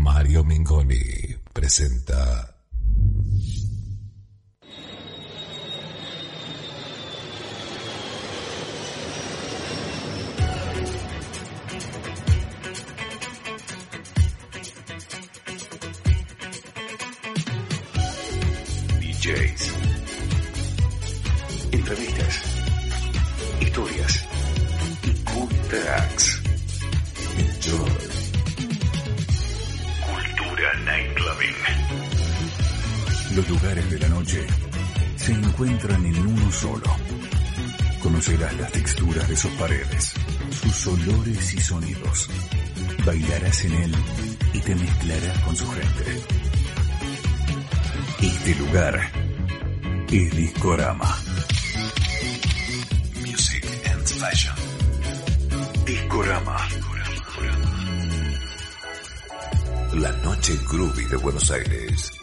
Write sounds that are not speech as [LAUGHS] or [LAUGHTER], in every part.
Mario Mingoni presenta paredes, sus olores y sonidos. Bailarás en él y te mezclarás con su gente. Este lugar es Discorama. Music and Fashion. Discorama. La noche groovy de Buenos Aires.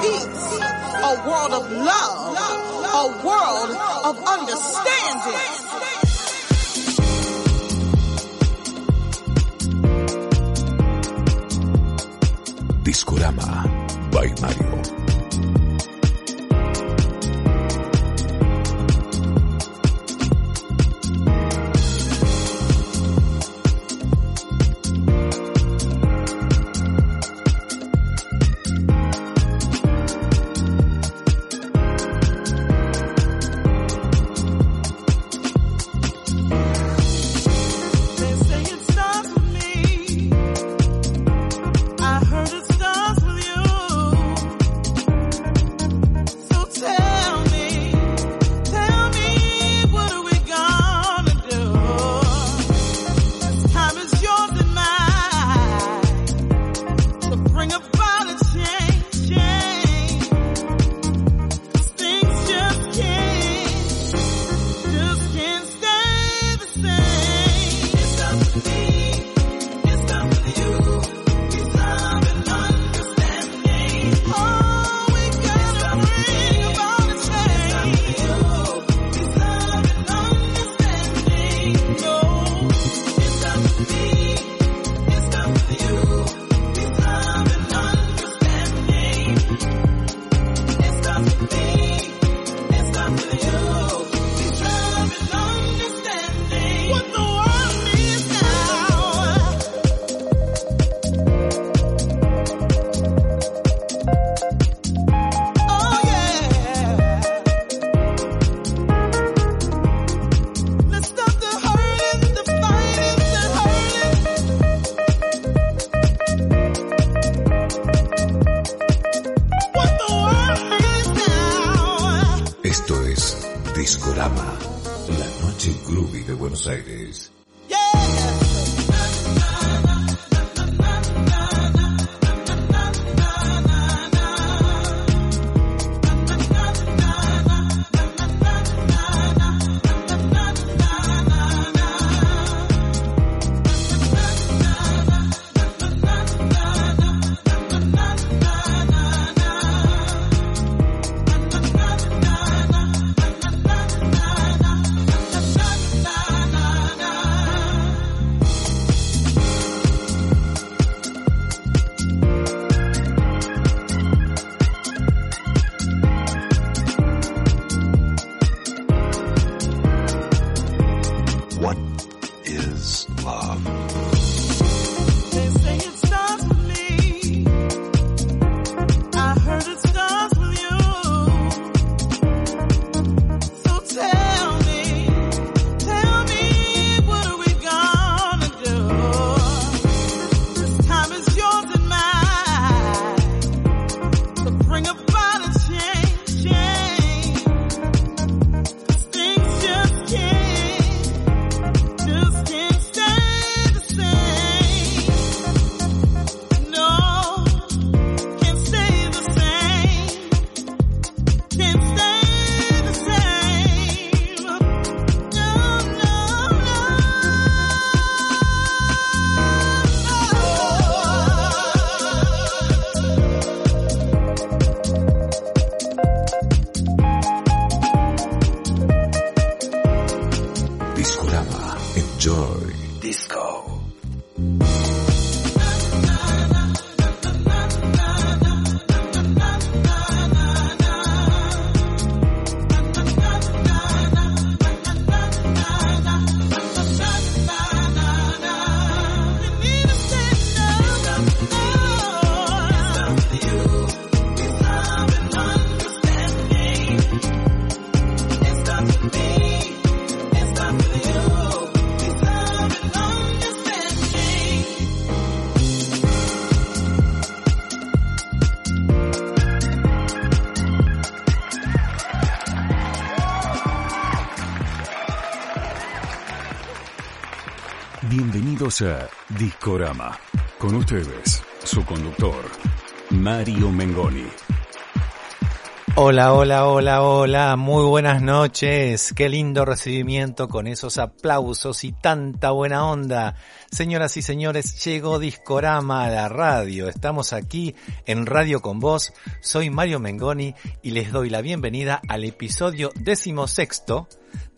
peace, a world of love, a world of understanding. Discorama. Con ustedes, su conductor, Mario Mengoni. Hola, hola, hola, hola, muy buenas noches. Qué lindo recibimiento con esos aplausos y tanta buena onda. Señoras y señores, llegó Discorama a la radio. Estamos aquí en Radio con Vos. Soy Mario Mengoni y les doy la bienvenida al episodio decimosexto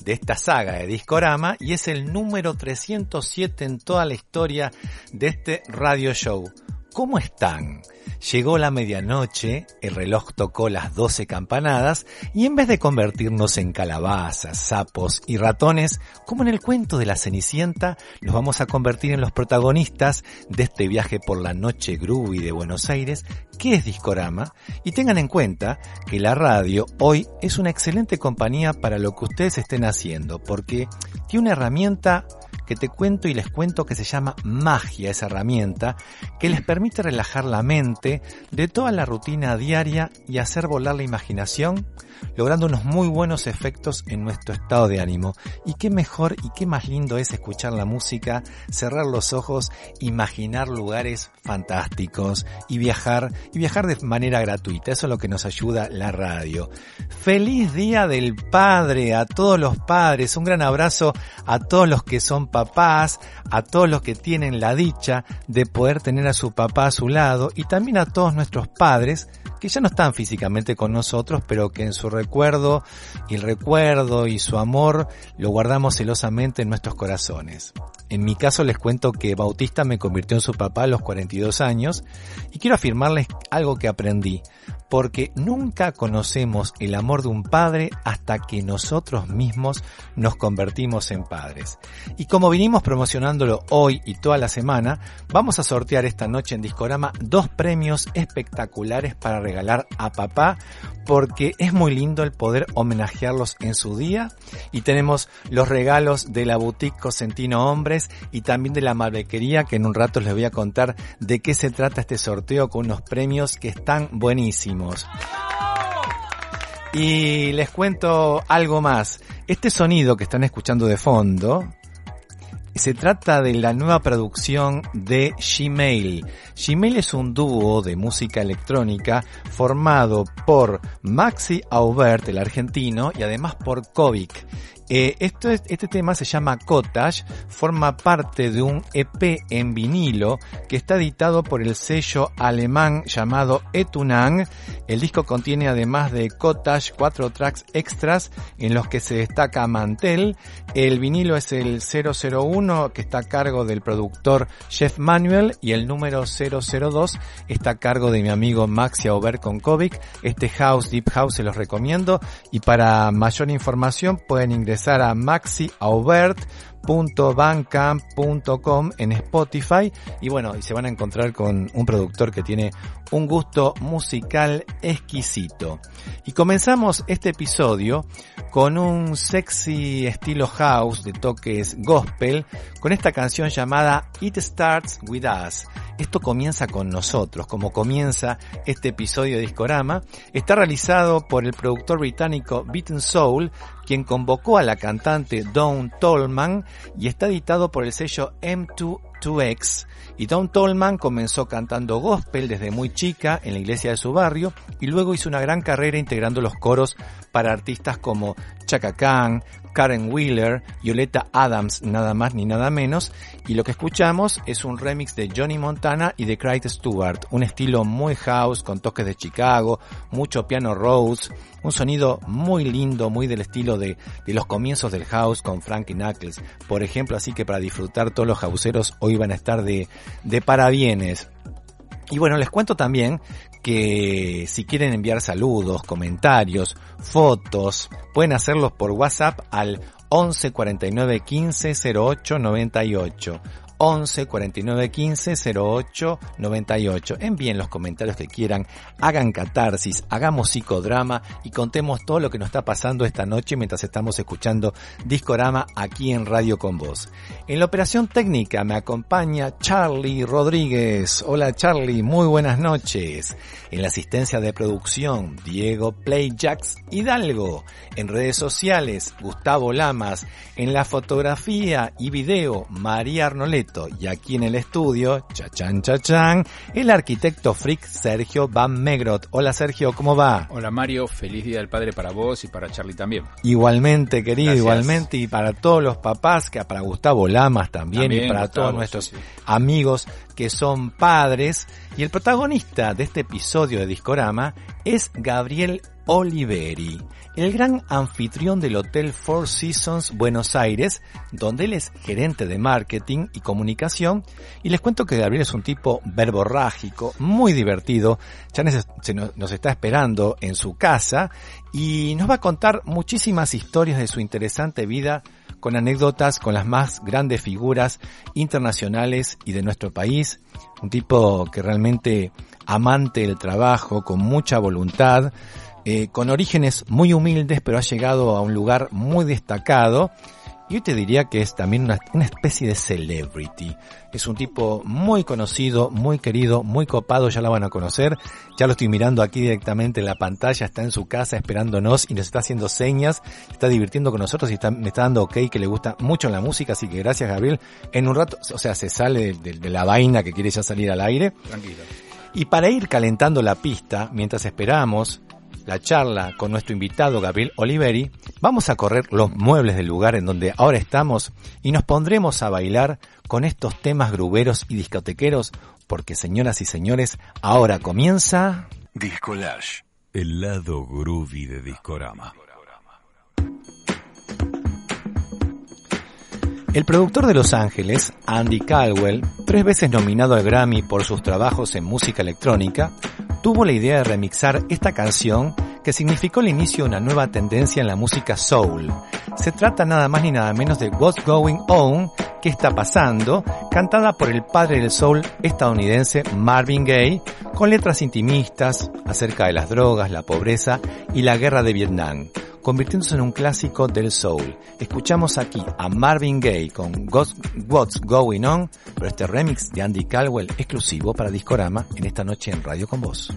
de esta saga de Discorama y es el número 307 en toda la historia de este radio show. ¿Cómo están? Llegó la medianoche, el reloj tocó las 12 campanadas y en vez de convertirnos en calabazas, sapos y ratones, como en el cuento de la Cenicienta, nos vamos a convertir en los protagonistas de este viaje por la noche groovy de Buenos Aires, que es Discorama, y tengan en cuenta que la radio hoy es una excelente compañía para lo que ustedes estén haciendo, porque tiene una herramienta que te cuento y les cuento que se llama magia, esa herramienta, que les permite relajar la mente de toda la rutina diaria y hacer volar la imaginación, logrando unos muy buenos efectos en nuestro estado de ánimo. Y qué mejor y qué más lindo es escuchar la música, cerrar los ojos, imaginar lugares fantásticos y viajar, y viajar de manera gratuita. Eso es lo que nos ayuda la radio. Feliz Día del Padre a todos los padres. Un gran abrazo a todos los que son papás, a todos los que tienen la dicha de poder tener a su papá a su lado y también a todos nuestros padres que ya no están físicamente con nosotros, pero que en su recuerdo y el recuerdo y su amor lo guardamos celosamente en nuestros corazones. En mi caso les cuento que Bautista me convirtió en su papá a los 42 años y quiero afirmarles algo que aprendí, porque nunca conocemos el amor de un padre hasta que nosotros mismos nos convertimos en padres. Y como vinimos promocionándolo hoy y toda la semana, vamos a sortear esta noche en Discorama dos premios espectaculares para regalar a papá, porque es muy lindo el poder homenajearlos en su día. Y tenemos los regalos de la boutique Cosentino Hombres y también de la malbequería, que en un rato les voy a contar de qué se trata este sorteo con unos premios que están buenísimos. Y les cuento algo más. Este sonido que están escuchando de fondo se trata de la nueva producción de Gmail. Gmail es un dúo de música electrónica formado por Maxi Aubert, el argentino, y además por Kovic. Eh, este tema se llama Cottage, forma parte de un EP en vinilo que está editado por el sello alemán llamado Etunang. El disco contiene además de Cottage cuatro tracks extras en los que se destaca Mantel. El vinilo es el 001 que está a cargo del productor Jeff Manuel y el número 002 está a cargo de mi amigo Maxi Auber Konkovic. Este house, deep house se los recomiendo y para mayor información pueden ingresar a maxiaubert.bandcamp.com en Spotify y bueno, y se van a encontrar con un productor que tiene un gusto musical exquisito. Y comenzamos este episodio con un sexy estilo house de toques gospel con esta canción llamada It Starts With Us. Esto comienza con nosotros, como comienza este episodio de Discorama. Está realizado por el productor británico Beaten Soul, quien convocó a la cantante Dawn Tolman y está editado por el sello M2X. Y Dawn Tolman comenzó cantando gospel desde muy chica en la iglesia de su barrio y luego hizo una gran carrera integrando los coros para artistas como Chaka Khan, Karen Wheeler, Violeta Adams, nada más ni nada menos, y lo que escuchamos es un remix de Johnny Montana y de Craig Stewart, un estilo muy house con toques de Chicago, mucho piano rose, un sonido muy lindo, muy del estilo de, de los comienzos del house con Frankie Knuckles, por ejemplo, así que para disfrutar todos los houseeros hoy van a estar de, de parabienes. Y bueno, les cuento también que si quieren enviar saludos, comentarios, fotos, pueden hacerlos por WhatsApp al 11 49 15 08 98. 11 49 15 08 98. Envíen los comentarios que quieran, hagan catarsis, hagamos psicodrama y contemos todo lo que nos está pasando esta noche mientras estamos escuchando Discorama aquí en Radio con Voz. En la operación técnica me acompaña Charlie Rodríguez. Hola Charlie, muy buenas noches. En la asistencia de producción, Diego Playjacks Hidalgo. En redes sociales, Gustavo Lamas. En la fotografía y video, María Arnolet y aquí en el estudio, chachan chachan, el arquitecto freak Sergio Van Megrot. Hola Sergio, ¿cómo va? Hola Mario, feliz Día del Padre para vos y para Charlie también. Igualmente, querido, Gracias. igualmente, y para todos los papás, que para Gustavo Lamas también, También, y para Gustavo, todos nuestros sí, sí. amigos que son padres. Y el protagonista de este episodio de Discorama es Gabriel Oliveri, el gran anfitrión del Hotel Four Seasons Buenos Aires, donde él es gerente de marketing y comunicación. Y les cuento que Gabriel es un tipo verborrágico, muy divertido. Ya nos, está esperando en su casa y nos va a contar muchísimas historias de su interesante vida con anécdotas con las más grandes figuras internacionales y de nuestro país. Un tipo que realmente amante del trabajo, con mucha voluntad, eh, con orígenes muy humildes, pero ha llegado a un lugar muy destacado. Y yo te diría que es también una, una especie de celebrity. Es un tipo muy conocido, muy querido, muy copado, ya lo van a conocer. Ya lo estoy mirando aquí directamente en la pantalla, está en su casa esperándonos y nos está haciendo señas, está divirtiendo con nosotros y está- me está dando ok que le gusta mucho la música, así que gracias Gabriel. En un rato, o sea, se sale de la vaina que quiere ya salir al aire. Tranquilo. Y para ir calentando la pista, mientras esperamos la charla con nuestro invitado Gabriel Oliveri, vamos a correr los muebles del lugar en donde ahora estamos y nos pondremos a bailar con estos temas gruberos y discotequeros, porque señoras y señores, ahora comienza... Discolage. El lado groovy de Discorama. El productor de Los Ángeles, Andy Caldwell, tres veces nominado al Grammy por sus trabajos en música electrónica, tuvo la idea de remixar esta canción que significó el inicio de una nueva tendencia en la música soul. Se trata nada más ni nada menos de What's Going On, ¿Qué está pasando?, cantada por el padre del soul estadounidense Marvin Gaye, con letras intimistas acerca de las drogas, la pobreza y la guerra de Vietnam convirtiéndose en un clásico del soul. Escuchamos aquí a Marvin Gaye con What's, Going On, pero este remix de Andy Caldwell exclusivo para Discorama en esta noche en Radio con Vos.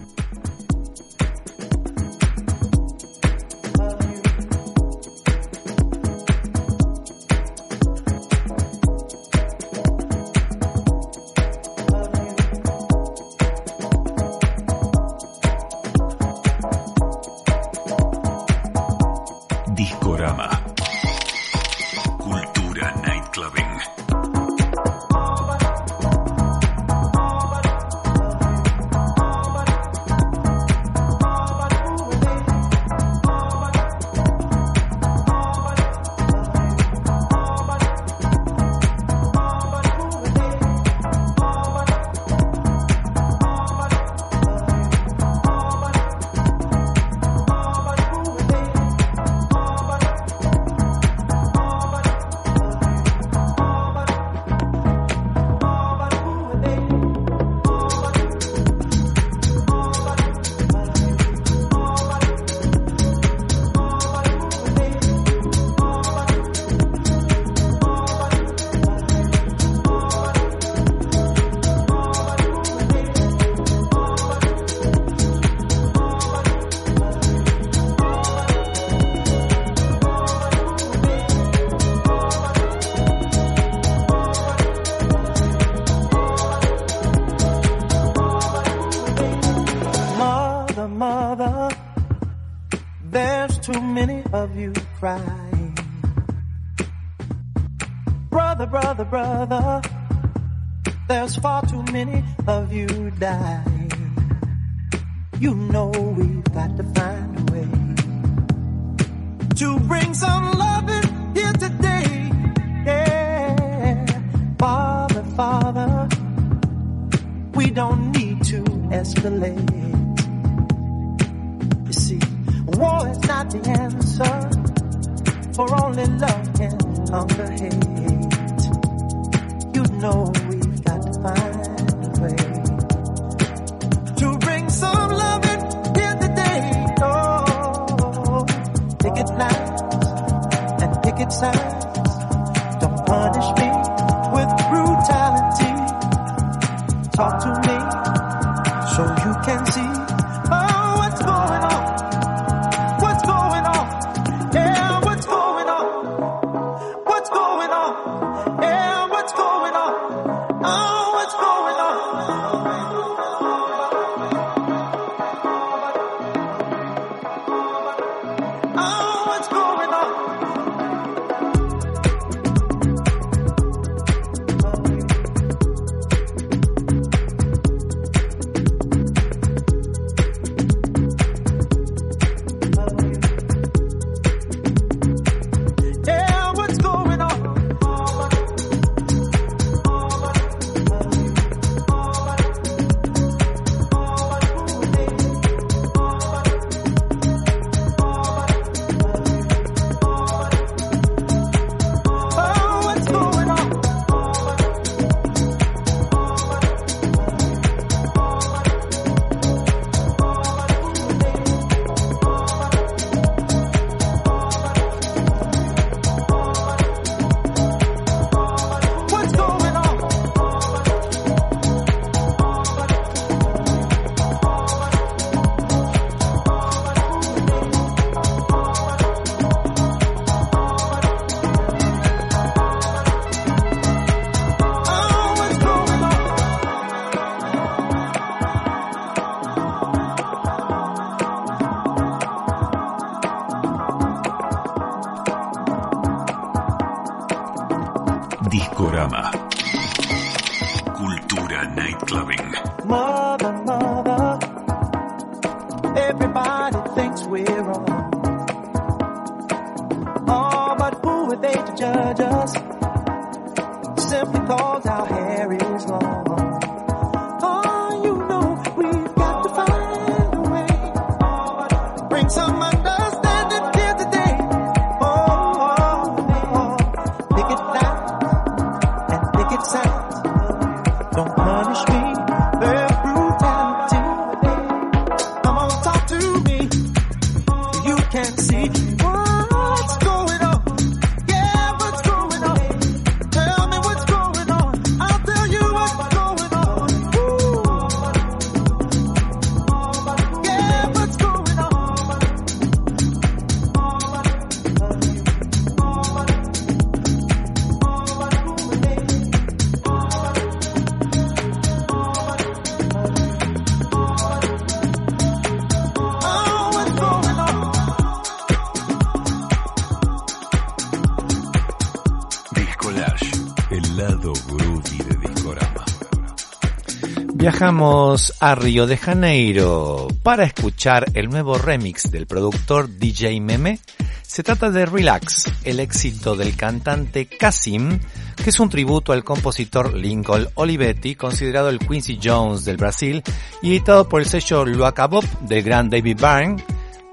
viajamos a Río de Janeiro para escuchar el nuevo remix del productor DJ Meme. Se trata de Relax, el éxito del cantante Kasim, que es un tributo al compositor Lincoln Olivetti, considerado el Quincy Jones del Brasil, y editado por el sello Luacabop del gran David Byrne.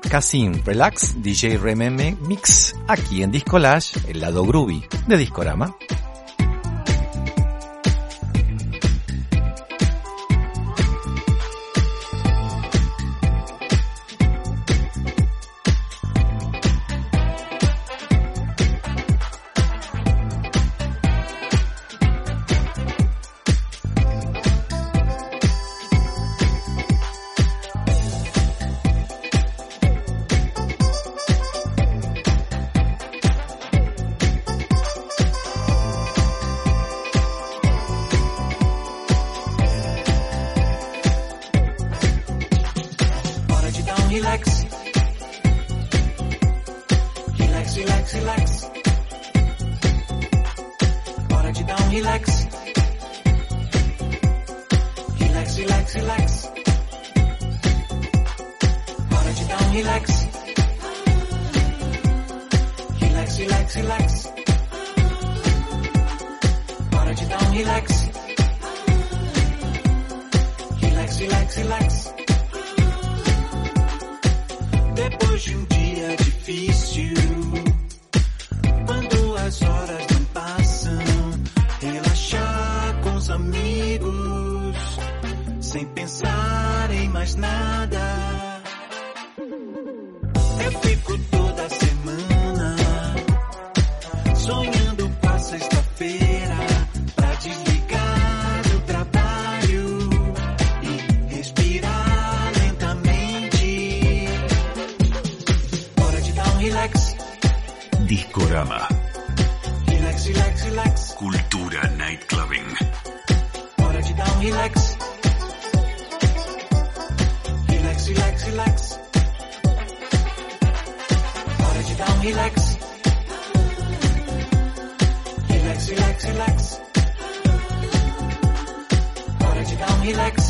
Kasim Relax, DJ Rememe Mix, aquí en Discolage, el lado groovy de Discorama. ku Relax. Relax, relax, relax. Why don't you come relax?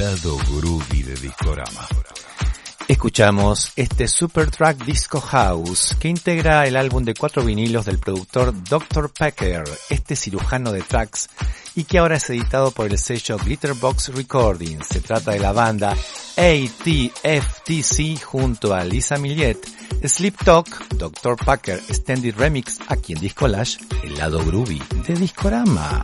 lado groovy de Discorama. Escuchamos este super track Disco House que integra el álbum de cuatro vinilos del productor Dr. Packer, este cirujano de tracks, y que ahora es editado por el sello Glitterbox Recordings. Se trata de la banda ATFTC junto a Lisa Millet, Sleep Talk, Dr. Packer Extended Remix, aquí en Discolage, el lado groovy de Discorama.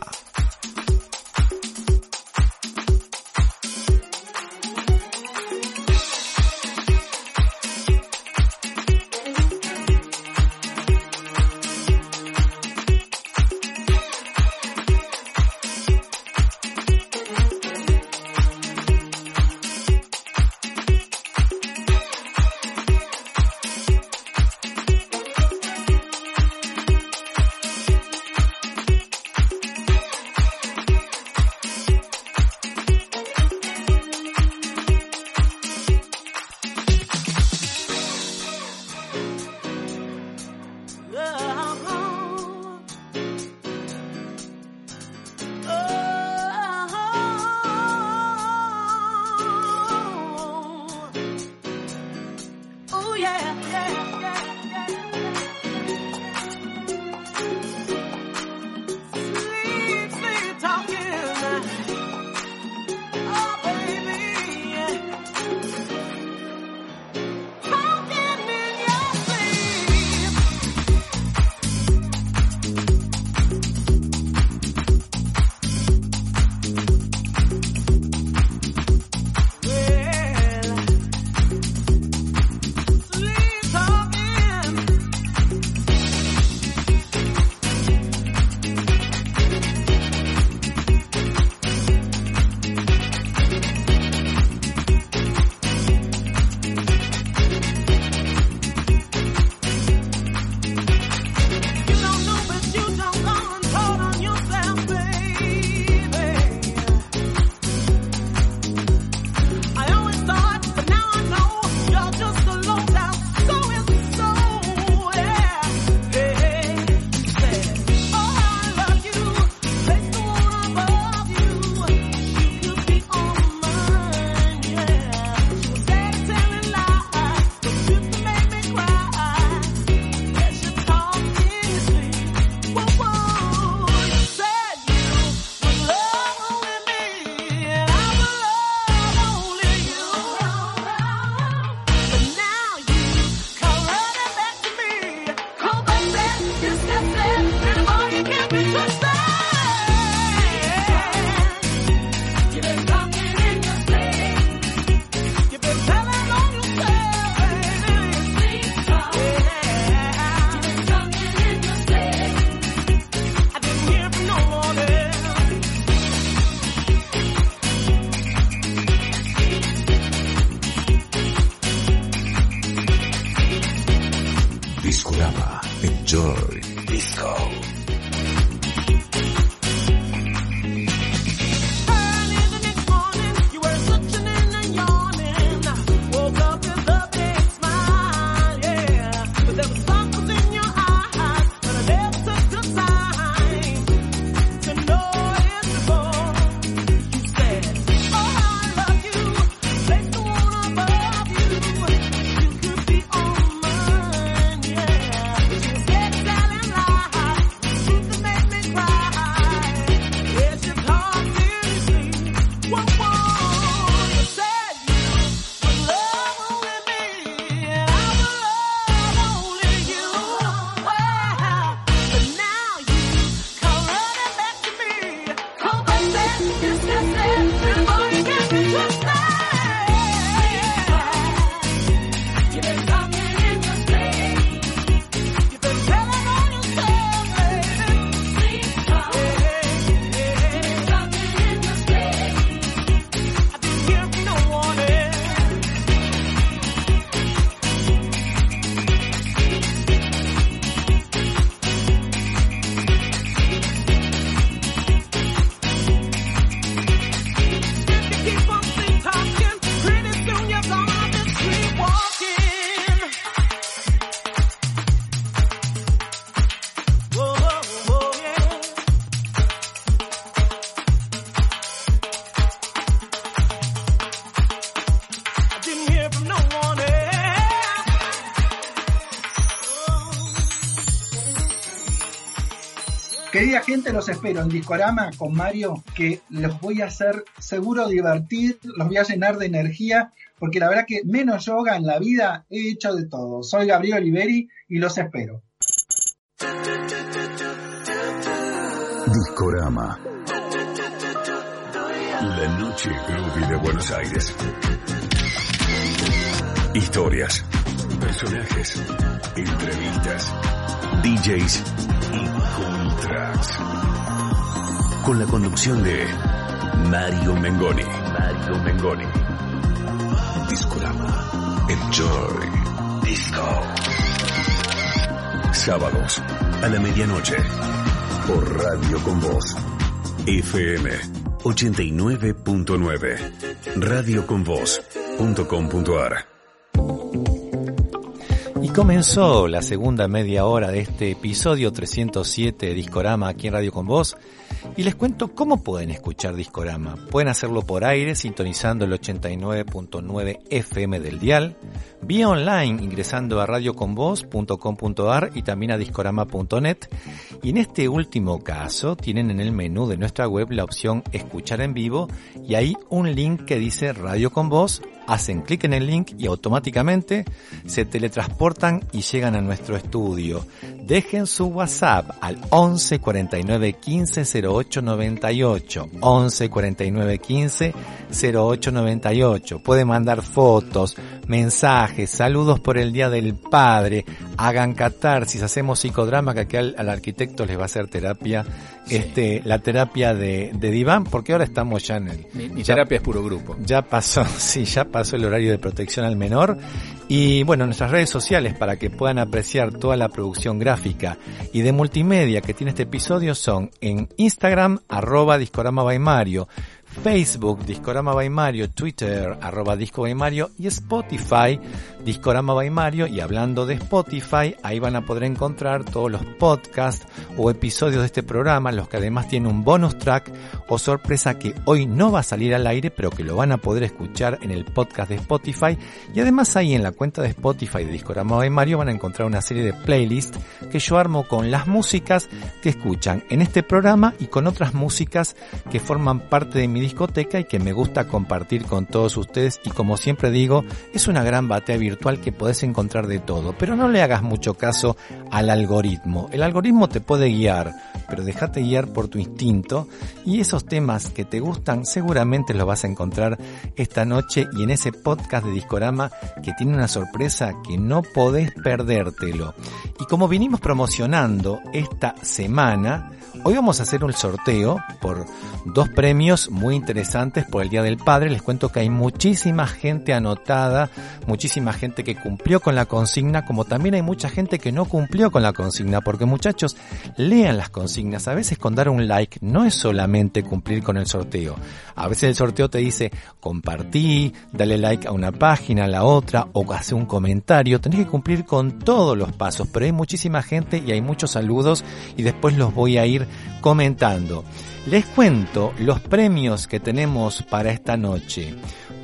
Gente, los espero en Discorama con Mario, que los voy a hacer seguro divertir, los voy a llenar de energía, porque la verdad que menos yoga en la vida he hecho de todo. Soy Gabriel Oliveri y los espero. Discorama. La noche groovy de Buenos Aires. Historias, personajes, entrevistas, DJs tracks. Con la conducción de Mario Mengoni. Mario Mengoni. Discorama. Enjoy. Disco. Sábados a la medianoche. Por Radio con Voz. FM 89.9. Radioconvoz.com.ar. Comenzó la segunda media hora de este episodio 307 de Discorama aquí en Radio Con Voz. Y les cuento cómo pueden escuchar Discorama. Pueden hacerlo por aire sintonizando el 89.9 FM del dial, vía online ingresando a radioconvoz.com.ar y también a discorama.net. Y en este último caso tienen en el menú de nuestra web la opción escuchar en vivo y ahí un link que dice Radio con Voz. Hacen clic en el link y automáticamente se teletransportan y llegan a nuestro estudio. Dejen su WhatsApp al 11 49 15 08 98. 11 49 15 08 98. Pueden mandar fotos, mensajes, saludos por el Día del Padre. Hagan catarsis, hacemos psicodrama que aquí al, al arquitecto les va a hacer terapia. Este, la terapia de, de diván, porque ahora estamos ya en el... Mi, mi ya- terapia es puro grupo. ya pasó, [LAUGHS] sí, ya pasó el horario de protección al menor. Y bueno, nuestras redes sociales para que puedan apreciar toda la producción gráfica y de multimedia que tiene este episodio son en Instagram, arroba Discorama by Mario, Facebook, Discorama by Mario, Twitter, arroba Disco by Mario y Spotify, Discorama by Mario. Y hablando de Spotify, ahí van a poder encontrar todos los podcasts o episodios de este programa, los que además tienen un bonus track o sorpresa que hoy no va a salir al aire, pero que lo van a poder escuchar en el podcast de Spotify. Y además ahí en la cuenta de Spotify de Discorama by Mario van a encontrar una serie de playlists que yo armo con las músicas que escuchan en este programa y con otras músicas que forman parte de mi discoteca y que me gusta compartir con todos ustedes. Y como siempre digo, es una gran batea virtual que podés encontrar de todo, pero no le hagas mucho caso al algoritmo. El algoritmo te puede guiar, pero déjate guiar por tu instinto y esos temas que te gustan seguramente los vas a encontrar esta noche y en ese podcast de Discorama que tiene una sorpresa que no podés perdértelo. Y como vinimos promocionando esta semana, hoy vamos a hacer un sorteo por dos premios muy interesantes por el Día del Padre. Les cuento que hay muchísima gente anotada, muchísima gente que cumplió con la consigna, como también hay mucha gente que no cumplió con la consigna, porque muchachos, lean las consignas. A veces con dar un like no es solamente cumplir con el sorteo. A veces el sorteo te dice compartí, dale like a una página, a la otra, o hace un comentario. Tenés que cumplir con todos los pasos, pero hay muchísima gente y hay muchos saludos y después los voy a ir comentando. Les cuento los premios que tenemos para esta noche.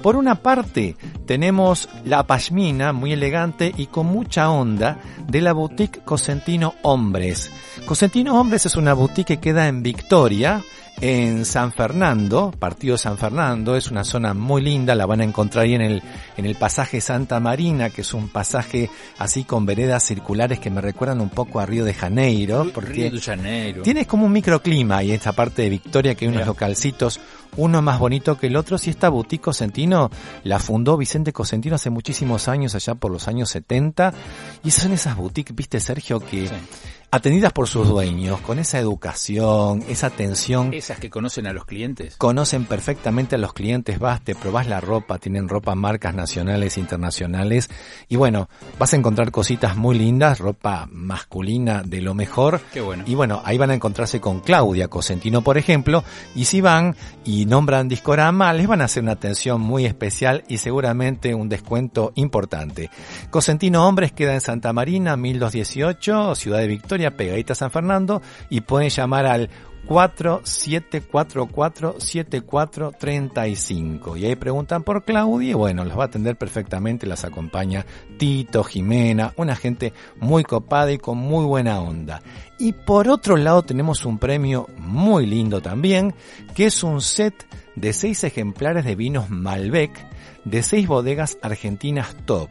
Por una parte, tenemos la pashmina muy elegante y con mucha onda de la boutique Cosentino Hombres. Cosentino Hombres es una boutique que queda en Victoria, en San Fernando, partido San Fernando, es una zona muy linda, la van a encontrar ahí en el, en el pasaje Santa Marina, que es un pasaje así con veredas circulares que me recuerdan un poco a Río de Janeiro, porque Río de Janeiro. Tienes como un microclima ahí en esta parte de Victoria que hay unos localcitos, uno más bonito que el otro. Si esta boutique Cosentino la fundó Vicente Cosentino hace muchísimos años, allá por los años 70. Y son esas boutiques, viste Sergio, que Sí. Atendidas por sus dueños, con esa educación, esa atención. Esas que conocen a los clientes. Conocen perfectamente a los clientes, vas, te probás la ropa, tienen ropa marcas nacionales, internacionales, y bueno, vas a encontrar cositas muy lindas, ropa masculina de lo mejor, Qué bueno. y bueno, ahí van a encontrarse con Claudia Cosentino, por ejemplo, y si van y nombran Discorama, les van a hacer una atención muy especial y seguramente un descuento importante. Cosentino Hombres queda en Santa Marina, 1218, Ciudad de Victoria, pegadita a San Fernando, y pueden llamar al 4744-7435. Y ahí preguntan por Claudia y bueno, los va a atender perfectamente, las acompaña Tito, Jimena, una gente muy copada y con muy buena onda. Y por otro lado tenemos un premio muy lindo también, que es un set de seis ejemplares de vinos Malbec de seis bodegas argentinas top.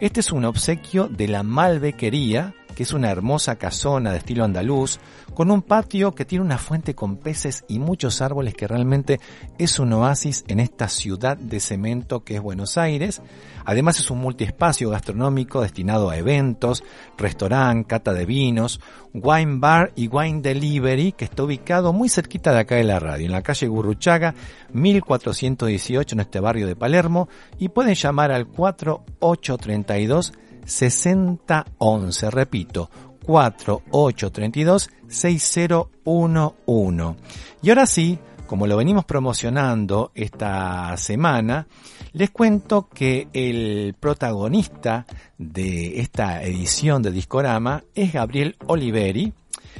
Este es un obsequio de la Malbequería, que es una hermosa casona de estilo andaluz, con un patio que tiene una fuente con peces y muchos árboles que realmente es un oasis en esta ciudad de cemento que es Buenos Aires. Además es un multiespacio gastronómico destinado a eventos, restaurante, cata de vinos, wine bar y wine delivery que está ubicado muy cerquita de acá de la radio, en la calle Gurruchaga 1418 en este barrio de Palermo y pueden llamar al 4832 6011. Repito, 4832 6011. Y ahora sí, como lo venimos promocionando esta semana, les cuento que el protagonista de esta edición de Discorama es Gabriel Oliveri.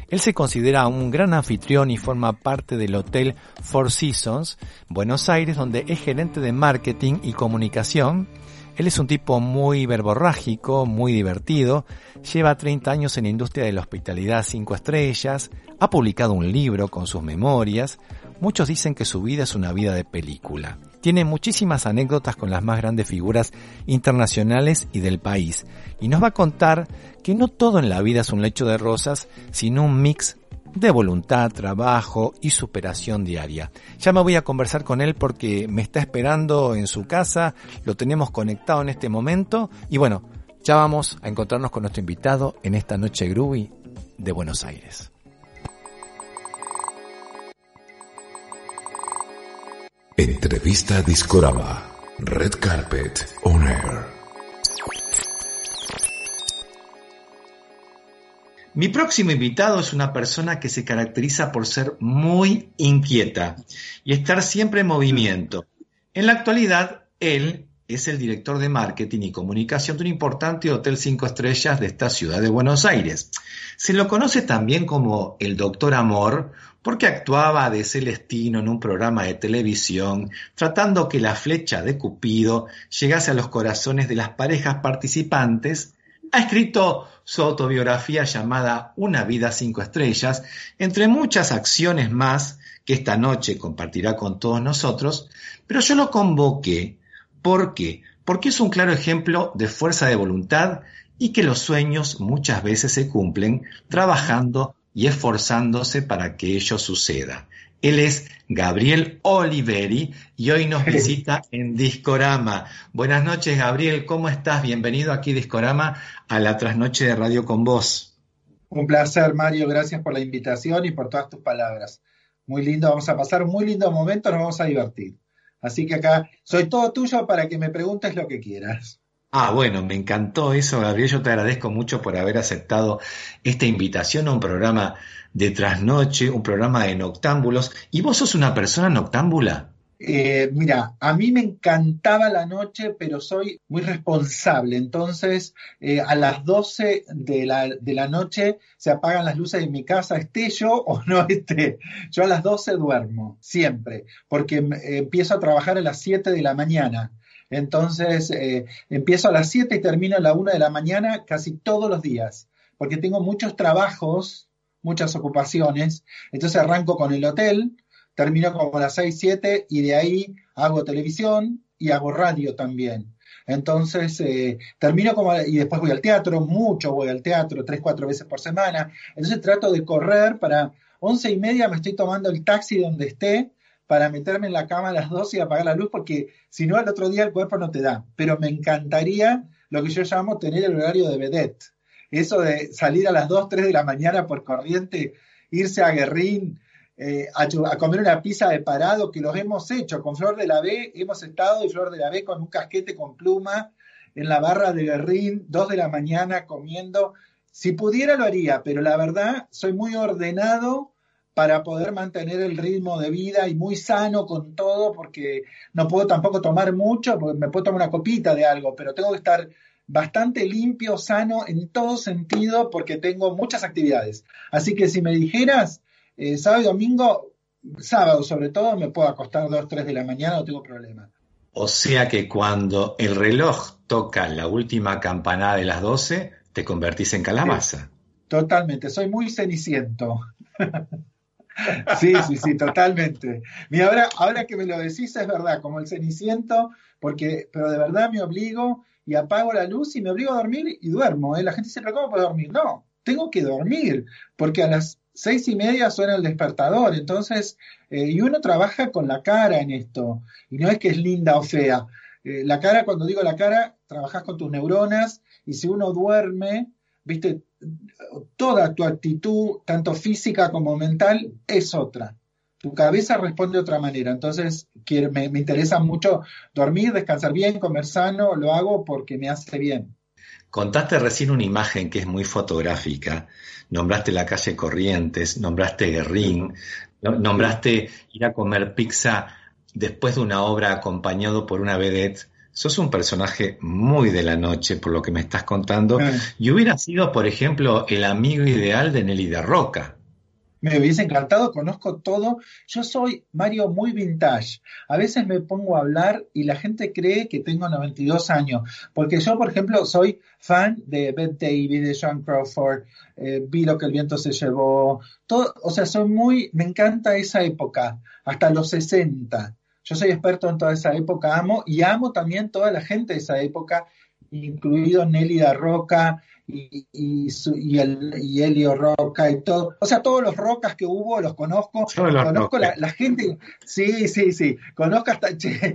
Él se considera un gran anfitrión y forma parte del Hotel Four Seasons, Buenos Aires, donde es gerente de marketing y comunicación él es un tipo muy verborrágico, muy divertido, lleva 30 años en la industria de la hospitalidad 5 estrellas, ha publicado un libro con sus memorias, muchos dicen que su vida es una vida de película. Tiene muchísimas anécdotas con las más grandes figuras internacionales y del país, y nos va a contar que no todo en la vida es un lecho de rosas, sino un mix de voluntad, trabajo y superación diaria. Ya me voy a conversar con él porque me está esperando en su casa, lo tenemos conectado en este momento y bueno, ya vamos a encontrarnos con nuestro invitado en esta noche groovy de Buenos Aires. Entrevista Discorama. Red Carpet On Air. Mi próximo invitado es una persona que se caracteriza por ser muy inquieta y estar siempre en movimiento. En la actualidad, él es el director de marketing y comunicación de un importante hotel cinco estrellas de esta ciudad de Buenos Aires. Se lo conoce también como el Doctor Amor porque actuaba de Celestino en un programa de televisión tratando que la flecha de Cupido llegase a los corazones de las parejas participantes ha escrito su autobiografía llamada Una vida cinco estrellas, entre muchas acciones más que esta noche compartirá con todos nosotros, pero yo lo convoqué. ¿Por qué? Porque es un claro ejemplo de fuerza de voluntad y que los sueños muchas veces se cumplen trabajando y esforzándose para que ello suceda. Él es Gabriel Oliveri y hoy nos [LAUGHS] visita en Discorama. Buenas noches, Gabriel, ¿cómo estás? Bienvenido aquí, Discorama, a la trasnoche de Radio con Vos. Un placer, Mario, gracias por la invitación y por todas tus palabras. Muy lindo, vamos a pasar un muy lindo momento, nos vamos a divertir. Así que acá soy todo tuyo para que me preguntes lo que quieras. Ah, bueno, me encantó eso, Gabriel. Yo te agradezco mucho por haber aceptado esta invitación a un programa de trasnoche, un programa de noctámbulos. ¿Y vos sos una persona noctámbula? Eh, mira, a mí me encantaba la noche, pero soy muy responsable. Entonces, eh, a las 12 de la, de la noche se apagan las luces de mi casa, esté yo o no esté. Yo a las 12 duermo, siempre, porque eh, empiezo a trabajar a las 7 de la mañana. Entonces, eh, empiezo a las 7 y termino a la 1 de la mañana casi todos los días, porque tengo muchos trabajos, muchas ocupaciones. Entonces arranco con el hotel, termino como a las 6, 7 y de ahí hago televisión y hago radio también. Entonces, eh, termino como, y después voy al teatro, mucho voy al teatro, tres, cuatro veces por semana. Entonces trato de correr para once y media me estoy tomando el taxi donde esté para meterme en la cama a las 12 y apagar la luz, porque si no, al otro día el cuerpo no te da. Pero me encantaría lo que yo llamo tener el horario de vedette. Eso de salir a las 2, 3 de la mañana por corriente, irse a Guerrín, eh, a, comer una pizza de parado, que los hemos hecho. Con Flor de la B hemos estado y Flor de la B con un casquete con pluma en la barra de Guerrín, 2 de la mañana comiendo. Si pudiera lo haría, pero la verdad soy muy ordenado para poder mantener el ritmo de vida y muy sano con todo, porque no puedo tampoco tomar mucho, porque me puedo tomar una copita de algo, pero tengo que estar bastante limpio, sano en todo sentido, porque tengo muchas actividades. Así que si me dijeras, eh, sábado y domingo, sábado sobre todo, me puedo acostar 2, 3 de la mañana, no tengo problema. O sea que cuando el reloj toca la última campanada de las 12, te convertís en calabaza. Totalmente, soy muy ceniciento. [LAUGHS] sí, sí, sí, totalmente. Mira, ahora, ahora que me lo decís es verdad, como el ceniciento, porque, pero de verdad me obligo y apago la luz y me obligo a dormir y duermo. ¿eh? La gente dice, pero ¿cómo dormir? No, tengo que dormir, porque a las seis y media suena el despertador, entonces, eh, y uno trabaja con la cara en esto, y no es que es linda o fea. Eh, la cara, cuando digo la cara, trabajas con tus neuronas, y si uno duerme, viste, toda tu actitud, tanto física como mental, es otra. Tu cabeza responde de otra manera. Entonces, quiero, me, me interesa mucho dormir, descansar bien, comer sano, lo hago porque me hace bien. Contaste recién una imagen que es muy fotográfica. Nombraste la calle Corrientes, nombraste Guerrín, no- nombraste ir a comer pizza después de una obra acompañado por una vedette. Sos un personaje muy de la noche, por lo que me estás contando. Eh, Y hubiera sido, por ejemplo, el amigo ideal de Nelly de Roca. Me hubiese encantado, conozco todo. Yo soy, Mario, muy vintage. A veces me pongo a hablar y la gente cree que tengo 92 años, porque yo, por ejemplo, soy fan de Bette Davis, de Joan Crawford, eh, vi lo que el viento se llevó, todo, o sea, soy muy, me encanta esa época, hasta los 60. Yo soy experto en toda esa época, amo, y amo también toda la gente de esa época, incluido Nelly da Roca y, y, su- y el, y Elio Roca y todo. O sea, todos los rocas que hubo los conozco. Los conozco la, gente, sí, sí, sí, conozco hasta [LAUGHS] che,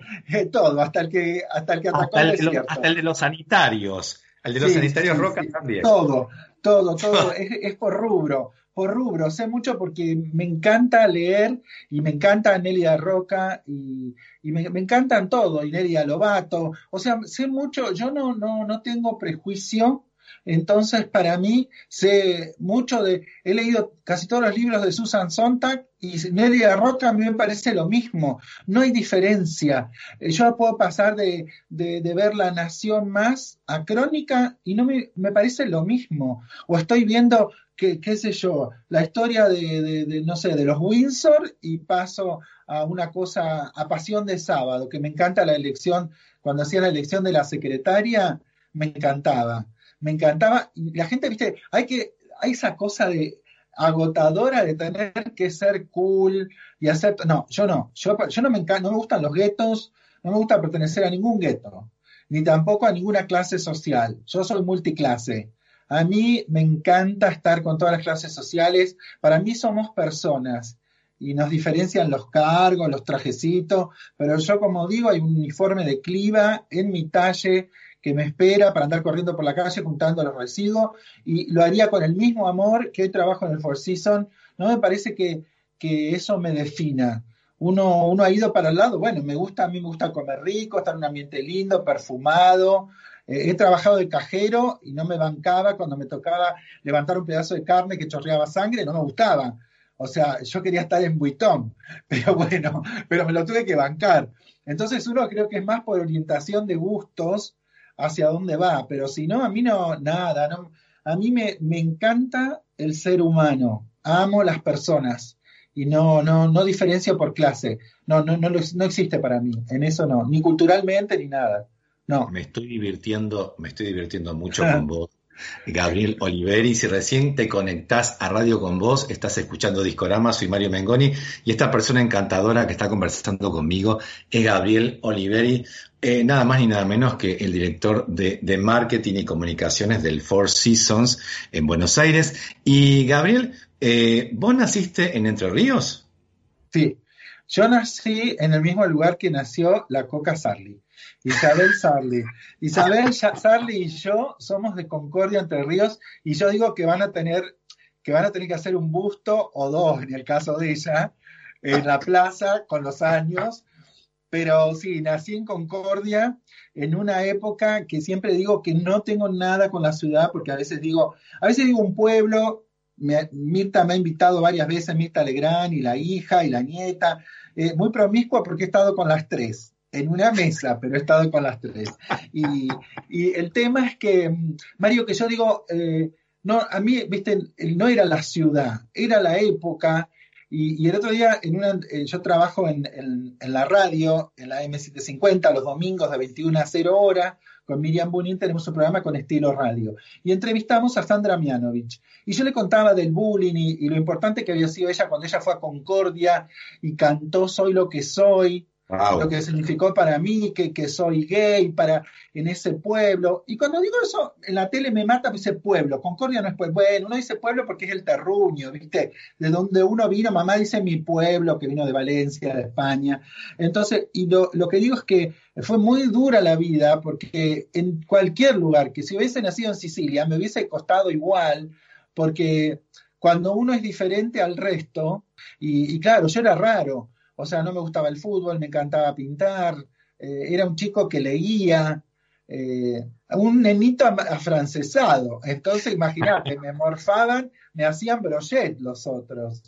todo, hasta el que, hasta el que atacó Hasta el el, de los, desierto. hasta el de los sanitarios. El de los Sí, sanitarios sí, Roca sí. también. Todo, todo, todo. [LAUGHS] es, es por rubro, por rubro. Sé mucho porque me encanta leer y me encanta Nelia Roca y, y me, me encantan todo, y Nelia Lobato. O sea, sé mucho, yo no, no, no tengo prejuicio. Entonces, para mí, sé mucho de. He leído casi todos los libros de Susan Sontag y Nelia Roca a mí me parece lo mismo. No hay diferencia. Eh, Yo puedo pasar de, de, ver La Nación Más a Crónica y no me, me parece lo mismo. O estoy viendo, que, qué sé yo, la historia de- de, no sé, de los Windsor y paso a una cosa, a Pasión de Sábado, que me encanta la elección, cuando hacía la elección de la secretaria, me encantaba. Me encantaba. Y la gente, viste, hay que, hay esa cosa de agotadora de tener que ser cool y hacer. No, yo no. Yo, no me encanta, no me gustan los guetos, no me gusta pertenecer a ningún gueto, ni tampoco a ninguna clase social. Yo soy multiclase. A mí me encanta estar con todas las clases sociales. Para mí somos personas y nos diferencian los cargos, los trajecitos, pero yo como digo, hay un uniforme de cliva en mi talle que me espera para andar corriendo por la calle juntando los residuos y lo haría con el mismo amor que hoy trabajo en el Four Seasons. No me parece que, que eso me defina. Uno, uno ha ido para el lado, bueno, me gusta, a mí me gusta comer rico, estar en un ambiente lindo, perfumado. Eh, he trabajado de cajero y no me bancaba cuando me tocaba levantar un pedazo de carne que chorreaba sangre, no me gustaba. O sea, yo quería estar en Buitón, [LAUGHS] pero bueno, pero me lo tuve que bancar. Entonces uno creo que es más por orientación de gustos hacia dónde va, pero si no, a mí no, nada, no, a mí me, me encanta el ser humano, amo las personas y no, no, no diferencio por clase, no, no, no, no existe para mí, en eso no, ni culturalmente ni nada, no. Me estoy divirtiendo, me estoy divirtiendo mucho con vos. Gabriel Oliveri, si recién te conectás a Radio con vos, estás escuchando Discorama, soy Mario Mengoni y esta persona encantadora que está conversando conmigo es Gabriel Oliveri, eh, nada más ni nada menos que el director de, marketing y comunicaciones del Four Seasons en Buenos Aires. Y Gabriel, eh, ¿vos naciste en Entre Ríos? Sí, yo nací en el mismo lugar que nació la Coca Sarli, Isabel Sarli. Isabel Ya- Sarli y yo somos de Concordia Entre Ríos y yo digo que van a tener que van a tener que hacer un busto o dos en el caso de ella en la plaza con los años. Pero sí, nací en Concordia en una época que siempre digo que no tengo nada con la ciudad, porque a veces digo, a veces digo un pueblo, me- Mirta me ha invitado varias veces, Mirta Legrand y la hija y la nieta, eh, muy promiscua porque he estado con las tres, en una mesa, pero he estado con las tres. Y, y el tema es que, Mario, que yo digo, eh, no, a mí, viste, no era la ciudad, era la época Y, y el otro día, en una, eh, yo trabajo en la radio, en la M750, los domingos de 21 a 0 hora, con Miriam Bunin tenemos un programa con estilo radio. Y entrevistamos a Sandra Mianovich. Y yo le contaba del bullying y, y lo importante que había sido ella cuando ella fue a Concordia y cantó Soy lo que soy, Lo que significó para mí que, que soy gay, para en ese pueblo. Y cuando digo eso, en la tele me mata, me dice pueblo. Concordia no es pueblo. Bueno, uno dice pueblo porque es el terruño, ¿viste? De donde uno vino, mamá dice mi pueblo, que vino de Valencia, de España. Entonces, y lo, lo que digo es que fue muy dura la vida, porque en cualquier lugar, que si hubiese nacido en Sicilia, me hubiese costado igual, porque cuando uno es diferente al resto, y, y claro, yo era raro, o sea, no me gustaba el fútbol, me encantaba pintar, eh, era un chico que leía, eh, un nenito afrancesado. Entonces, imagínate, me [LAUGHS] morfaban, me hacían brochet los otros.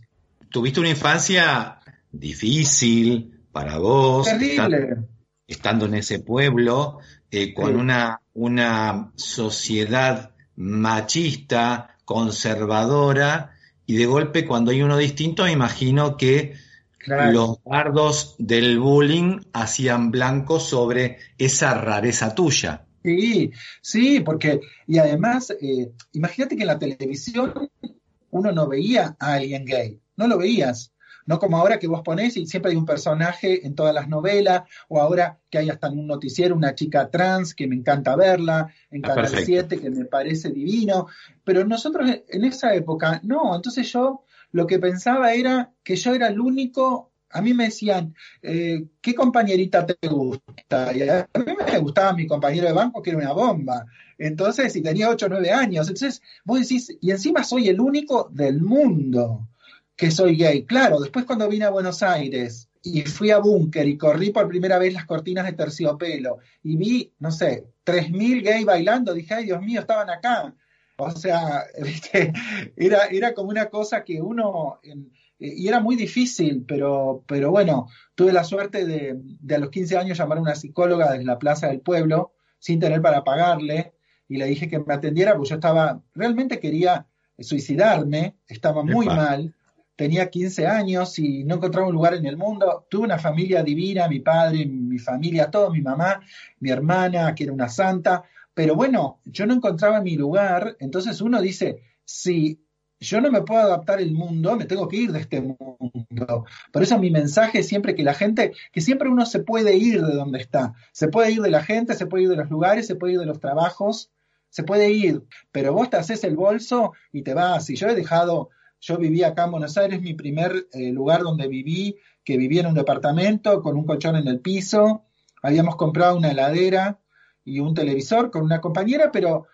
Tuviste una infancia difícil para vos, Terrible. estando, estando en ese pueblo, eh, con Sí. una, una sociedad machista, conservadora, y de golpe cuando hay uno distinto, me imagino que Claro. los dardos del bullying hacían blanco sobre esa rareza tuya. Sí, sí, porque, y además, eh, imagínate que en la televisión uno no veía a alguien gay, no lo veías. No como ahora que vos ponés y siempre hay un personaje en todas las novelas, o ahora que hay hasta en un noticiero una chica trans que me encanta verla, en Ah, Canal perfecto. 7 que me parece divino, pero nosotros en esa época, no, entonces yo lo que pensaba era que yo era el único, a mí me decían, eh, ¿qué compañerita te gusta? Y a mí me gustaba mi compañero de banco que era una bomba. Entonces, y tenía 8 o 9 años. Entonces, vos decís, y encima soy el único del mundo que soy gay. Claro, después cuando vine a Buenos Aires y fui a Búnker y corrí por primera vez las cortinas de terciopelo y vi, no sé, 3.000 gays bailando, dije, ay Dios mío, estaban acá. O sea, [LAUGHS] ¿viste? Era, era como una cosa que uno, en- y era muy difícil, pero, pero bueno, tuve la suerte de, de a los 15 años llamar a una psicóloga desde la Plaza del Pueblo, sin tener para pagarle, y le dije que me atendiera, porque yo estaba, realmente quería suicidarme, estaba muy Epa. mal, tenía 15 años y no encontraba un lugar en el mundo. Tuve una familia divina, mi padre, mi familia, todo, mi mamá, mi hermana, que era una santa, pero bueno, yo no encontraba mi lugar, entonces uno dice, si yo no me puedo adaptar al mundo, me tengo que ir de este mundo. Por eso mi mensaje es siempre que la gente, que siempre uno se puede ir de donde está, se puede ir de la gente, se puede ir de los lugares, se puede ir de los trabajos, se puede ir, pero vos te haces el bolso y te vas. Y yo he dejado, yo viví acá en Buenos Aires, mi primer eh, lugar donde viví, que vivía en un departamento con un colchón en el piso, habíamos comprado una heladera y un televisor con una compañera, pero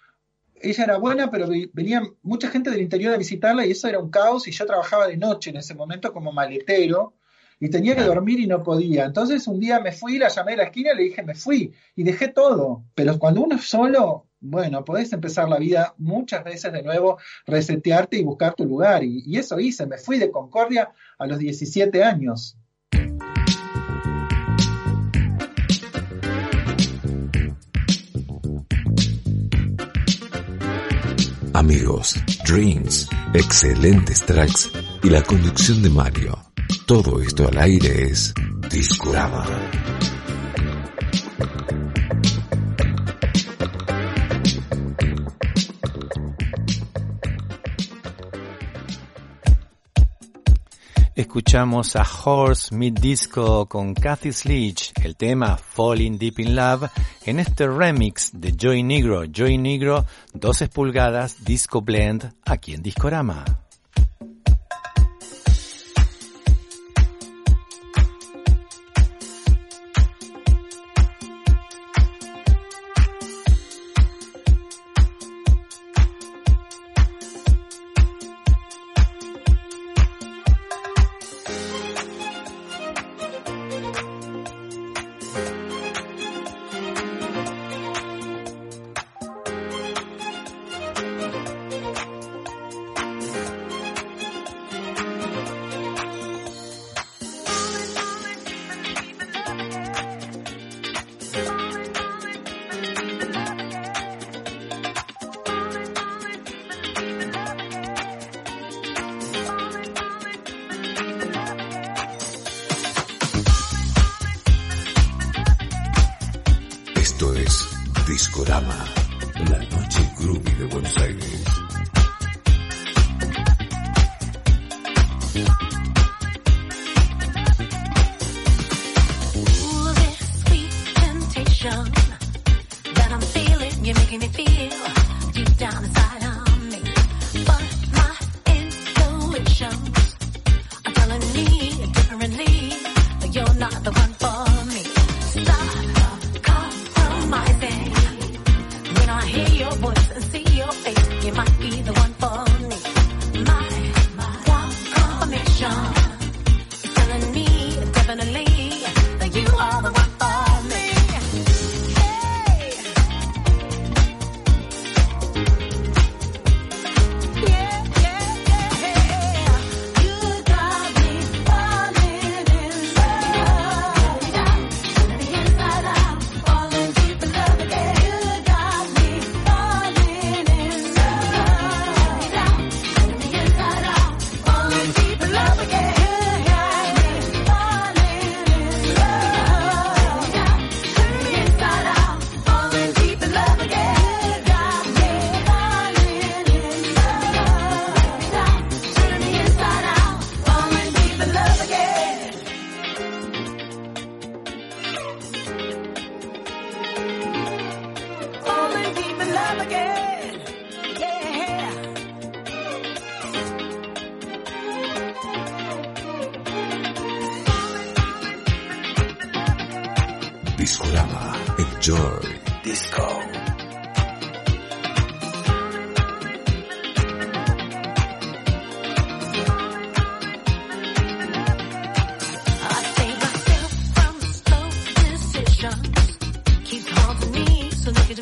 ella era buena, pero venía mucha gente del interior a visitarla y eso era un caos y yo trabajaba de noche en ese momento como maletero y tenía que dormir y no podía. Entonces un día me fui, la llamé a la esquina y le dije, me fui y dejé todo. Pero cuando uno es solo, bueno, podés empezar la vida muchas veces de nuevo, resetearte y buscar tu lugar. Y, y eso hice, me fui de Concordia a los 17 años. Amigos, drinks, excelentes tracks y la conducción de Mario. Todo esto al aire es Discorama. Escuchamos a Horse Mid Disco con Kathy Sledge, el tema Falling Deep in Love, en este remix de Joy Negro. Joy Negro, 12 pulgadas, Disco Blend, aquí en. Discorama,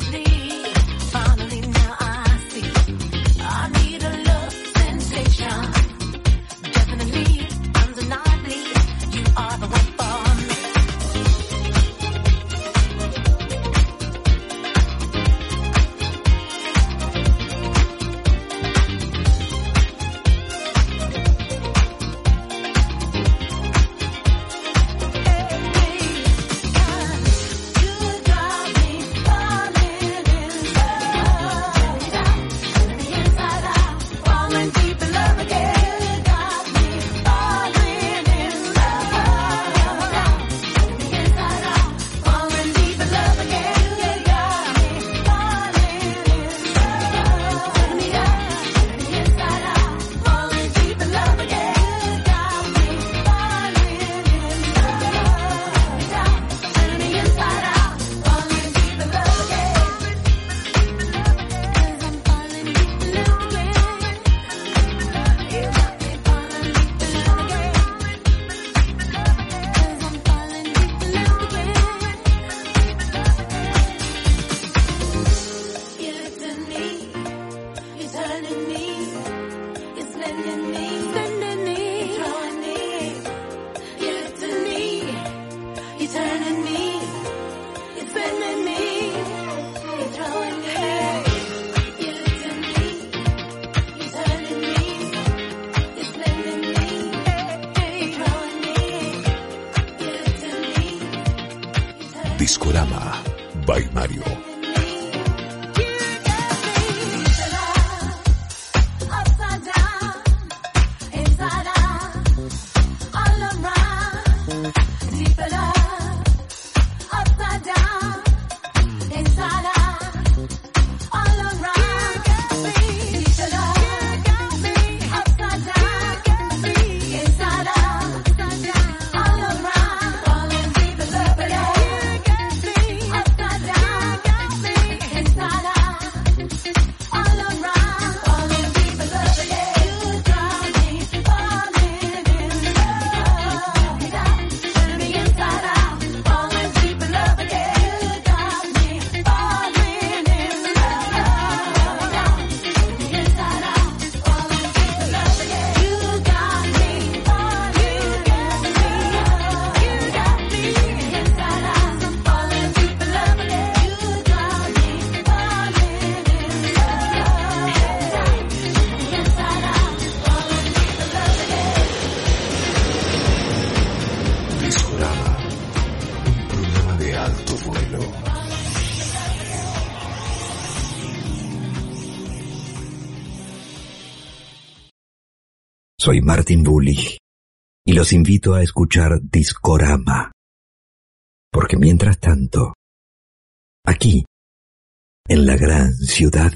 me so Soy Martin Bullich y los invito a escuchar Discorama. Porque mientras tanto, aquí, en la gran ciudad,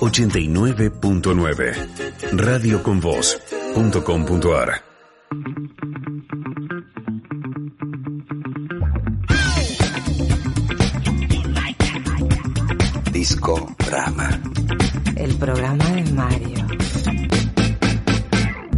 89.9. Radioconvoz.com.ar. Discorama. El programa de Mario.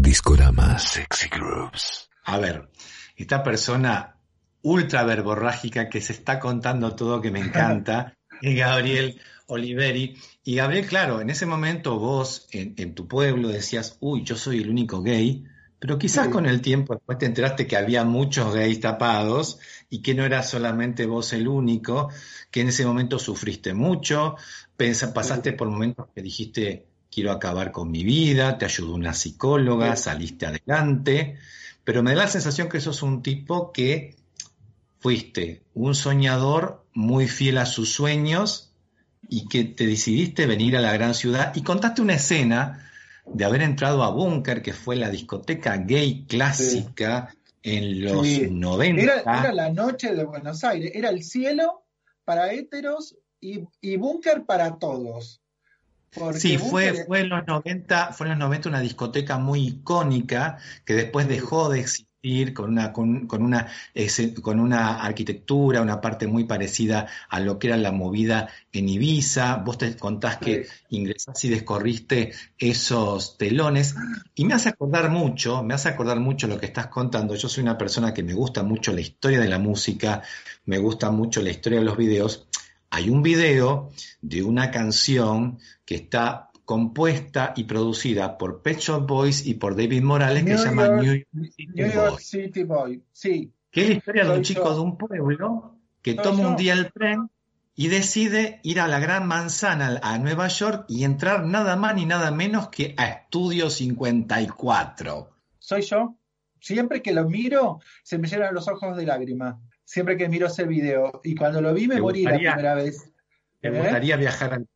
Discorama. Sexy Groups. A ver, esta persona ultra verborrágica que se está contando todo que me encanta [LAUGHS] [LAUGHS] Gabriel Oliveri. Y Gabriel, claro, en ese momento vos en, en tu pueblo decías, uy, yo soy el único gay, pero quizás con el tiempo después te enteraste que había muchos gays tapados y que no era solamente vos el único, que en ese momento sufriste mucho, pasaste por momentos que dijiste, quiero acabar con mi vida, te ayudó una psicóloga, saliste adelante, pero me da la sensación que sos un tipo que fuiste un soñador muy fiel a sus sueños y que te decidiste venir a la gran ciudad y contaste una escena de haber entrado a Bunker, que fue la discoteca gay clásica en los Sí. 90. Era, era la noche de Buenos Aires, era el cielo para héteros y, y búnker para todos. Porque Sí, fue, fue en los 90, fue en los 90 una discoteca muy icónica que después dejó de existir con una, con, con una, con una arquitectura, una parte muy parecida a lo que era la movida en Ibiza. Vos te contás que ingresás y descorriste esos telones y me hace acordar mucho, me hace acordar mucho lo que estás contando. Yo soy una persona que me gusta mucho la historia de la música, me gusta mucho la historia de los videos. Hay un video de una canción que está compuesta y producida por Pet Shop Boys y por David Morales que se llama New York City New York Boy. City Boy, sí. Que es la historia de un chico yo. de un pueblo que Soy toma un día el tren y decide ir a la Gran Manzana, a Nueva York, y entrar nada más ni nada menos que a Estudio 54. Soy yo. Siempre que lo miro, se me llenan los ojos de lágrimas. Siempre que miro ese video. Y cuando lo vi, me ¿Te morí la primera vez. ¿Te ¿Eh? gustaría viajar al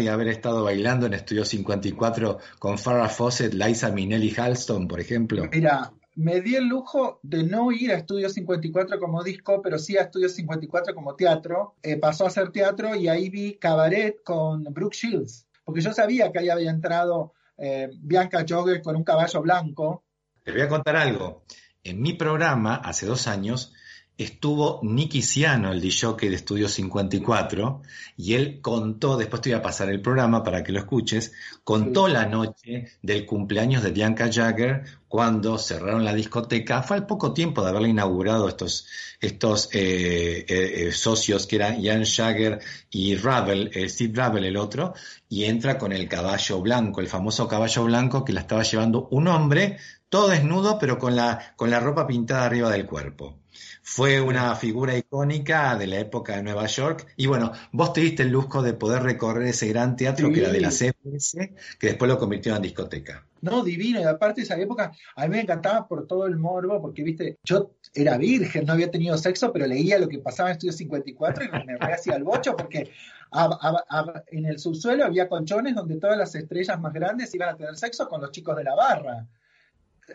y haber estado bailando en Estudio 54 con Farrah Fawcett, Liza Minnelli Halston, por ejemplo? Mira, me di el lujo de no ir a Estudio 54 como disco, pero sí a Estudio 54 como teatro. Eh, pasó a ser teatro y ahí vi Cabaret con Brooke Shields, porque yo sabía que ahí había entrado eh, Bianca Jogger con un caballo blanco. Te voy a contar algo. En mi programa, hace dos años, estuvo Nicky Ciano, el DJ de Estudio 54, y él contó, después te voy a pasar el programa para que lo escuches, contó la noche del cumpleaños de Bianca Jagger cuando cerraron la discoteca. Fue al poco tiempo de haberla inaugurado estos, estos eh, eh, eh, socios que eran Ian Jagger y Ravel, eh, Steve Ravel el otro, y entra con el caballo blanco, el famoso caballo blanco que la estaba llevando un hombre, todo desnudo, pero con la, con la ropa pintada arriba del cuerpo. Fue una figura icónica de la época de Nueva York. Y bueno, vos te diste el lujo de poder recorrer ese gran teatro que era de la. CBS, que después lo convirtió en discoteca. No, divino. Y aparte esa época, a mí me encantaba por todo el morbo, porque, viste, yo era virgen, no había tenido sexo, pero leía lo que pasaba en Estudio 54 y me hacía el bocho, porque a- a- a- en el subsuelo había colchones donde todas las estrellas más grandes iban a tener sexo con los chicos de la barra.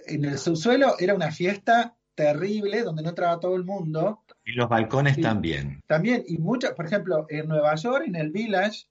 En el subsuelo era una fiesta terrible donde no entraba todo el mundo. Y los balcones también. También, y muchas, por ejemplo, en Nueva York, en el Village,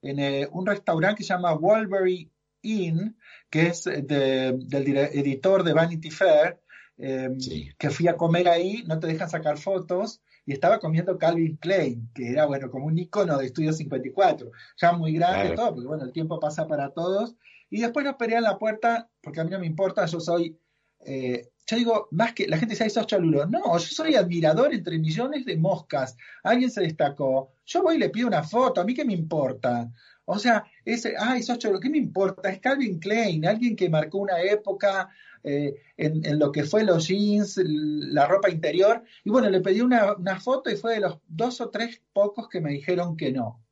en eh, un restaurante que se llama Walbury Inn, que es eh, de- del editor de Vanity Fair, eh, que fui a comer ahí, no te dejan sacar fotos, y estaba comiendo Calvin Klein, que era, bueno, como un icono de Estudio 54, ya muy grande Claro. todo, porque bueno, el tiempo pasa para todos, y después nos en la puerta, porque a mí no me importa, yo soy eh, yo digo, más que la gente dice, sos cholulo. No, yo soy admirador entre millones de moscas. Alguien se destacó. Yo voy y le pido una foto, a mí qué me importa. O sea, ese, ay, sos cholulo, ¿qué me importa? Es Calvin Klein, alguien que marcó una época eh, en, lo que fue los jeans, la ropa interior. Y bueno, le pedí una foto y fue de los dos o tres pocos que me dijeron que no.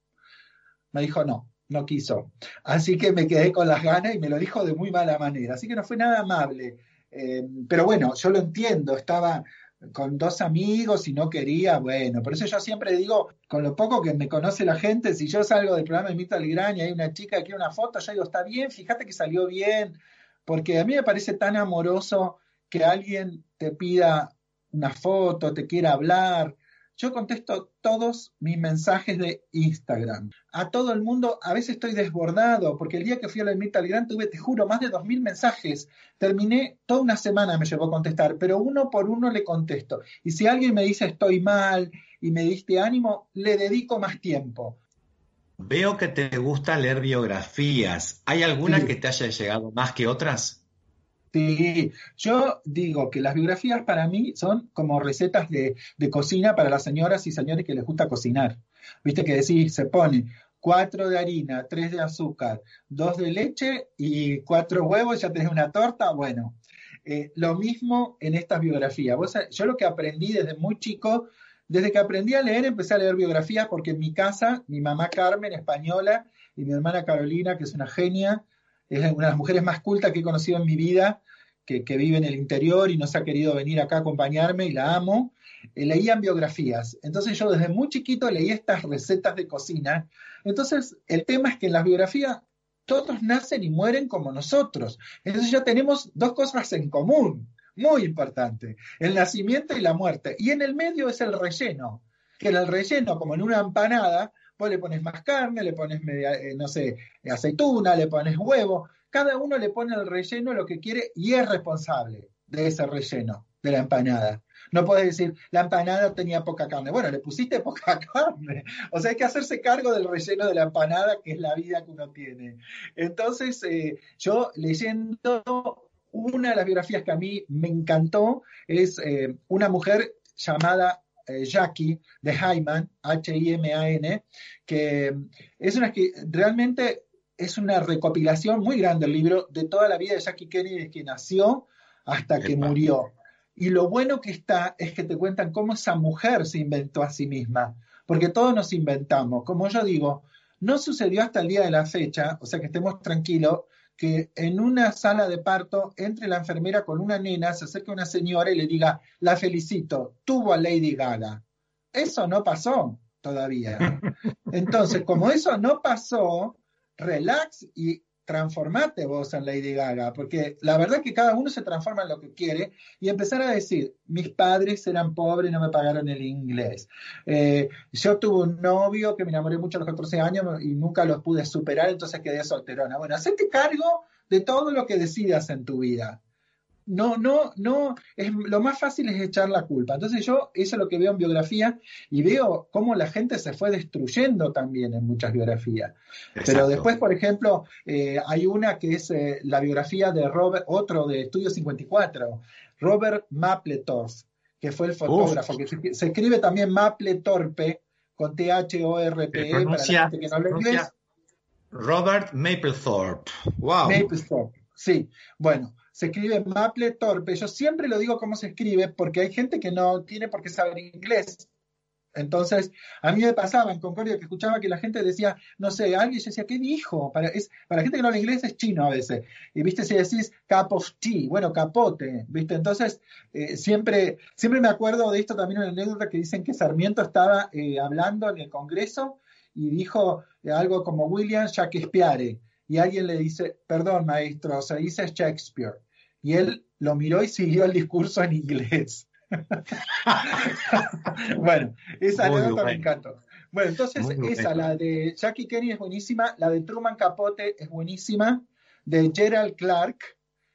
Me dijo no, no quiso. Así que me quedé con las ganas y me lo dijo de muy mala manera. Así que no fue nada amable. Eh, pero bueno, yo lo entiendo, estaba con dos amigos y no quería, bueno, por eso yo siempre digo, con lo poco que me conoce la gente, si yo salgo del programa de Mito al Gran y hay una chica que quiere una foto, yo digo, está bien, fíjate que salió bien, porque a mí me parece tan amoroso que alguien te pida una foto, te quiera hablar. Yo contesto todos mis mensajes de Instagram. A todo el mundo, a veces estoy desbordado, porque el día que fui a la Ermita al Gran tuve, te juro, más de dos mil mensajes. Terminé, toda una semana me llevó a contestar, pero uno por uno le contesto. Y si alguien me dice estoy mal y me diste ánimo, le dedico más tiempo. Veo que te gusta leer biografías. ¿Hay alguna Sí. que te haya llegado más que otras? Sí, yo digo que las biografías para mí son como recetas de, de cocina para las señoras y señores que les gusta cocinar. Viste que decís, se pone cuatro de harina, tres de azúcar, dos de leche y cuatro huevos, ya tenés una torta. Bueno, eh, lo mismo en estas biografías. Vos yo lo que aprendí desde muy chico, desde que aprendí a leer, empecé a leer biografías porque en mi casa, mi mamá Carmen, española, y mi hermana Carolina, que es una genia, es una de las mujeres más cultas que he conocido en mi vida, que, vive en el interior y no se ha querido venir acá a acompañarme y la amo, eh, leían biografías. Entonces yo desde muy chiquito leí estas recetas de cocina. Entonces el tema es que en las biografías todos nacen y mueren como nosotros. Entonces ya tenemos dos cosas en común, muy importante, el nacimiento y la muerte. Y en el medio es el relleno, que en el relleno, como en una empanada, vos le pones más carne, le pones media, eh, no sé, aceituna, le pones huevo, cada uno le pone el relleno lo que quiere y es responsable de ese relleno, de la empanada. No puedes decir, la empanada tenía poca carne. Bueno, le pusiste [LAUGHS] poca carne. O sea, hay que hacerse cargo del relleno de la empanada, que es la vida que uno tiene. Entonces, eh, yo leyendo una de las biografías que a mí me encantó es eh, una mujer llamada eh, Jackie de Hyman, H-I-M-A-N, que es una que realmente es una recopilación muy grande el libro de toda la vida de Jackie Kennedy desde que nació hasta que Epa. murió. Y lo bueno que está es que te cuentan cómo esa mujer se inventó a sí misma, porque todos nos inventamos. Como yo digo, no sucedió hasta el día de la fecha, o sea que estemos tranquilos, que en una sala de parto entre la enfermera con una nena, se acerque una señora y le diga, la felicito, tuvo a Lady Gaga. Eso no pasó todavía. [LAUGHS] Entonces, como eso no pasó, relax y transformate vos en Lady Gaga, porque la verdad que cada uno se transforma en lo que quiere y empezar a decir, mis padres eran pobres y no me pagaron el inglés. Eh, yo tuve un novio que me enamoré mucho a los 14 años y nunca los pude superar, entonces quedé solterona. Bueno, hacete cargo de todo lo que decidas en tu vida. No, no, no, es, lo más fácil es echar la culpa. Entonces yo, eso es lo que veo en biografía y veo cómo la gente se fue destruyendo también en muchas biografías. Pero después, por ejemplo, eh, hay una que es eh, la biografía de Robert, otro de Estudio 54, Robert Mapplethorpe, que fue el fotógrafo, que se, se escribe también Mapplethorpe con T-H-O-R-P-E para la gente que no lo. Robert Mapplethorpe. Wow. Mapplethorpe, sí. Bueno, se escribe Mapplethorpe. Yo siempre lo digo cómo se escribe porque hay gente que no tiene por qué saber inglés. Entonces, a mí me pasaba en Concordia que escuchaba que la gente decía, no sé, alguien decía, ¿qué dijo? Para, es, para la gente que no habla inglés es chino a veces. Y viste, si decís cup of tea, bueno, capote, viste. Entonces, eh, siempre, siempre me acuerdo de esto también una anécdota que dicen que Sarmiento estaba eh, hablando en el Congreso y dijo eh, algo como William Shakespeare. Y alguien le dice, perdón, maestro, se dice Shakespeare. Y él lo miró y siguió el discurso en inglés. [LAUGHS] bueno, esa anécdota me encantó. Bueno, entonces Muy esa, la de Jackie Kennedy es buenísima, la de Truman Capote es buenísima, de Gerald Clark,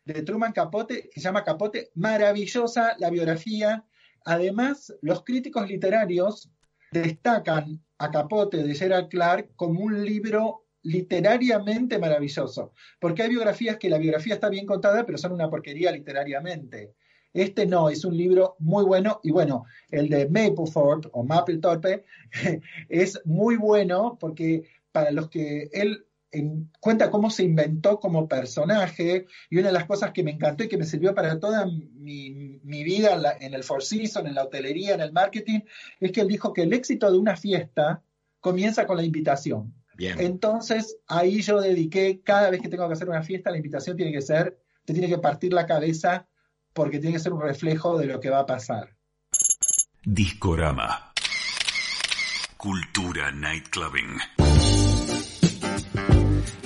de Truman Capote, que se llama Capote, maravillosa la biografía. Además, los críticos literarios destacan a Capote de Gerald Clark como un libro literariamente maravilloso. Porque hay biografías que la biografía está bien contada, pero son una porquería literariamente. Este no, es un libro muy bueno. Y bueno, el de Mapplethorpe o Mapplethorpe [LAUGHS] es muy bueno porque para los que él en- cuenta cómo se inventó como personaje y una de las cosas que me encantó y que me sirvió para toda mi, vida en, en el Four Seasons, en la hotelería, en el marketing, es que él dijo que el éxito de una fiesta comienza con la invitación. Bien. Entonces ahí yo dediqué, cada vez que tengo que hacer una fiesta, la invitación tiene que ser, te tiene que partir la cabeza porque tiene que ser un reflejo de lo que va a pasar. Discorama. Cultura Nightclubbing.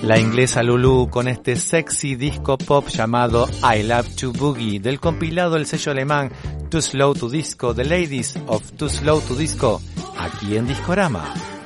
La inglesa Lulu con este sexy disco pop llamado I Love to Boogie del compilado del sello alemán Too Slow to Disco, The Ladies of Too Slow to Disco, aquí en Discorama.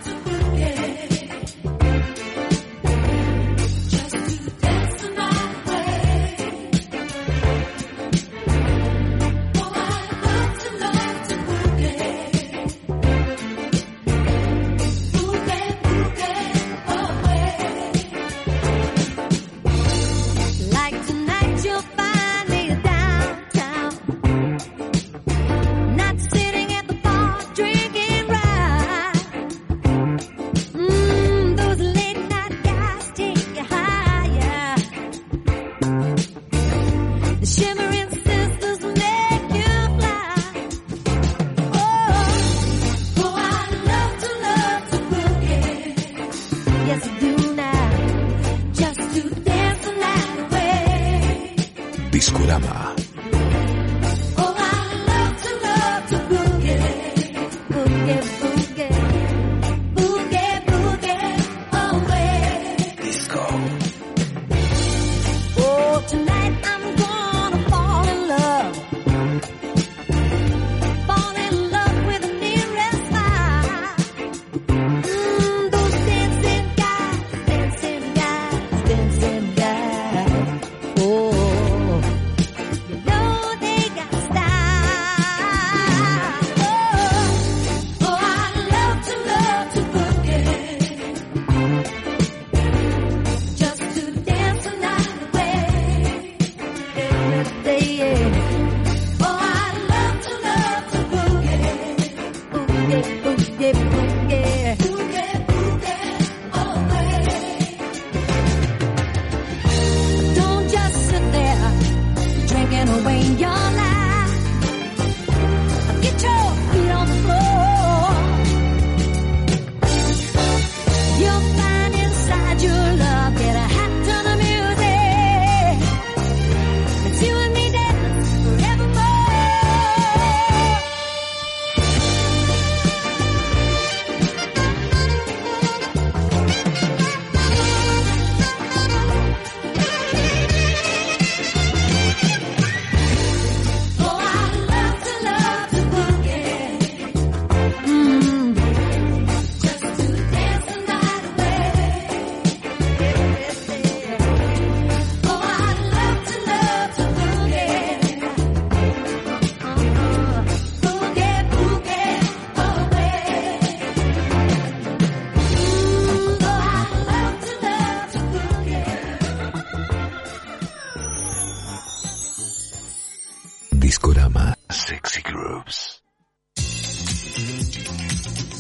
Discorama. Sexy Groups.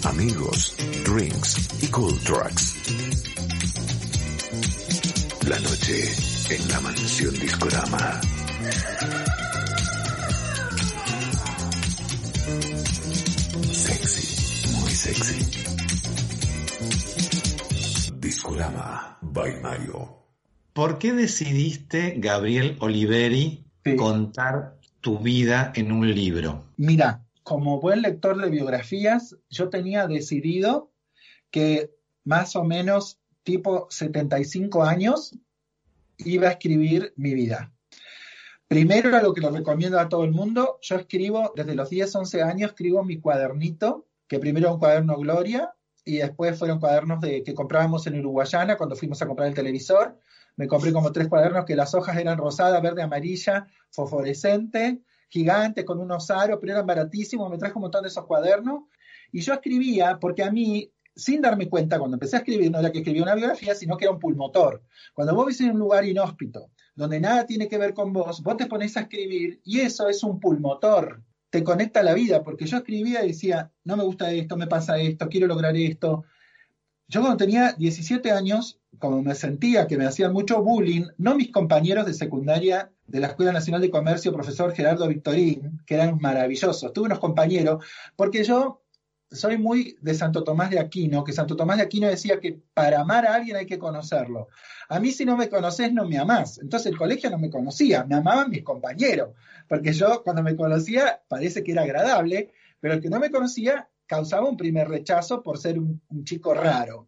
Amigos, drinks y cool tracks. La noche en la mansión Discorama. Sexy, muy sexy. Discorama by Mario. ¿Por qué decidiste, Gabriel Oliveri, Sí. contar tu vida en un libro? Mira, como buen lector de biografías, yo tenía decidido que más o menos tipo 75 años iba a escribir mi vida. Primero era lo que lo recomiendo a todo el mundo. Yo escribo, desde los 10, 11 años, escribo mi cuadernito, que primero era un cuaderno Gloria y después fueron cuadernos de, que comprábamos en Uruguayana cuando fuimos a comprar el televisor. Me compré como tres cuadernos que las hojas eran rosada, verde, amarilla, fosforescente, gigante, con unos aros, pero eran baratísimos. Me traje un montón de esos cuadernos. Y yo escribía porque a mí sin darme cuenta, cuando empecé a escribir, no era que escribía una biografía, sino que era un pulmotor. Cuando vos ves en un lugar inhóspito, donde nada tiene que ver con vos, vos te pones a escribir y eso es un pulmotor. Te conecta a la vida, porque yo escribía y decía, no me gusta esto, me pasa esto, quiero lograr esto. Yo cuando tenía 17 años, como me sentía que me hacían mucho bullying, no mis compañeros de secundaria de la Escuela Nacional de Comercio, profesor Gerardo Victorín, que eran maravillosos, tuve unos compañeros, porque yo soy muy de Santo Tomás de Aquino, que Santo Tomás de Aquino decía que para amar a alguien hay que conocerlo. A mí si no me conoces no me amás. Entonces el colegio no me conocía, me amaban mis compañeros, porque yo cuando me conocía parece que era agradable, pero el que no me conocía causaba un primer rechazo por ser un, un chico raro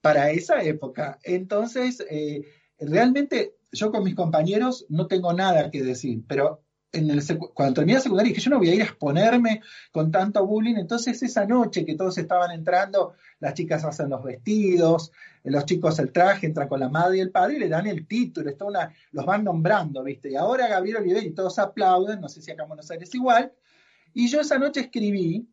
para esa época. Entonces, eh, realmente yo con mis compañeros no tengo nada que decir, pero en el cuando terminé la secundaria dije, yo no voy a ir a exponerme con tanto bullying. Entonces, esa noche que todos estaban entrando, las chicas hacen los vestidos, los chicos el traje, entran con la madre y el padre y le dan el título, está una, los van nombrando, ¿viste? Y ahora Gabriel Oliveri, todos aplauden, no sé si acá en Buenos Aires igual. Y yo esa noche escribí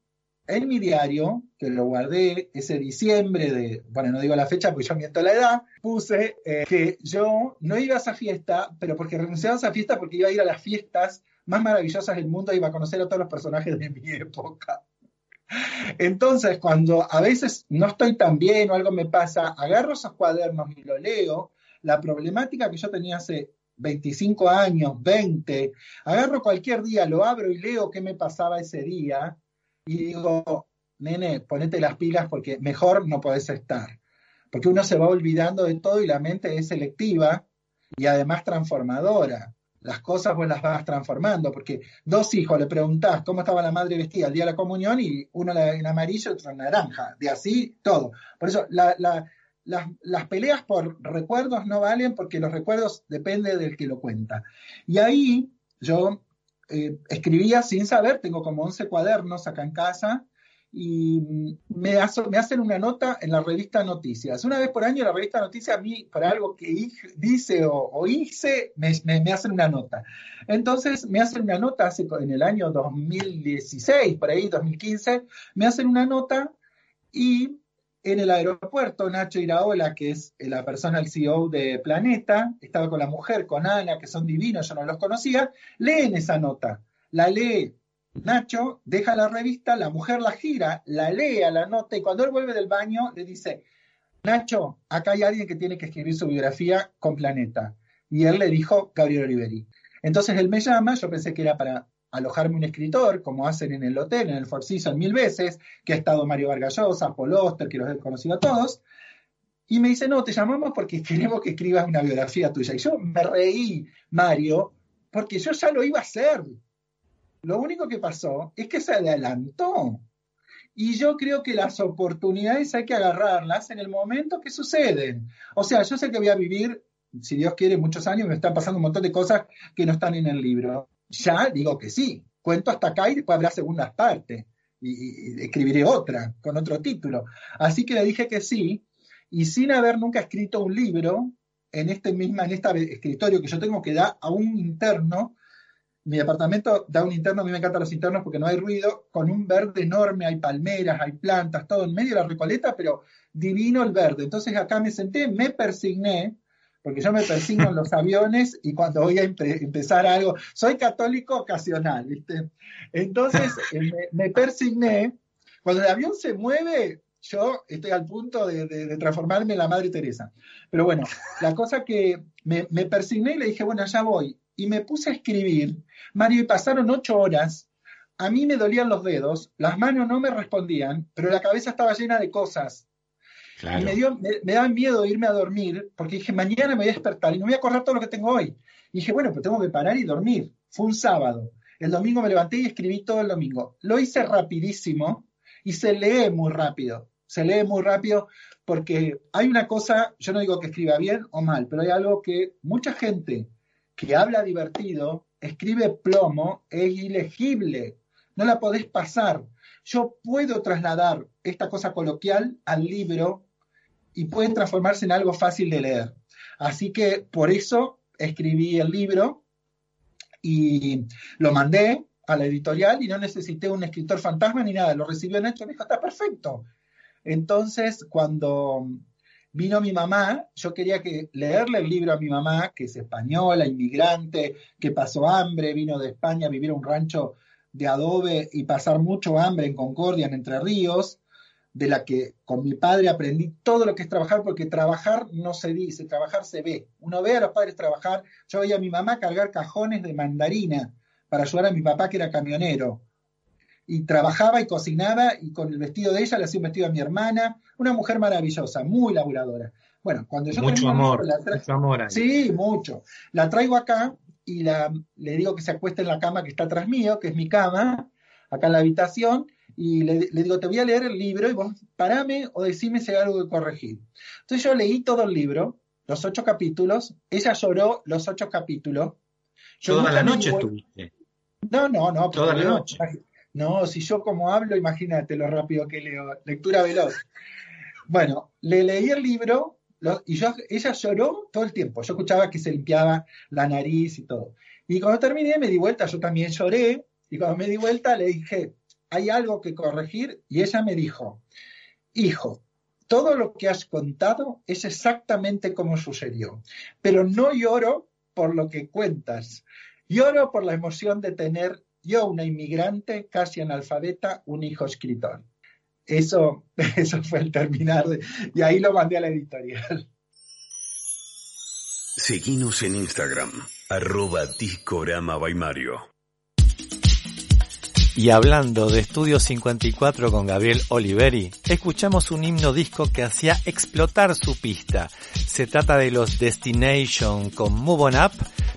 en mi diario, que lo guardé ese diciembre de, bueno, no digo la fecha porque yo miento la edad, puse eh, que yo no iba a esa fiesta, pero porque renunciaba a esa fiesta porque iba a ir a las fiestas más maravillosas del mundo, iba a conocer a todos los personajes de mi [LAUGHS] época. Entonces, cuando a veces no estoy tan bien o algo me pasa, agarro esos cuadernos y lo leo, la problemática que yo tenía hace 25 años, 20, agarro cualquier día, lo abro y leo qué me pasaba ese día y digo, nene, ponete las pilas porque mejor no podés estar. Porque uno se va olvidando de todo y la mente es selectiva y además transformadora. Las cosas vos las vas transformando, porque dos hijos le preguntás cómo estaba la madre vestida el día de la comunión y uno en amarillo y otro en naranja. De así todo. Por eso la- la- las, las peleas por recuerdos no valen porque los recuerdos depende del que lo cuenta. Y ahí yo eh, escribía sin saber, tengo como 11 cuadernos acá en casa, y me, hace- me hacen una nota en la revista Noticias. Una vez por año la revista Noticias, a mí, para algo que dice o, hice, me, hacen una nota. Entonces, me hacen una nota hace, en el año 2016, por ahí, 2015, me hacen una nota y en el aeropuerto, Nacho Iraola, que es la persona, el CEO de Planeta, estaba con la mujer, con Ana, que son divinos, yo no los conocía, leen esa nota, la lee Nacho, deja la revista, la mujer la gira, la lee a la nota y cuando él vuelve del baño le dice, Nacho, acá hay alguien que tiene que escribir su biografía con Planeta. Y él le dijo Gabriel Oliveri. Entonces él me llama, yo pensé que era para alojarme un escritor, como hacen en el hotel, en el Four mil veces, que ha estado Mario Vargallosa, Paul Oster, que los he conocido a todos. Y me dice, no, te llamamos porque [LAUGHS] queremos que escribas una biografía tuya. Y yo me reí, Mario, porque yo ya lo iba a hacer. Lo único que pasó es que se adelantó. Y yo creo que las oportunidades hay que agarrarlas en el momento que suceden. O sea, yo sé que voy a vivir, si Dios quiere, muchos años, me están pasando un montón de cosas que no están en el libro. Ya digo que sí, cuento hasta acá y después habrá segundas partes. Y, escribiré otra, con otro título. Así que le dije que sí, y sin haber nunca escrito un libro, en este misma, en este escritorio que yo tengo que da a un interno, mi departamento da un interno, a mí me encantan los internos porque no hay ruido, con un verde enorme, hay palmeras, hay plantas, todo en medio de la recoleta, pero divino el verde. Entonces acá me senté, me persigné, porque yo me persigno en los aviones y cuando voy a empe- empezar algo, soy católico ocasional, ¿viste? Entonces [LAUGHS] eh, me, me persigné, cuando el avión se mueve, yo estoy al punto de, de- de transformarme en la Madre Teresa. Pero bueno, la cosa que me, me persigné y le dije, bueno, ya voy. Y me puse a escribir, Mario, y pasaron ocho horas. A mí me dolían los dedos, las manos no me respondían, pero la cabeza estaba llena de cosas. Y me, dio, me, daba miedo irme a dormir, porque dije, mañana me voy a despertar y no voy a acordar todo lo que tengo hoy. Y dije, bueno, pues tengo que parar y dormir. Fue un sábado. El domingo me levanté y escribí todo el domingo. Lo hice rapidísimo y se lee muy rápido. Se lee muy rápido porque hay una cosa, yo no digo que escriba bien o mal, pero hay algo que mucha gente que habla divertido, escribe plomo, es ilegible. No la podés pasar. Yo puedo trasladar esta cosa coloquial al libro y puede transformarse en algo fácil de leer. Así que por eso escribí el libro y lo mandé a la editorial y no necesité un escritor fantasma ni nada. Lo recibió Nacho y me dijo, está perfecto. Entonces, cuando vino mi mamá, yo quería que leerle el libro a mi mamá, que es española, inmigrante, que pasó hambre, vino de España a vivir a un rancho de adobe y pasar mucho hambre en Concordia, en Entre Ríos, de la que con mi padre aprendí todo lo que es trabajar, porque trabajar no se dice, trabajar se ve. Uno ve a los padres trabajar. Yo veía a mi mamá cargar cajones de mandarina para ayudar a mi papá, que era camionero. Y trabajaba y cocinaba, y con el vestido de ella le hacía un vestido a mi hermana. Una mujer maravillosa, muy laburadora. Bueno, cuando yo Mucho amor, la mucho amor ahí. Sí, mucho. La traigo acá y la, le digo que se acueste en la cama que está atrás mío, que es mi cama, acá en la habitación, y le, le digo, te voy a leer el libro y vos parame o decime si hay algo que corregir. Entonces yo leí todo el libro, los ocho capítulos, ella lloró los ocho capítulos. Yo Toda la noche estuviste. No, no, no. Toda la noche. No, si yo como hablo, imagínate lo rápido que leo. Lectura veloz. Bueno, le leí el libro lo- y yo, ella lloró todo el tiempo. Yo escuchaba que se limpiaba la nariz y todo. Y cuando terminé me di vuelta, yo también lloré. Y cuando me di vuelta le dije, hay algo que corregir. Y ella me dijo, hijo, todo lo que has contado es exactamente como sucedió. Pero no lloro por lo que cuentas. Lloro por la emoción de tener yo, una inmigrante casi analfabeta, un hijo escritor. Eso, [LAUGHS] eso fue el terminar y ahí lo mandé a la editorial. Seguinos en Instagram, arroba Discorama by Mario. Y hablando de Estudio 54 con Gabriel Oliveri, escuchamos un himno disco que hacía explotar su pista. Se trata de los Destination con Move On Up,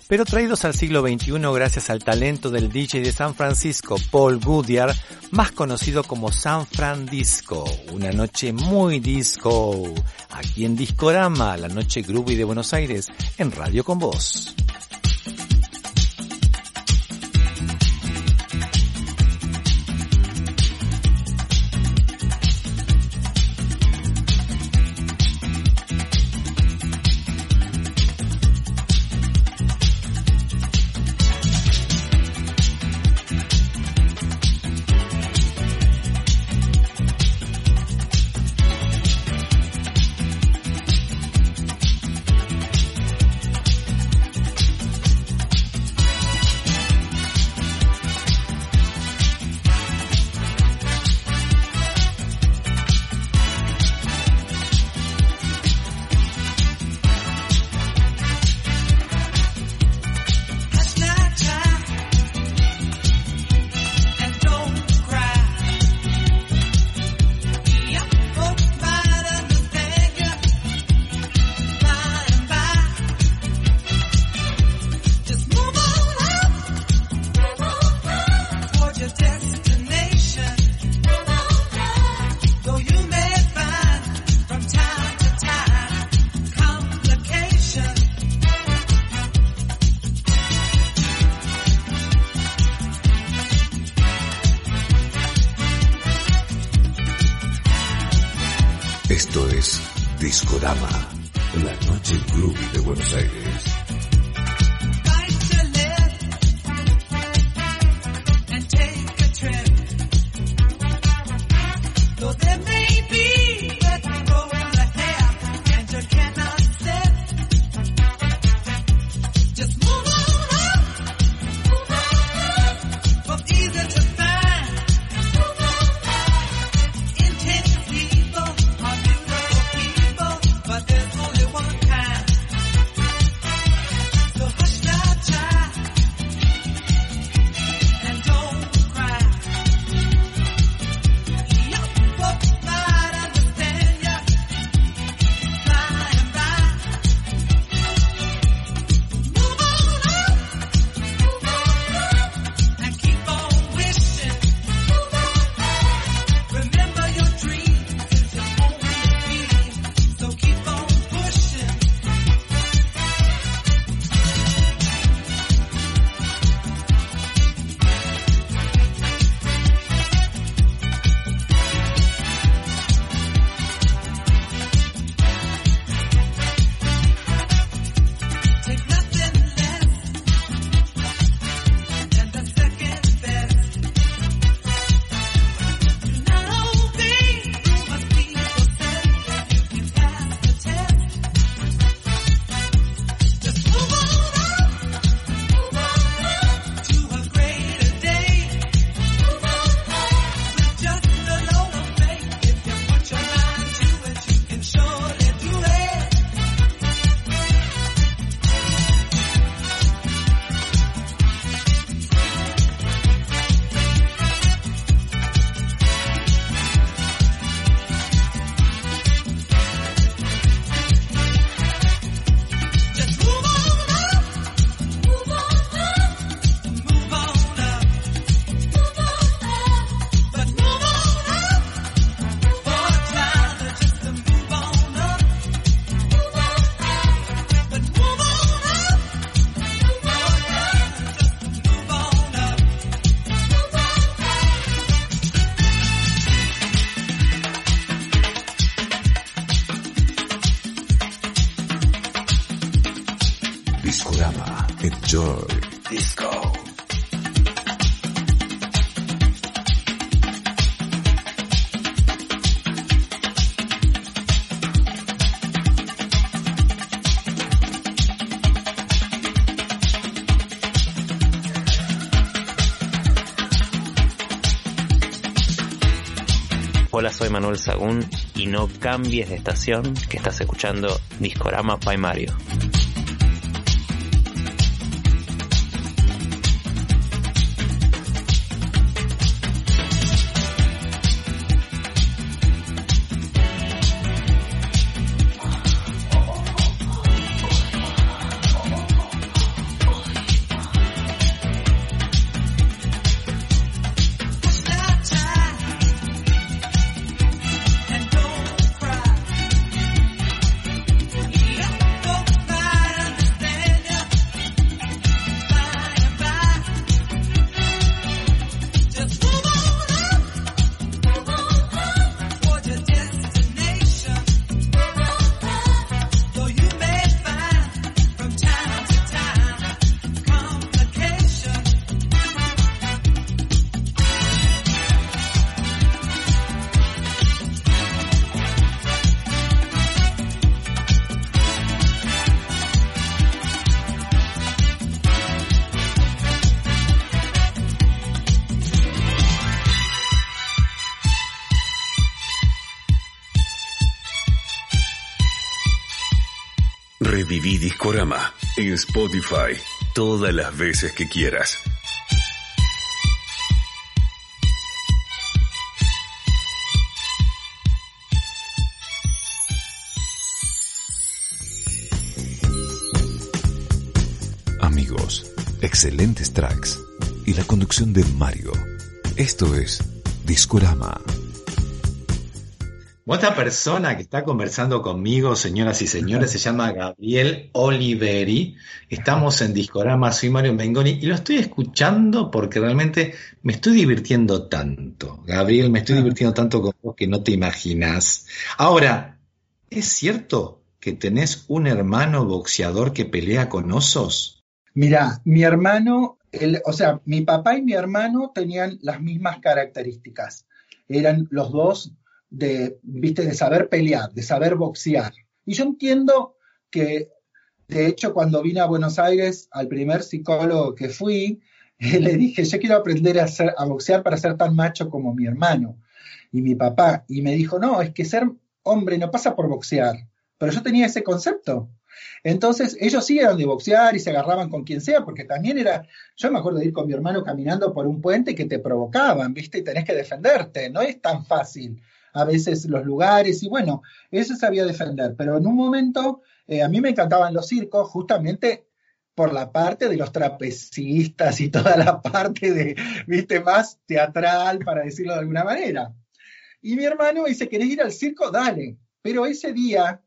pero traídos al siglo XXI gracias al talento del DJ de San Francisco, Paul Goodyear, más conocido como San Fran Disco. Una noche muy disco. Aquí en Discorama, la noche groovy de Buenos Aires, en Radio con Voz. Soy Manuel Sagún y no cambies de estación que estás escuchando Discorama by Mario. Spotify todas las veces que quieras. Amigos, excelentes tracks y la conducción de Mario. Esto es Discorama. Otra persona que está conversando conmigo, señoras y señores, se llama Gabriel Oliveri. Estamos en Discorama, soy Mario Mengoni y lo estoy escuchando porque realmente me estoy divirtiendo tanto. Gabriel, me estoy divirtiendo tanto con vos que no te imaginas. Ahora, ¿es cierto que tenés un hermano boxeador que pelea con osos? Mira, mi hermano, el- o sea, mi papá y mi hermano tenían las mismas características. Eran los dos de, viste, de saber pelear, de saber boxear. Y yo entiendo que, de hecho, cuando vine a Buenos Aires, al primer psicólogo que fui, [LAUGHS] le dije, yo quiero aprender a, hacer- a boxear para ser tan macho como mi hermano y mi papá. Y me dijo, no, es que ser hombre no pasa por boxear. Pero yo tenía ese concepto. Entonces, ellos sí eran de boxear y se agarraban con quien sea, porque también era, yo me acuerdo de ir con mi hermano caminando por un puente que te provocaban, ¿viste? Y tenés que defenderte, no es tan fácil a veces los lugares, y bueno, eso sabía defender, pero en un momento eh, a mí me encantaban los circos justamente por la parte de los trapecistas y toda la parte de, viste, más teatral, para decirlo de alguna manera. Y mi hermano dice, ¿querés ir al circo? Dale. Pero ese día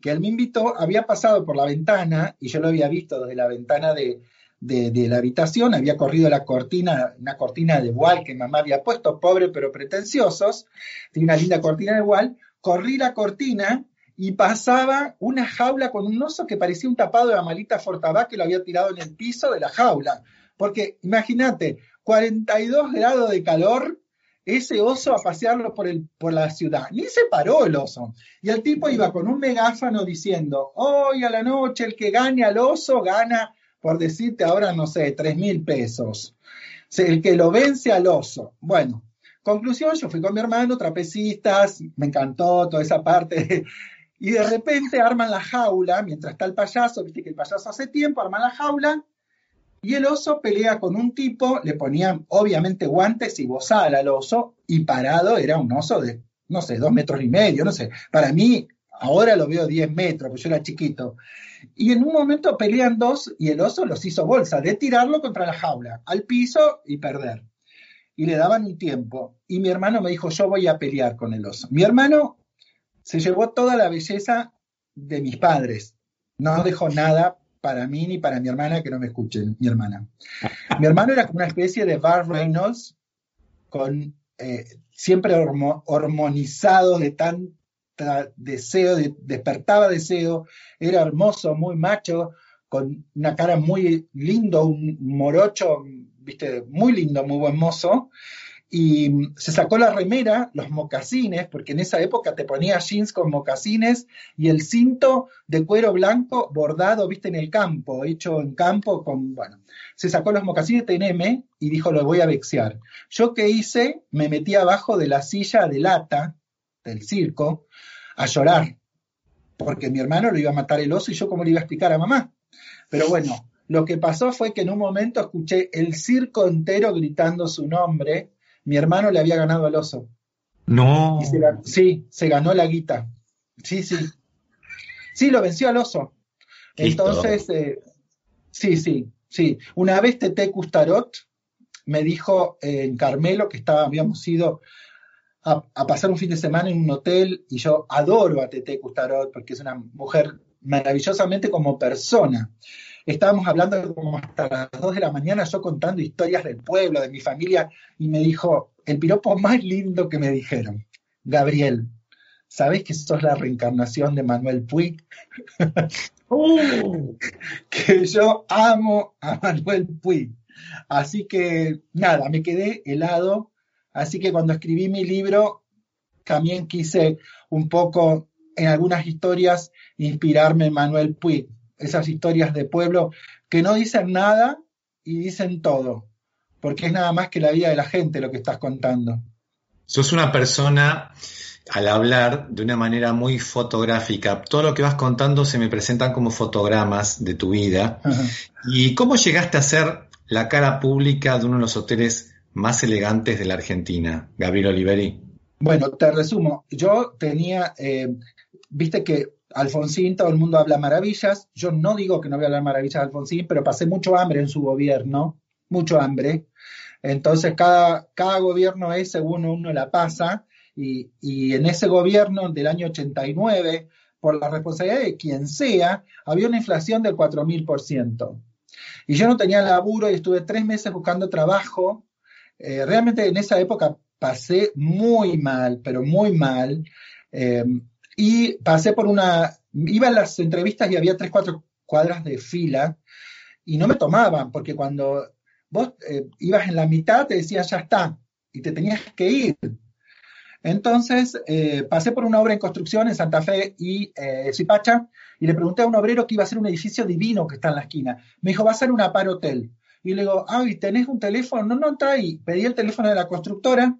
que él me invitó, había pasado por la ventana, y yo lo había visto desde la ventana de, de, la habitación, había corrido la cortina, una cortina de voile que mamá había puesto, pobre pero pretenciosos, tenía una linda cortina de voile, corrí la cortina y pasaba una jaula con un oso que parecía un tapado de Amalita Fortabá que lo había tirado en el piso de la jaula. Porque imagínate, 42 grados de calor, ese oso a pasearlo por, el, por la ciudad. Ni se paró el oso. Y el tipo iba con un megáfano diciendo, hoy a la noche el que gane al oso gana, por decirte ahora, no sé, 3 mil pesos. El que lo vence al oso. Bueno, conclusión, yo fui con mi hermano, trapecistas, me encantó toda esa parte. [LAUGHS] y de repente arman la jaula, mientras está el payaso, viste que el payaso hace tiempo, arman la jaula, y el oso pelea con un tipo, le ponían obviamente guantes y bozal al oso, y parado era un oso de, no sé, dos metros y medio, no sé. Para mí, ahora lo veo 10 metros, porque yo era chiquito. Y en un momento pelean dos y el oso los hizo bolsa, de tirarlo contra la jaula, al piso y perder. Y le daban un tiempo. Y mi hermano me dijo, yo voy a pelear con el oso. Mi hermano se llevó toda la belleza de mis padres. No dejó nada para mí ni para mi hermana, que no me escuchen, mi hermana. Mi hermano era como una especie de Bar Reynolds, con eh, siempre hormo- hormonizado de tanta deseo, de- despertaba deseo, era hermoso, muy macho, con una cara muy lindo, un morocho, viste, muy lindo, muy buen mozo, y mm, se sacó la remera, los mocasines, porque en esa época te ponía jeans con mocasines y el cinto de cuero blanco bordado, viste, en el campo, hecho en campo con, bueno, se sacó los mocasines TNM y dijo, lo voy a vexear. Yo qué hice, me metí abajo de la silla de lata del circo a llorar, porque mi hermano lo iba a matar el oso y yo cómo le iba a explicar a mamá. Pero bueno, lo que pasó fue que en un momento escuché el circo entero gritando su nombre. Mi hermano le había ganado al oso. No. Y se gan- sí, se ganó la guita. Sí, sí. Sí, lo venció al oso. Entonces, eh, sí, sí, sí. Una vez Tete Custarot me dijo eh, en Carmelo que estaba, habíamos ido a, a pasar un fin de semana en un hotel y yo adoro a Tete Custarot porque es una mujer maravillosamente como persona. Estábamos hablando como hasta las 2 de la mañana, yo contando historias del pueblo, de mi familia, y me dijo, el piropo más lindo que me dijeron, Gabriel, ¿sabes que sos la reencarnación de Manuel Puig? [LAUGHS] [LAUGHS] que yo amo a Manuel Puig. Así que nada, me quedé helado. Así que cuando escribí mi libro, también quise un poco en algunas historias inspirarme en Manuel Puig. Esas historias de pueblo que no dicen nada y dicen todo, porque es nada más que la vida de la gente lo que estás contando. Sos una persona, al hablar de una manera muy fotográfica, todo lo que vas contando se me presentan como fotogramas de tu vida. ¿Y cómo llegaste a ser la cara pública de uno de los hoteles más elegantes de la Argentina, Gabriel Oliveri? Bueno, te resumo. Yo tenía, eh, viste que Alfonsín, todo el mundo habla maravillas. Yo no digo que no voy a hablar maravillas de Alfonsín, pero pasé mucho hambre en su gobierno, mucho hambre. Entonces, cada, cada gobierno es según uno la pasa. Y, y en ese gobierno del año 89, por la responsabilidad de quien sea, había una inflación del 4.000%. Y yo no tenía laburo y estuve tres meses buscando trabajo. Eh, realmente en esa época pasé muy mal, pero muy mal. Eh, y pasé por una, iba a las entrevistas y había tres, cuatro cuadras de fila y no me tomaban, porque cuando vos eh, ibas en la mitad te decían ya está y te tenías que ir. Entonces pasé por una obra en construcción en Santa Fe y eh, Zipacha y le pregunté a un obrero que iba a hacer un edificio divino que está en la esquina. Me dijo, va a ser una par hotel. Y le digo, ay, ¿tenés un teléfono? No, no, está ahí. Pedí el teléfono de la constructora,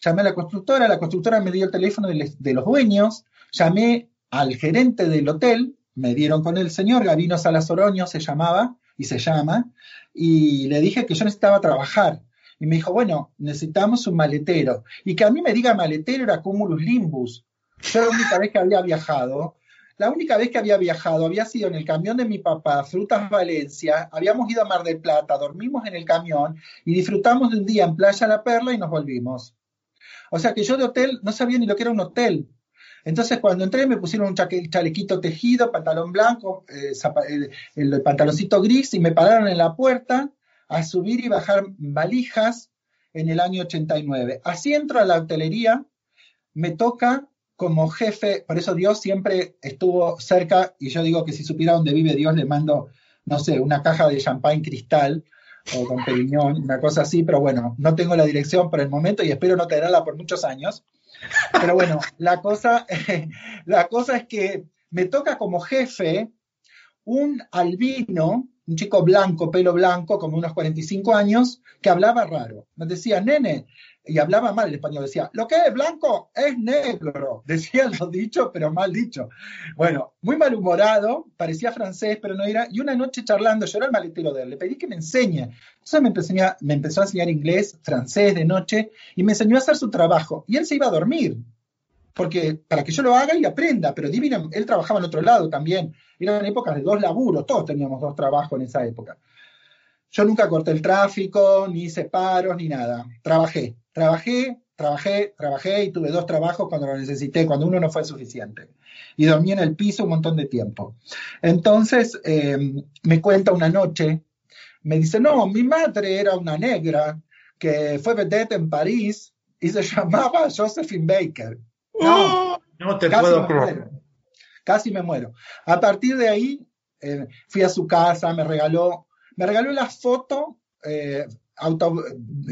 llamé a la constructora, la constructora me dio el teléfono de, los dueños, llamé al gerente del hotel, me dieron con el señor, Gabino Salas Oroño se llamaba y se llama, y le dije que yo necesitaba trabajar. Y me dijo, bueno, necesitamos un maletero. Y que a mí me diga maletero era Cumulus Limbus. Yo la única vez que había viajado, la única vez que había viajado había sido en el camión de mi papá, Frutas Valencia, habíamos ido a Mar del Plata, dormimos en el camión y disfrutamos de un día en Playa La Perla y nos volvimos. O sea que yo de hotel no sabía ni lo que era un hotel. Entonces cuando entré me pusieron un chalequito tejido, pantalón blanco, eh, el, el pantaloncito gris y me pararon en la puerta a subir y bajar valijas en el año 89. Así entro a la hotelería, me toca como jefe, por eso Dios siempre estuvo cerca y yo digo que si supiera dónde vive Dios le mando, no sé, una caja de champán cristal o con Periñón, una cosa así, pero bueno, no tengo la dirección por el momento y espero no tenerla por muchos años. Pero bueno, la cosa, [LAUGHS] la cosa es que me toca como jefe un albino, un chico blanco, pelo blanco, como unos 45 años, que hablaba raro. Me decía, nene, y hablaba mal el español, decía, lo que es blanco es negro. [LAUGHS] Decía lo dicho, pero mal dicho. Bueno, muy malhumorado, parecía francés, pero no era. Y una noche charlando, yo era el maletero de él, le pedí que me enseñe. Entonces me empezó, a- me empezó a enseñar inglés, francés de noche, y me enseñó a hacer su trabajo. Y él se iba a dormir porque para que yo lo haga y aprenda, pero divino, él trabajaba en otro lado también. Eran épocas de dos laburos, todos teníamos dos trabajos en esa época. Yo nunca corté el tráfico, ni hice paros, ni nada. Trabajé, trabajé, trabajé, trabajé y tuve dos trabajos cuando lo necesité, cuando uno no fue suficiente. Y dormí en el piso un montón de tiempo. Entonces, eh, me cuenta una noche, me dice, no, mi madre era una negra que fue vedette en París y se [LAUGHS] llamaba Josephine Baker. No, No te casi puedo creer. Casi me muero. A partir de ahí, eh, fui a su casa, me regaló, me regaló la foto eh, auto,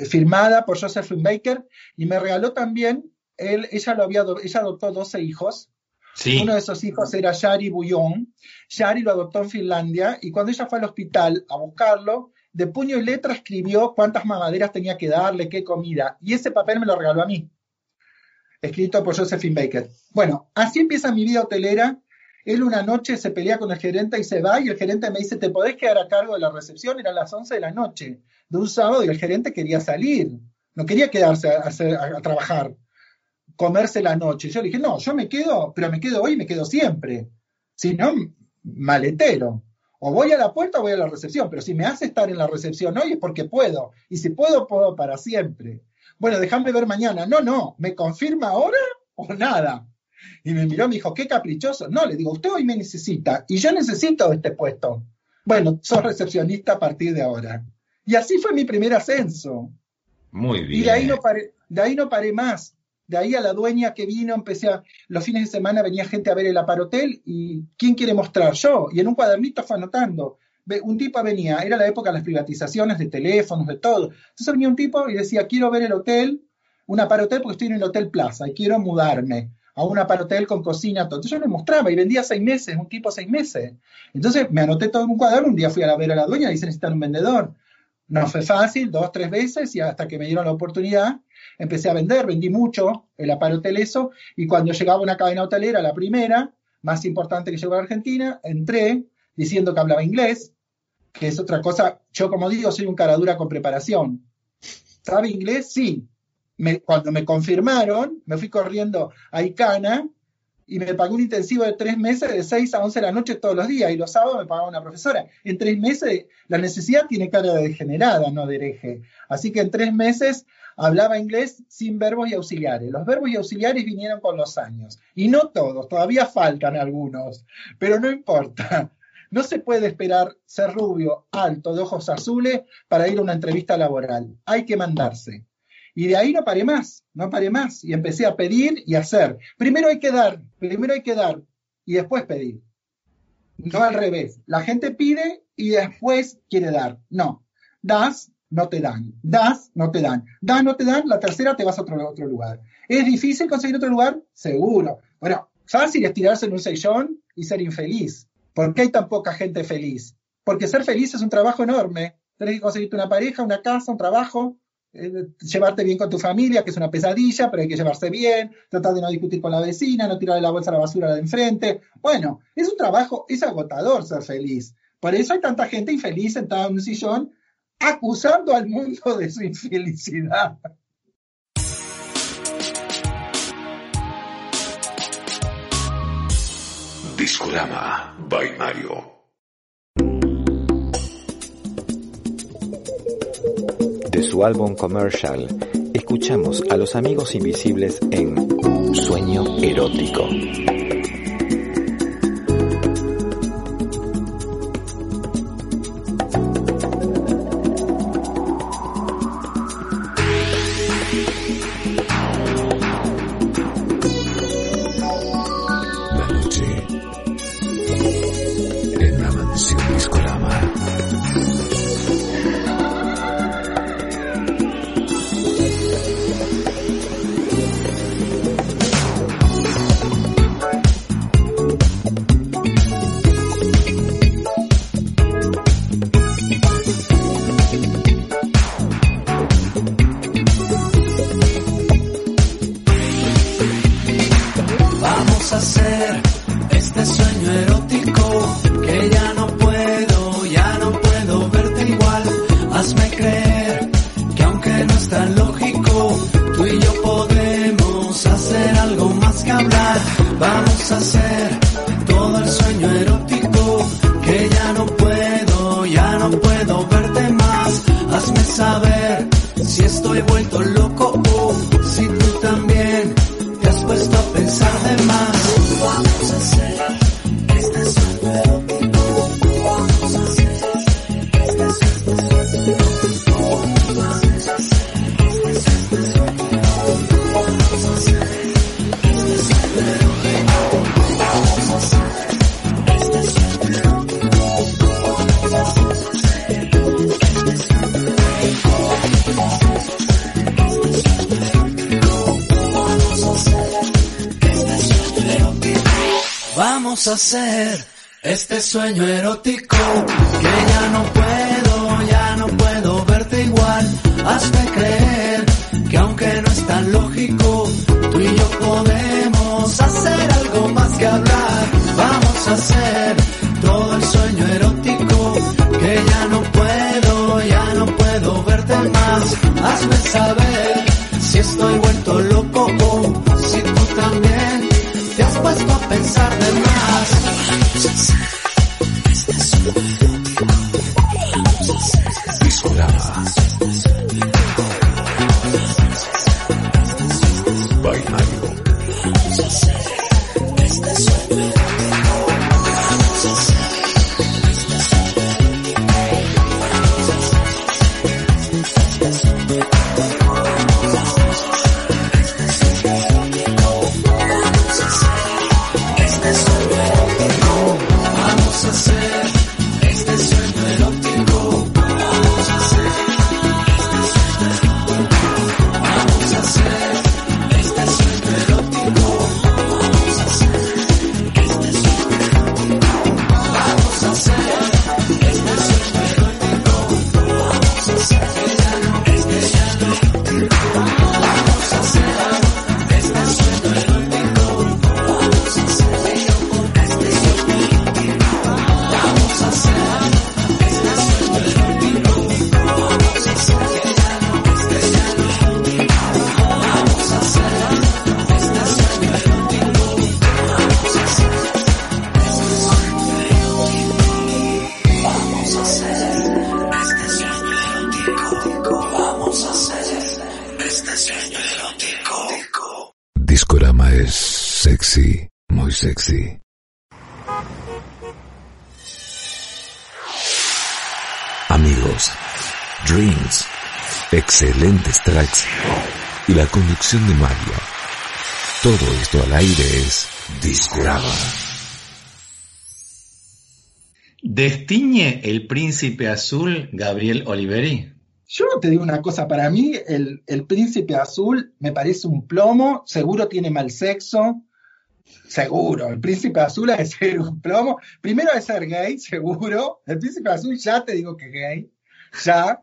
firmada por Josephine Baker y me regaló también, él, ella, lo había, ella adoptó 12 hijos. Sí. Uno de esos hijos era Shari Bouillon. Shari lo adoptó en Finlandia y cuando ella fue al hospital a buscarlo, de puño y letra escribió cuántas mamaderas tenía que darle, qué comida. Y ese papel me lo regaló a mí, escrito por Josephine Baker. Bueno, así empieza mi vida hotelera. Él una noche se pelea con el gerente y se va y el gerente me dice, ¿te podés quedar a cargo de la recepción? Eran las 11 de la noche de un sábado y el gerente quería salir, no quería quedarse a, a- a trabajar, comerse la noche. Yo le dije, no, yo me quedo, pero me quedo hoy y me quedo siempre. Si no, maletero. O voy a la puerta o voy a la recepción, pero si me hace estar en la recepción hoy es porque puedo. Y si puedo, puedo para siempre. Bueno, déjame ver mañana. No, no, ¿me confirma ahora o nada? Y me miró me dijo, qué caprichoso. No, le digo, usted hoy me necesita y yo necesito este puesto. Bueno, sos recepcionista a partir de ahora. Y así fue mi primer ascenso. Muy bien. Y de ahí no paré, de ahí no paré más. De ahí a la dueña que vino, empecé a, los fines de semana venía gente a ver el aparotel y ¿quién quiere mostrar? Yo. Y en un cuadernito fue anotando. Un tipo venía, era la época de las privatizaciones de teléfonos, de todo. Entonces venía un tipo y decía, quiero ver el hotel, un aparotel porque estoy en el Hotel Plaza y quiero mudarme a un aparotel con cocina, todo. Entonces yo le mostraba y vendía seis meses, un tipo seis meses. Entonces me anoté todo en un cuaderno, un día fui a ver a la dueña y dice, necesitan un vendedor. No fue fácil, dos, tres veces, y hasta que me dieron la oportunidad, empecé a vender, vendí mucho el aparotel eso, y cuando llegaba una cadena hotelera, la primera, más importante que llegó a Argentina, entré diciendo que hablaba inglés, que es otra cosa, yo como digo, soy un caradura con preparación. ¿Sabe inglés? Sí. Cuando me confirmaron, me fui corriendo a Icana y me pagó un intensivo de tres meses de 6 a 11 de la noche todos los días y los sábados me pagaba una profesora. En tres meses la necesidad tiene cara de degenerada, no de hereje. Así que en tres meses hablaba inglés sin verbos y auxiliares. Los verbos y auxiliares vinieron con los años. Y no todos, todavía faltan algunos, pero no importa. No se puede esperar ser rubio, alto, de ojos azules para ir a una entrevista laboral. Hay que mandarse. Y de ahí no paré más, no paré más. Y empecé a pedir y a hacer. Primero hay que dar, primero hay que dar y después pedir. No al revés. La gente pide y después quiere dar. No. Das, no te dan. Das, no te dan. Das, no te dan. La tercera te vas a otro, otro lugar. ¿Es difícil conseguir otro lugar? Seguro. Bueno, fácil es tirarse en un sillón y ser infeliz. ¿Por qué hay tan poca gente feliz? Porque ser feliz es un trabajo enorme. Tienes que conseguirte una pareja, una casa, un trabajo, eh, llevarte bien con tu familia, que es una pesadilla, pero hay que llevarse bien, tratar de no discutir con la vecina, no tirarle la bolsa a la basura de enfrente. Bueno, es un trabajo, es agotador ser feliz. Por eso hay tanta gente infeliz sentada en un sillón acusando al mundo de su infelicidad. Discorama by Mario. De su álbum Commercial, escuchamos a los amigos invisibles en Sueño Erótico. Sueño erótico Amigos, drinks, excelentes tracks y la conducción de Mario. Todo esto al aire es Discorama. ¿Destiñe el príncipe azul Gabriel Oliveri? Yo te digo una cosa, para mí el, el príncipe azul me parece un plomo, seguro tiene mal sexo, seguro, el príncipe azul de ser un plomo, primero de ser gay, seguro, el príncipe azul ya te digo que es gay, ya,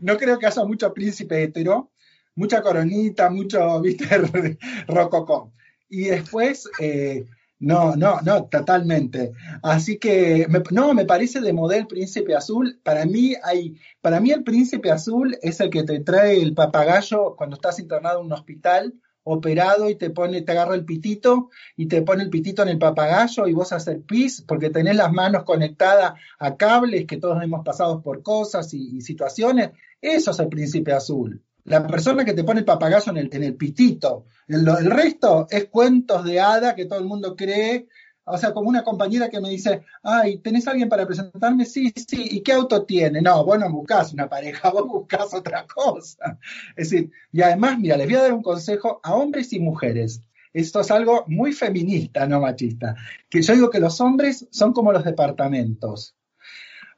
no creo que haya mucho príncipe hetero, mucha coronita, mucho, viste, [LAUGHS] rococó. Y después, eh, no, no, no, totalmente. Así que, no, me parece de modelo Príncipe Azul. Para mí hay, para mí el Príncipe Azul es el que te trae el papagayo cuando estás internado en un hospital, operado y te pone, te agarra el pitito y te pone el pitito en el papagayo y vos haces pis porque tenés las manos conectadas a cables que todos hemos pasado por cosas y, situaciones. Eso es el Príncipe Azul. La persona que te pone el papagayo en el, en el pitito. El resto es cuentos de hada que todo el mundo cree. O sea, como una compañera que me dice, ay, ¿tenés alguien para presentarme? Sí, sí. ¿Y qué auto tiene? No, vos no buscás una pareja, [LAUGHS] vos buscás otra cosa. Es decir, y además, mira, les voy a dar un consejo a hombres y mujeres. Esto es algo muy feminista, no machista. Que yo digo que los hombres son como los departamentos.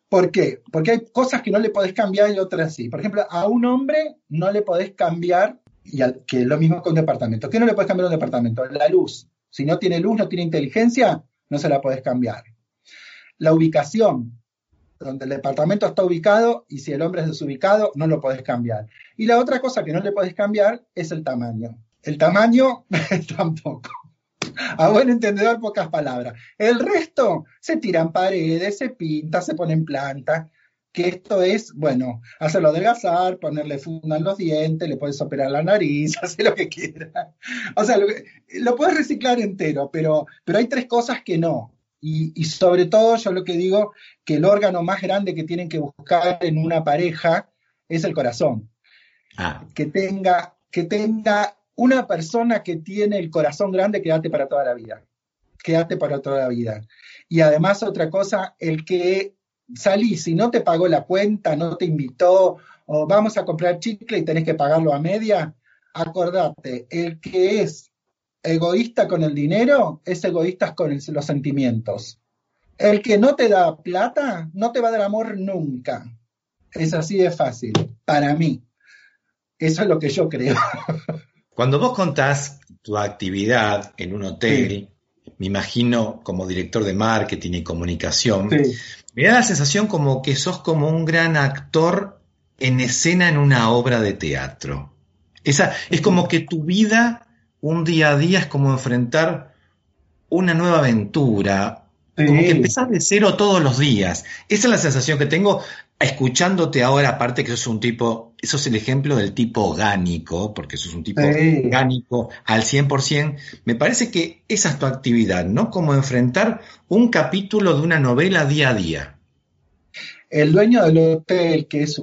¿Por qué? Porque hay cosas que no le podés cambiar y otras sí. Por ejemplo, a un hombre no le podés cambiar, y que lo mismo que un departamento. ¿Qué no le podés cambiar a un departamento? La luz. Si no tiene luz, no tiene inteligencia, no se la podés cambiar. La ubicación, donde el departamento está ubicado y si el hombre es desubicado, no lo podés cambiar. Y la otra cosa que no le podés cambiar es el tamaño. El tamaño [LAUGHS] tampoco. A buen entendedor, pocas palabras. El resto se tiran paredes, se pinta, se ponen plantas. Que esto es, bueno, hacerlo adelgazar, ponerle funda en los dientes, le puedes operar la nariz, [LAUGHS] hacer lo que quieras. O sea, lo, puedes reciclar entero, pero, pero hay tres cosas que no. Y, y sobre todo, yo lo que digo, que el órgano más grande que tienen que buscar en una pareja es el corazón Ah, que tenga, que tenga una persona que tiene el corazón grande, quédate para toda la vida. Quédate para toda la vida. Y además, otra cosa, el que salís y no te pagó la cuenta, no te invitó, o vamos a comprar chicle y tenés que pagarlo a media, acordate, el que es egoísta con el dinero es egoísta con el- los sentimientos. El que no te da plata no te va a dar amor nunca. Es así de fácil, para mí. Eso es lo que yo creo. Cuando vos contás tu actividad en un hotel me imagino como director de marketing y comunicación, Sí. me da la sensación como que sos como un gran actor en escena en una obra de teatro. Esa, es como que tu vida, un día a día, es como enfrentar una nueva aventura, como que empezás de cero todos los días. Esa es la sensación que tengo escuchándote ahora, aparte que sos un tipo, eso es el ejemplo del tipo orgánico, porque sos un tipo Sí. orgánico al 100%, me parece que esa es tu actividad, ¿no? Como enfrentar un capítulo de una novela día a día. El dueño del hotel, que es,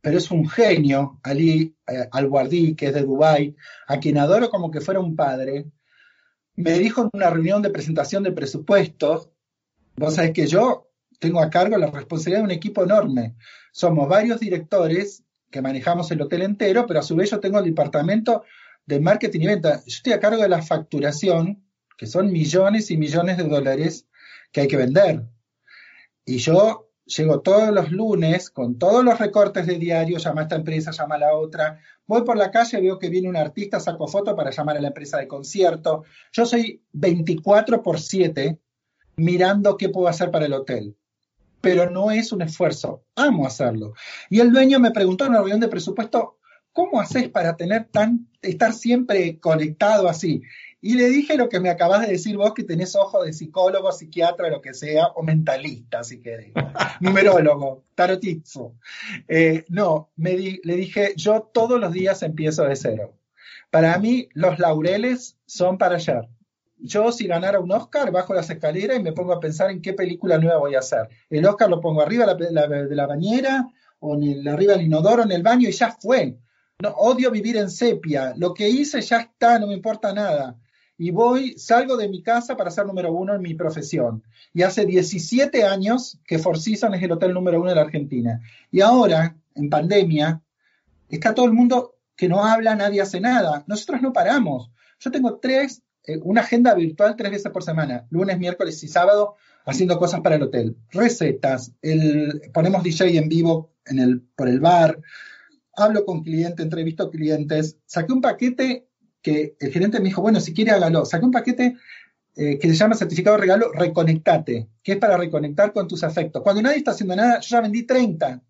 pero es un genio, Ali eh, Al-Wardi, que es de Dubái, a quien adoro como que fuera un padre, me dijo en una reunión de presentación de presupuestos, vos sabés que yo tengo a cargo la responsabilidad de un equipo enorme. Somos varios directores que manejamos el hotel entero, pero a su vez yo tengo el departamento de marketing y venta. Yo estoy a cargo de la facturación, que son millones y millones de dólares que hay que vender. Y yo llego todos los lunes con todos los recortes de diario, llama a esta empresa, llama a la otra. Voy por la calle, veo que viene un artista, saco foto para llamar a la empresa de concierto. Yo soy 24 por 7 mirando qué puedo hacer para el hotel. Pero no es un esfuerzo, amo hacerlo. Y el dueño me preguntó en una reunión de presupuesto, ¿cómo haces para tener tan, estar siempre conectado así? Y le dije lo que me acabas de decir vos, que tenés ojo de psicólogo, psiquiatra, lo que sea, o mentalista, si querés, [LAUGHS] numerólogo, tarotizo. Eh, no, me di- le dije, yo todos los días empiezo de cero. Para mí, los laureles son para ayer. Yo, si ganara un Oscar, bajo las escaleras y me pongo a pensar en qué película nueva voy a hacer. El Oscar lo pongo arriba de la, bañera, o en arriba del inodoro, en el baño, y ya fue. No, odio vivir en sepia. Lo que hice ya está, no me importa nada. Y voy, salgo de mi casa para ser número uno en mi profesión. Y hace 17 años que Four Seasons es el hotel número uno de la Argentina. Y ahora, en pandemia, está todo el mundo que no habla, nadie hace nada. Nosotros no paramos. Yo tengo tres, una agenda virtual tres veces por semana, lunes, miércoles y sábado, haciendo cosas para el hotel. Recetas, el, ponemos DJ en vivo en el, por el bar, hablo con clientes, entrevisto clientes. Saqué un paquete que el gerente me dijo, bueno, si quiere hágalo. Saqué un paquete eh, que se llama certificado de regalo Reconectate, que es para reconectar con tus afectos. Cuando nadie está haciendo nada, yo ya vendí 30.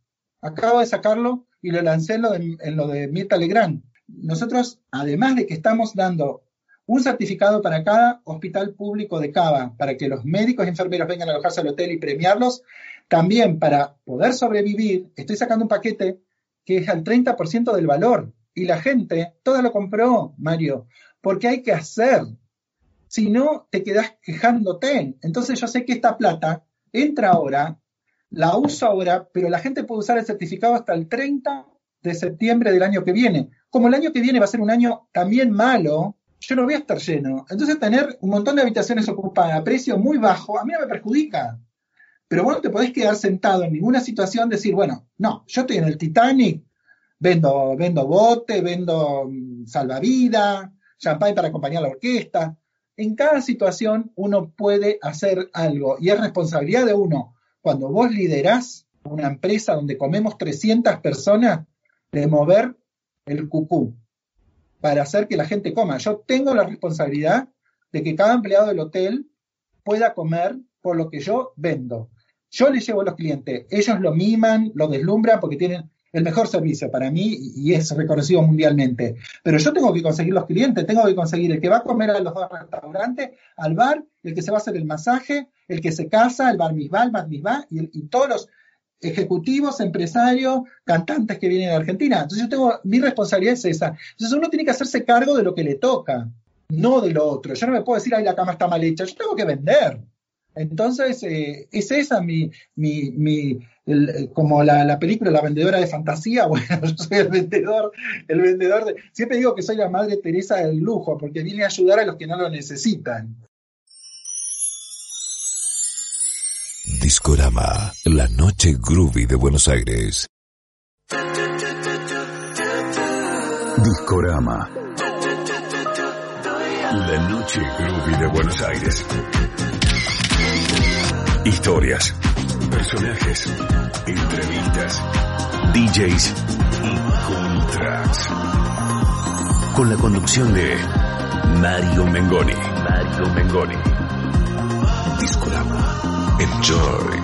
Acabo de sacarlo y lo lancé en lo de, en lo. Nosotros, además de que estamos dando un certificado para cada hospital público de Cava, para que los médicos y enfermeros vengan a alojarse al hotel y premiarlos, también para poder sobrevivir, estoy sacando un paquete que es al 30% del valor. Y la gente, toda lo compró, Mario, porque hay que hacer. Si no, te quedas quejándote. Entonces yo sé que esta plata entra ahora, la uso ahora, pero la gente puede usar el certificado hasta el 30 de septiembre del año que viene. Como el año que viene va a ser un año también malo, yo no voy a estar lleno. Entonces tener un montón de habitaciones ocupadas a precio muy bajo, a mí no me perjudica. Pero vos no te podés quedar sentado en ninguna situación, decir, bueno, no, yo estoy en el Titanic, vendo, vendo bote, vendo mm, salvavidas, champán para acompañar a la orquesta. En cada situación uno puede hacer algo y es responsabilidad de uno. Cuando vos liderás una empresa donde comemos 300 personas, de mover el cucú para hacer que la gente coma. Yo tengo la responsabilidad de que cada empleado del hotel pueda comer por lo que yo vendo. Yo les llevo a los clientes, ellos lo miman, lo deslumbran porque tienen el mejor servicio para mí y es reconocido mundialmente. Pero yo tengo que conseguir los clientes, tengo que conseguir el que va a comer a los dos restaurantes, al bar, el que se va a hacer el masaje, el que se casa, el bar misbah, el bar misbah y, y todos los ejecutivos, empresarios, cantantes que vienen a Argentina. Entonces yo tengo, mi responsabilidad es esa. Entonces uno tiene que hacerse cargo de lo que le toca, no de lo otro. Yo no me puedo decir, ay, la cama está mal hecha, yo tengo que vender. Entonces, eh, es esa mi, mi, mi el- como la, la película La vendedora de fantasía, [LAUGHS] bueno, yo soy el vendedor, el vendedor de, siempre digo que soy la madre Teresa del lujo, porque viene a ayudar a los que no lo necesitan. Discorama, la noche groovy de Buenos Aires. Discorama. La noche groovy de Buenos Aires. Historias, personajes, entrevistas, DJs y contras. Con la conducción de Mario Mengoni. Mario Mengoni. Discorama. Enjoy.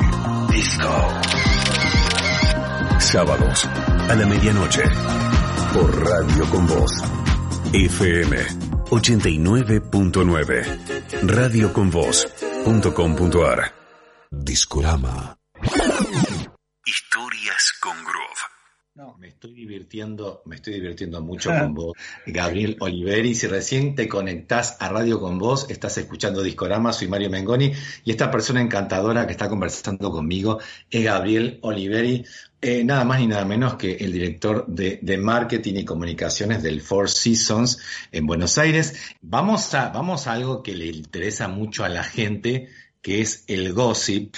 Disco. Sábados a la medianoche. Por Radio con Voz. FM 89.9. Radioconvoz.com.ar. Discorama. Historias con Groove. Me estoy divirtiendo, me estoy divirtiendo mucho [LAUGHS] con vos, Gabriel Oliveri. Si recién te conectás a Radio con vos, estás escuchando Discorama, soy Mario Mengoni y esta persona encantadora que está conversando conmigo es Gabriel Oliveri, eh, nada más ni nada menos que el director de, de marketing y comunicaciones del Four Seasons en Buenos Aires. Vamos a, vamos a algo que le interesa mucho a la gente, que es el gossip,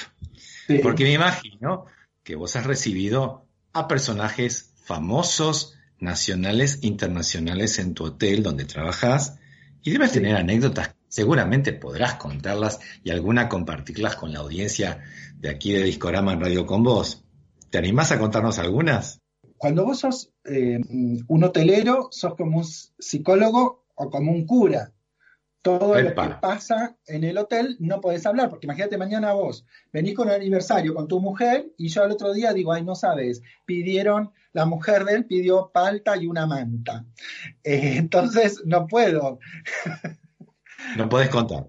porque me imagino que vos has recibido a personajes famosos, nacionales, internacionales en tu hotel donde trabajas y debes tener anécdotas, seguramente podrás contarlas y alguna compartirlas con la audiencia de aquí de Discorama en Radio con vos. ¿Te animás a contarnos algunas? Cuando vos sos eh, un hotelero, sos como un psicólogo o como un cura. Todo lo que pasa en el hotel no podés hablar, porque imagínate mañana vos venís con un aniversario con tu mujer y yo al otro día digo, ay, no sabes, pidieron, la mujer de él pidió palta y una manta. Eh, [LAUGHS] entonces no puedo, [LAUGHS] No podés contar.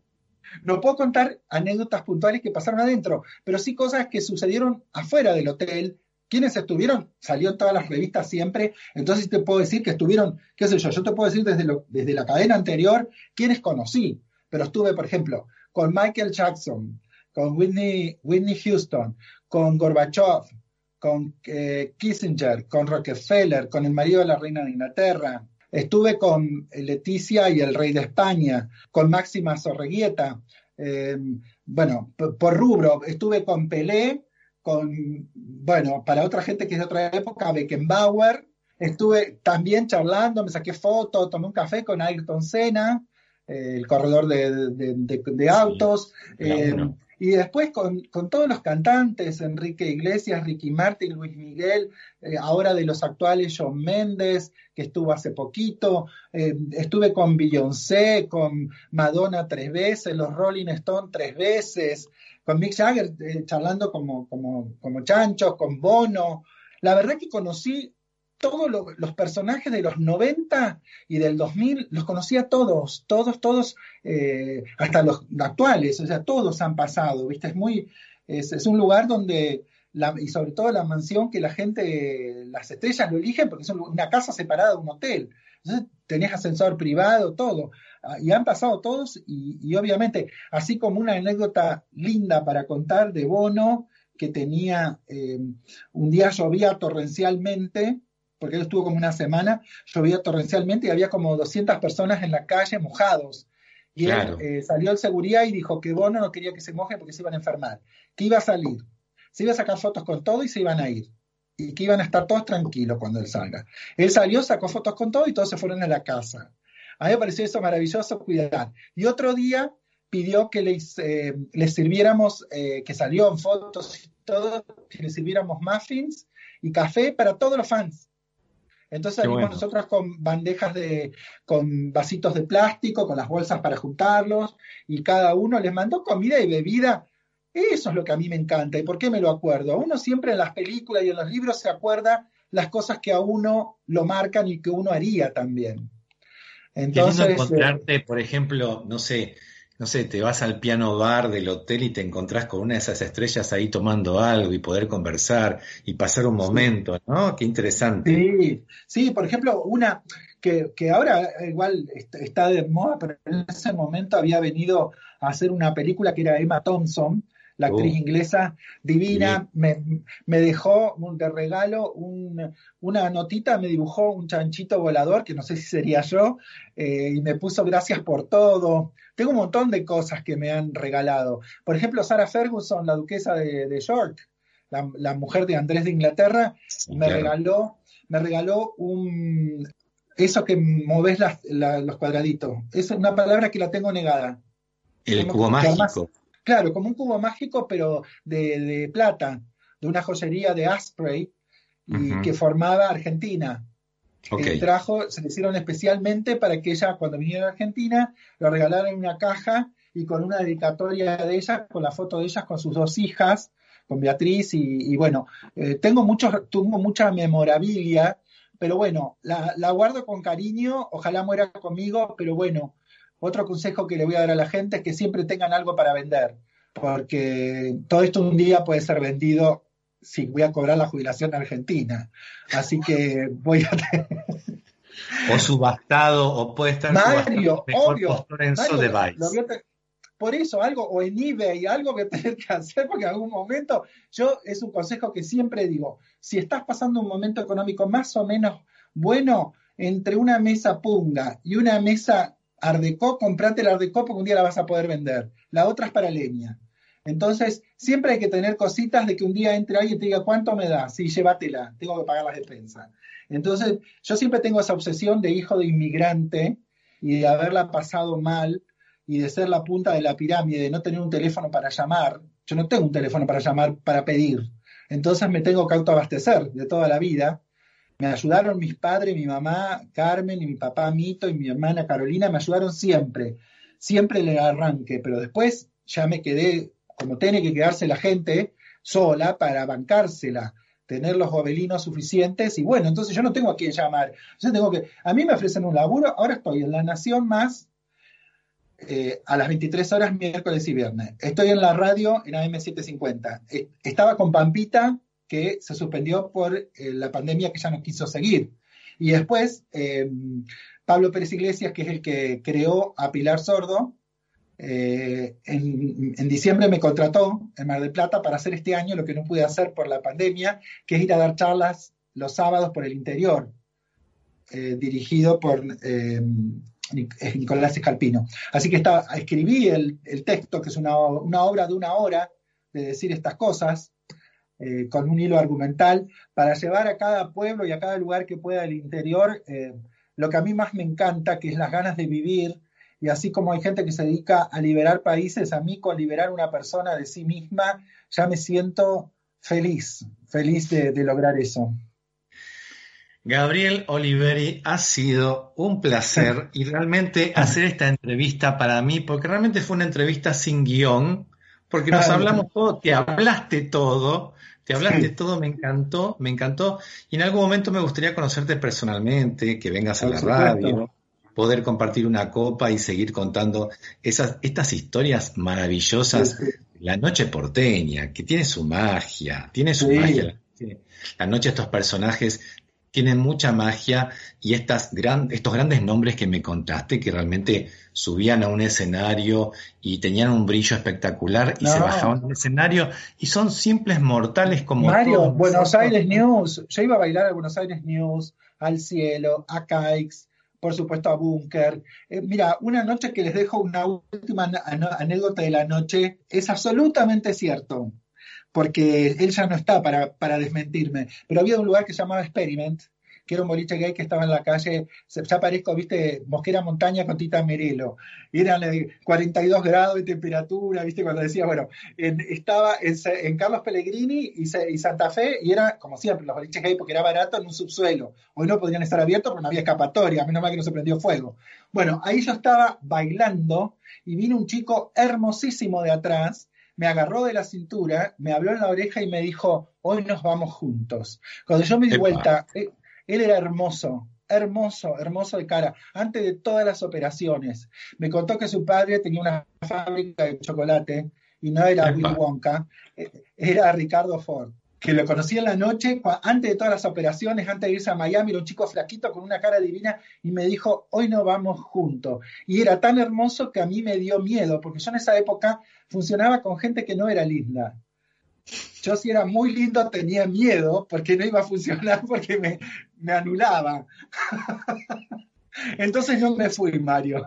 no puedo contar anécdotas puntuales que pasaron adentro, pero sí cosas que sucedieron afuera del hotel. ¿Quiénes estuvieron? Salió en todas las revistas siempre. Entonces te puedo decir que estuvieron, qué sé yo, yo te puedo decir desde, lo- desde la cadena anterior quiénes conocí. Pero estuve, por ejemplo, con Michael Jackson, con Whitney, Whitney Houston, con Gorbachev, con eh, Kissinger, con Rockefeller, con el marido de la reina de Inglaterra. Estuve con Leticia y el rey de España, con Máxima Sorreguieta. eh, bueno, por rubro, estuve con Pelé, con, bueno, para otra gente que es de otra época, Beckenbauer. Estuve también charlando, me saqué fotos, tomé un café con Ayrton Senna, eh, el corredor de, de- de- de autos. eh, y después con, con todos los cantantes, Enrique Iglesias, Ricky Martin, Luis Miguel, eh, ahora de los actuales John Méndez, que estuvo hace poquito, estuve con Beyoncé, con Madonna tres veces, los Rolling Stones tres veces, con Mick Jagger eh, charlando como, como, como chanchos, con Bono. La verdad que conocí todos lo- los personajes de los 90 y del 2000, los conocía todos, todos, todos, eh, hasta los actuales, o sea, todos han pasado, ¿viste? Es muy, es, es un lugar donde, la- y sobre todo la mansión que la gente, las estrellas lo eligen porque es una casa separada de un hotel. Entonces tenés ascensor privado, todo. Ah, Y han pasado todos y, y obviamente, así como una anécdota linda para contar de Bono, que tenía, eh, un día llovía torrencialmente, porque él estuvo como una semana, llovía torrencialmente y había como 200 personas en la calle mojados. Y Claro. él eh, salió el seguridad y dijo que Bono no quería que se mojen porque se iban a enfermar, que iba a salir, se iba a sacar fotos con todo y se iban a ir. Y que iban a estar todos tranquilos cuando él salga. Él salió, sacó fotos con todo y todos se fueron a la casa. A mí me pareció eso maravilloso, cuidar. Y otro día pidió que les, eh, les sirviéramos, eh, que salió en fotos y todo, que les sirviéramos muffins y café para todos los fans. Entonces salimos bueno. nosotros con bandejas de, con vasitos de plástico, con las bolsas para juntarlos, y cada uno les mandó comida y bebida. Eso es lo que a mí me encanta. ¿Y por qué me lo acuerdo? Uno siempre en las películas y en los libros se acuerda las cosas que a uno lo marcan y que uno haría también. Qué lindo Entonces, encontrarte, por ejemplo, no sé, no sé, te vas al piano bar del hotel y te encontrás con una de esas estrellas ahí tomando algo y poder conversar y pasar un momento, ¿no? Qué interesante. Sí, sí, por ejemplo, una que, que ahora igual est- está de moda, pero en ese momento había venido a hacer una película que era Emma Thompson, la actriz Oh. inglesa divina, me, me dejó de regalo un- una notita, me dibujó un chanchito volador, que no sé si sería yo, eh, y me puso gracias por todo. Tengo un montón de cosas que me han regalado. Por ejemplo, Sarah Ferguson, la duquesa de, de York, la, la mujer de Andrés de Inglaterra, me claro. regaló, me regaló un eso que la- los cuadraditos. Es una palabra que la tengo negada. El cubo mágico. Claro, como un cubo mágico, pero de, de plata, de una joyería de Asprey, y que formaba Argentina. Ok. que trajo, se le hicieron especialmente para que ella, cuando viniera a Argentina, lo regalara en una caja y con una dedicatoria de ella, con la foto de ellas con sus dos hijas, con Beatriz, y, y bueno, eh, tengo, muchos, tengo mucha memorabilia, pero bueno, la, la guardo con cariño, ojalá muera conmigo, pero bueno, otro consejo que le voy a dar a la gente es que siempre tengan algo para vender, porque todo esto un día puede ser vendido si voy a cobrar la jubilación en Argentina. Así que voy a [LAUGHS] O subastado, o puede estar Mario, obvio. por Lorenzo Mario, por eso, algo, o en eBay, algo voy a tener que hacer, porque en algún momento, yo es un consejo que siempre digo, si estás pasando un momento económico más o menos bueno, entre una mesa punga y una mesa ardecó, comprate la ardecó porque un día la vas a poder vender. La otra es para leña. Entonces, siempre hay que tener cositas de que un día entre alguien y te diga, ¿cuánto me da? Sí, llévatela, tengo que pagar las despensas. Entonces, yo siempre tengo esa obsesión de hijo de inmigrante y de haberla pasado mal y de ser la punta de la pirámide, de no tener un teléfono para llamar. Yo no tengo un teléfono para llamar, para pedir. Entonces me tengo que autoabastecer de toda la vida. Me ayudaron mis padres, mi mamá Carmen y mi papá Mito y mi hermana Carolina, me ayudaron siempre, siempre el arranque, pero después ya me quedé, como tiene que quedarse la gente, sola para bancársela, tener los gobelinos suficientes y bueno, entonces yo no tengo a quién llamar. Yo tengo que, a mí me ofrecen un laburo, ahora estoy en La Nación Más eh, a las 23 horas miércoles y viernes. Estoy en la radio en AM750. Eh, estaba con Pampita, que se suspendió por eh, la pandemia que ya no quiso seguir. Y después, eh, Pablo Pérez Iglesias, que es el que creó a Pilar Sordo, eh, en, diciembre me contrató en Mar del Plata para hacer este año lo que no pude hacer por la pandemia, que es ir a dar charlas los sábados por el interior, dirigido por Nic- Nicolás Escalpino. Así que estaba, escribí el, texto, que es una obra de una hora de decir estas cosas, eh, con un hilo argumental, para llevar a cada pueblo y a cada lugar que pueda del interior eh, lo que a mí más me encanta, que es las ganas de vivir, y así como hay gente que se dedica a liberar países, a mí con liberar una persona de sí misma, ya me siento feliz, feliz de, de lograr eso. Gabriel Oliveri, ha sido un placer [LAUGHS] y realmente hacer esta entrevista para mí, porque realmente fue una entrevista sin guion, porque nos hablamos todo, te hablaste todo, te hablaste Sí. todo, me encantó, me encantó, y en algún momento me gustaría conocerte personalmente, que vengas a Por la supuesto. radio, poder compartir una copa y seguir contando esas, estas historias maravillosas. Sí, sí. La noche porteña, que tiene su magia, tiene su magia. La noche estos personajes tienen mucha magia y estas gran, estos grandes nombres que me contaste que realmente subían a un escenario y tenían un brillo espectacular y se bajaban del escenario y son simples mortales como Mario, todos Buenos. Aires News. Yo iba a bailar a Buenos Aires News, al cielo, a Caix, por supuesto a Bunker. Eh, mira, una noche que les dejo una última anécdota de la noche, es absolutamente cierto, porque él ya no está para, para desmentirme, pero había un lugar que se llamaba Experiment, que era un boliche gay que estaba en la calle, ya parezco, viste, Mosquera Montaña con Tita Merelo, eran eh, 42 grados de temperatura, viste, cuando decía, bueno, en- estaba en, en Carlos Pellegrini y Santa Fe, y era, como siempre, los boliches gay, porque era barato en un subsuelo. Hoy no podrían estar abiertos porque no había escapatoria, menos mal que no se prendió fuego. Bueno, ahí yo estaba bailando y vino un chico hermosísimo de atrás, me agarró de la cintura, me habló en la oreja y me dijo, hoy nos vamos juntos. Cuando yo me di Epa. vuelta, eh, él era hermoso, hermoso, hermoso de cara, antes de todas las operaciones. Me contó que su padre tenía una fábrica de chocolate y no era Epa. Willy Wonka, eh, era Ricardo Ford, que lo conocí en la noche, antes de todas las operaciones, antes de irse a Miami, era un chico flaquito con una cara divina y me dijo, hoy no vamos juntos. Y era tan hermoso que a mí me dio miedo, porque yo en esa época funcionaba con gente que no era linda. Yo si era muy lindo tenía miedo porque no iba a funcionar [LAUGHS] porque me, me anulaba. [LAUGHS] Entonces no me fui, Mario.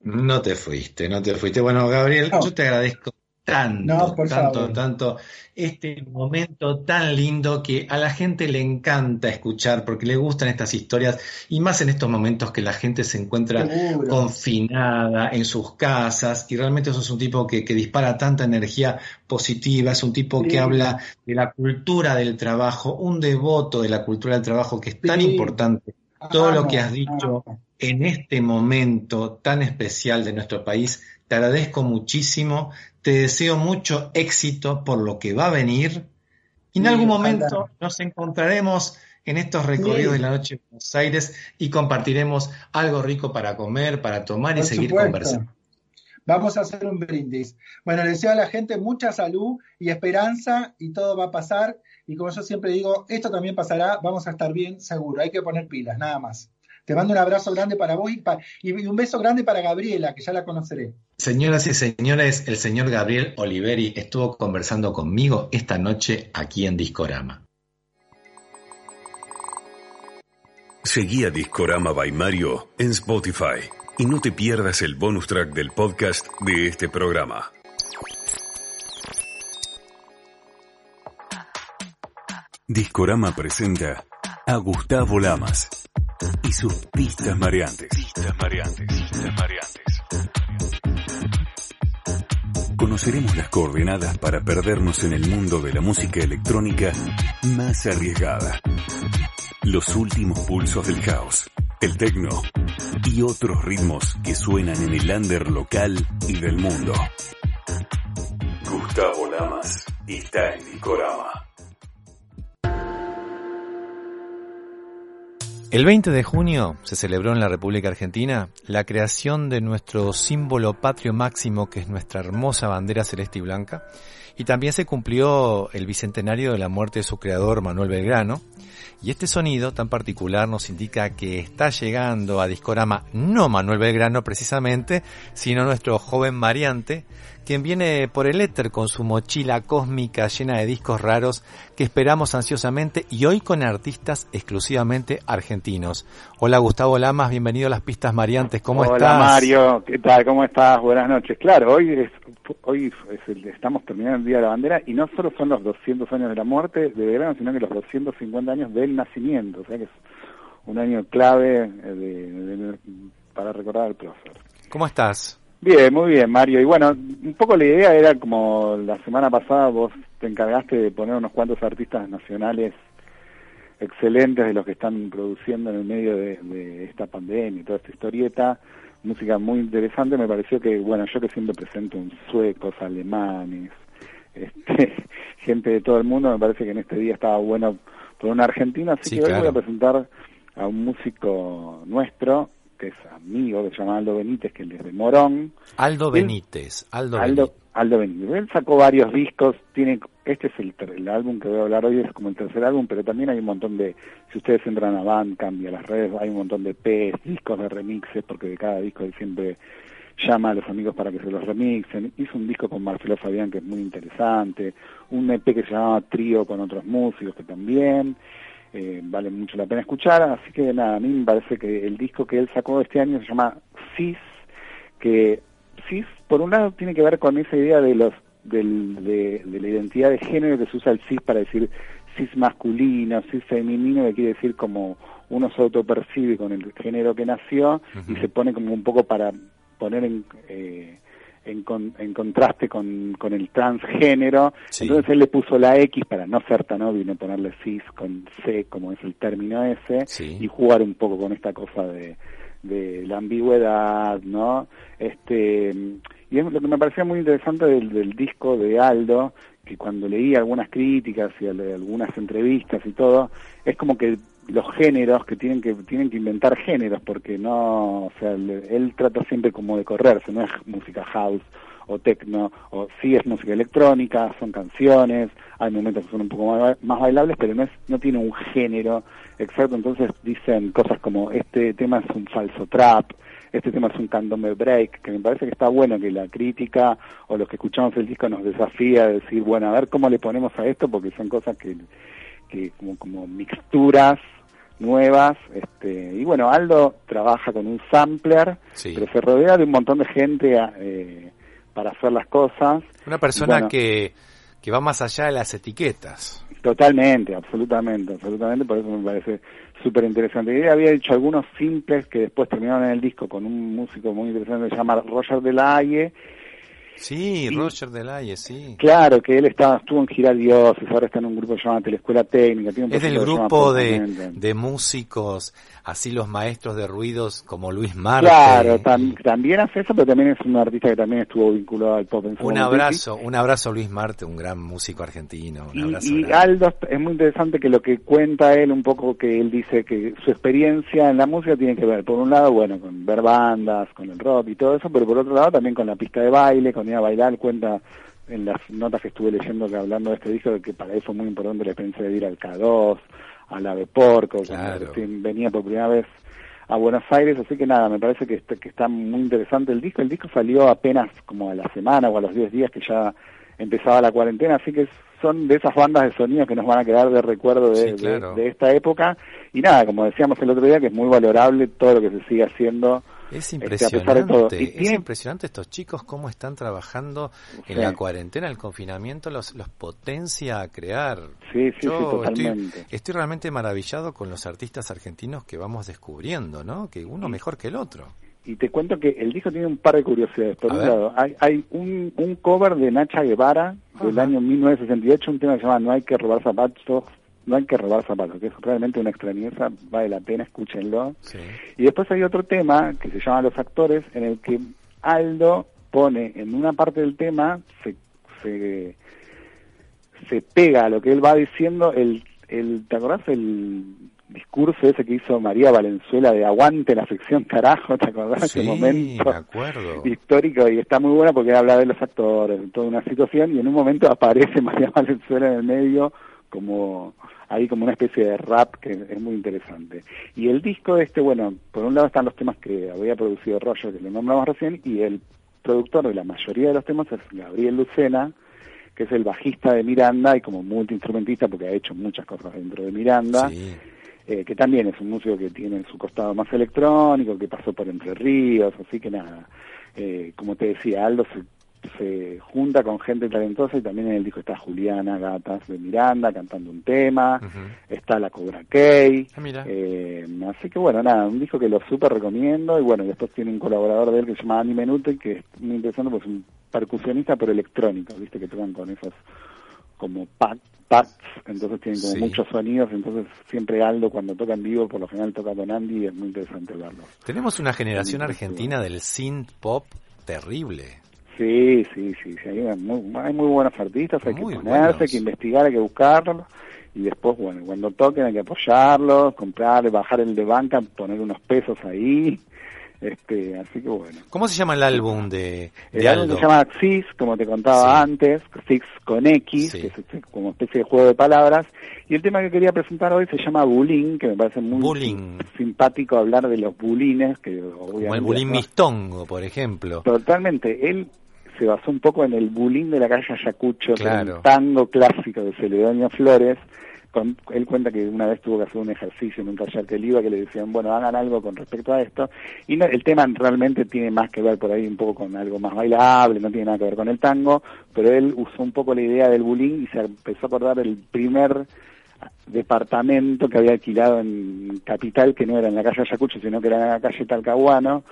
No te fuiste, no te fuiste. Bueno, Gabriel, No. yo te agradezco tanto, No, por tanto, favor. tanto este momento tan lindo que a la gente le encanta escuchar porque le gustan estas historias y más en estos momentos que la gente se encuentra Seguro. confinada en sus casas y realmente eso es un tipo que, que dispara tanta energía positiva, es un tipo Sí. que habla de la cultura del trabajo, un devoto de la cultura del trabajo que es tan importante todo lo que has dicho en este momento tan especial de nuestro país. Te agradezco muchísimo, te deseo mucho éxito por lo que va a venir y en Sí, algún ojalá. momento nos encontraremos en estos recorridos Sí. de la noche de Buenos Aires y compartiremos algo rico para comer, para tomar y Por seguir supuesto. conversando. Vamos a hacer un brindis. Bueno, le deseo a la gente mucha salud y esperanza y todo va a pasar. Y como yo siempre digo, esto también pasará, vamos a estar bien seguro. Hay que poner pilas, nada más. Te mando un abrazo grande para vos y, pa- y un beso grande para Gabriela, que ya la conoceré. Señoras y señores, el señor Gabriel Oliveri estuvo conversando conmigo esta noche aquí en Discorama. Seguí a Discorama by Mario en Spotify y no te pierdas el bonus track del podcast de este programa. Discorama presenta a Gustavo Lamas y sus pistas mareantes. Pistas mareantes. Pistas mareantes. Conoceremos las coordenadas para perdernos en el mundo de la música electrónica más arriesgada. Los últimos pulsos del caos, el techno y otros ritmos que suenan en el under local y del mundo. Gustavo Lamas está en Discorama. El 20 de junio se celebró en la República Argentina la creación de nuestro símbolo patrio máximo, que es nuestra hermosa bandera celeste y blanca, y también se cumplió el bicentenario de la muerte de su creador Manuel Belgrano, y este sonido tan particular nos indica que está llegando a Discorama no Manuel Belgrano precisamente, sino nuestro joven variante, quien viene por el éter con su mochila cósmica llena de discos raros que esperamos ansiosamente y hoy con artistas exclusivamente argentinos. Hola Gustavo Lamas, bienvenido a las pistas mariantes, ¿cómo Hola estás? Mario, ¿qué tal? ¿Cómo estás? Buenas noches. Claro, hoy es, hoy es el- estamos terminando el Día de la Bandera y no solo son los 200 años de la muerte de Belgrano, sino que los 250 años del nacimiento, o sea que es un año clave eh, de- de- para recordar al prócer. ¿Cómo estás? Bien, muy bien, Mario. Y bueno, un poco la idea era como la semana pasada vos te encargaste de poner unos cuantos artistas nacionales excelentes de los que están produciendo en el medio de, de esta pandemia y toda esta historieta, música muy interesante, me pareció que, bueno, yo que siempre presento un suecos, alemanes, [LAUGHS] este, gente de todo el mundo, me parece que en este día estaba bueno por un argentino, así Sí, que hoy voy a presentar a un músico nuestro, que es amigo, que se llama Aldo Benítez, que es de Morón, Aldo Él- Benítez, Aldo, Aldo, Benítez. Aldo Benítez. Él sacó varios discos, tiene este es el, el álbum que voy a hablar hoy, es como el tercer álbum, pero también hay un montón de, si ustedes entran a Bandcamp y a las redes, hay un montón de EPs, discos de remixes, porque de cada disco él siempre llama a los amigos para que se los remixen. Hizo un disco con Marcelo Fabián que es muy interesante, un EP que se llama Trío con otros músicos que también eh, vale mucho la pena escuchar, así que nada, a mí me parece que el disco que él sacó este año se llama Cis, que cis por un lado tiene que ver con esa idea de los del, de, de la identidad de género que se usa el cis para decir cis masculino, cis femenino, que quiere decir como uno se autopercibe con el género que nació y se pone como un poco para poner en, eh, en, con- en contraste con, con el transgénero. Sí. Entonces él le puso la X para no ser tan obvio y no ponerle cis con C, como es el término ese, Sí. y jugar un poco con esta cosa de, de la ambigüedad, ¿no? Este, y es lo que me parecía muy interesante del, del disco de Aldo, que cuando leí algunas críticas y al- algunas entrevistas y todo, es como que los géneros que tienen que tienen que inventar géneros porque no, o sea, él trata siempre como de correrse, no es música house o techno, o sí es música electrónica, son canciones, hay momentos que son un poco más, más bailables, pero no es no tiene un género exacto, entonces dicen cosas como este tema es un falso trap, este tema es un candombe break, que me parece que está bueno que la crítica o los que escuchamos el disco nos desafía a decir, bueno, a ver cómo le ponemos a esto, porque son cosas que, que como, como mixturas nuevas, este, y bueno, Aldo trabaja con un sampler, Sí. pero se rodea de un montón de gente eh, para hacer las cosas. Una persona Bueno, que, que va más allá de las etiquetas. Totalmente, absolutamente, absolutamente, por eso me parece súper interesante. Y había hecho algunos simples que después terminaron en el disco con un músico muy interesante que se llama Roger de la Haye, Sí, Y- Roger Delaye, sí. Claro, que él estaba, estuvo en Gira Dioses, ahora está en un grupo llamado Telescuela Técnica. Tiene un Es del grupo de, de músicos, así los maestros de ruidos como Luis Marte. Claro, tam- también hace eso, pero también es un artista que también estuvo vinculado al pop en su Un momento. abrazo, un abrazo a Luis Marte, un gran músico argentino. Un Y, abrazo y. Aldo es muy interesante que lo que cuenta él un poco que él dice que su experiencia en la música tiene que ver por un lado bueno con ver bandas con el rock y todo eso pero por otro lado también con la pista de baile con ir a bailar cuenta en las notas que estuve leyendo que hablando de este disco de que para él fue muy importante la experiencia de ir al K2 al Ave Porco cuando Claro. recién venía por primera vez a Buenos Aires, así que nada, me parece que, está- que está muy interesante el disco. El disco salió apenas como a la semana o a los 10 días que ya empezaba la cuarentena, así que son de esas bandas de sonido que nos van a quedar de recuerdo de, Sí, de- de esta época. Y nada, como decíamos el otro día, que es muy valorable todo lo que se sigue haciendo. Es este, a pesar de todo. impresionante, Y es impresionante estos chicos cómo están trabajando en Sí. la cuarentena, el confinamiento los, los potencia a crear. Sí, sí, sí, Yo totalmente. Estoy, estoy realmente maravillado con los artistas argentinos que vamos descubriendo, ¿no? Que uno mejor que el otro. Y te cuento que el disco tiene un par de curiosidades. Por A un ver. lado, hay, hay un, un cover de Nacha Guevara del año 1968, un tema que se llama No hay que robar zapatos, no hay que robar zapatos, que es realmente una extrañeza, vale la pena, escúchenlo. Sí. Y después hay otro tema que se llama Los Actores, en el que Aldo pone en una parte del tema, se, se, se pega a lo que él va diciendo, el, el, ¿te acordás el discurso ese que hizo María Valenzuela de aguante la ficción carajo? ¿Te acordás Sí, ese momento? me acuerdo. histórico y está muy buena porque habla de los actores, de toda una situación y en un momento aparece [LAUGHS] María Valenzuela en el medio como ahí como una especie de rap que es muy interesante. Y el disco este, bueno, por un lado están los temas que había producido Roger, que lo nombramos recién, y el productor de la mayoría de los temas es Gabriel Lucena, que es el bajista de Miranda y como multiinstrumentista porque ha hecho muchas cosas dentro de Miranda Sí. eh, que también es un músico que tiene su costado más electrónico, que pasó por Entre Ríos, así que nada, eh, como te decía, Aldo se, se junta con gente talentosa y también en el disco está Juliana Gatas de Miranda cantando un tema, está la Cobra Kay, Ah, eh, así que bueno, nada, un disco que lo súper recomiendo y bueno, después tiene un colaborador de él que se llama Ani Menute, que es muy interesante porque es un percusionista pero electrónico, viste que tocan con esos como pads, entonces tienen como Sí. muchos sonidos, entonces siempre Aldo cuando toca en vivo, por lo general toca con Andy y es muy interesante verlo. Tenemos una generación argentina del synth pop terrible. Sí, sí, sí, sí, hay, muy, hay muy buenos artistas, hay Muy que ponerse, buenos. hay que investigar, hay que buscarlos y después, bueno, cuando toquen hay que apoyarlos, comprar, bajar el de banca, poner unos pesos ahí, este, así que bueno. ¿Cómo se llama el álbum de, de El álbum se llama Six, como te contaba Sí. antes, Six con X, Sí. que es este, como especie de juego de palabras. Y el tema que quería presentar hoy se llama Bullying, que me parece muy Bullying. sim- simpático hablar de los bulines, que Como el bulín ¿no? mistongo, por ejemplo. Totalmente, él se basó un poco en el bulín de la calle Ayacucho, que Claro. un tango clásico de Celedonio Flores. Con, él cuenta que una vez tuvo que hacer un ejercicio en un taller que él iba, que le decían, bueno, hagan algo con respecto a esto. Y no- el tema realmente tiene más que ver por ahí un poco con algo más bailable, no tiene nada que ver con el tango, pero él usó un poco la idea del bulín y se empezó a acordar del primer departamento que había alquilado en Capital, que no era en la calle Ayacucho, sino que era en la calle Talcahuano,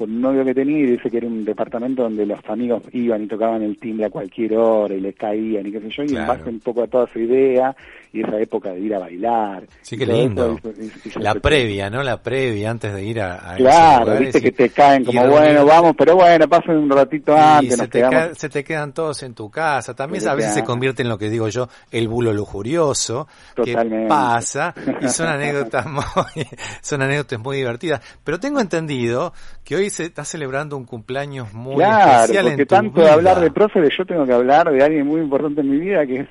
con un novio que tenía y dice que era un departamento donde los amigos iban y tocaban el timbre a cualquier hora y le caían y qué sé yo, y en Claro. base un poco a toda su idea y esa época de ir a bailar. Sí, qué lindo. eso, La previa, ¿no? La previa antes de ir a, a Claro, viste y- que te caen como, bueno, vamos, pero bueno, pasen un ratito antes, se nos te, quedamos. se te quedan todos en tu casa. También a veces se convierte en lo que digo yo, el bulo lujurioso, que Totalmente. pasa, y son [LAUGHS] anécdotas muy, son anécdotas muy divertidas. Pero tengo entendido que hoy se está celebrando un cumpleaños muy Claro, especial porque en tu tanto de vida. hablar de próceres, yo tengo que hablar de alguien muy importante en mi vida, que es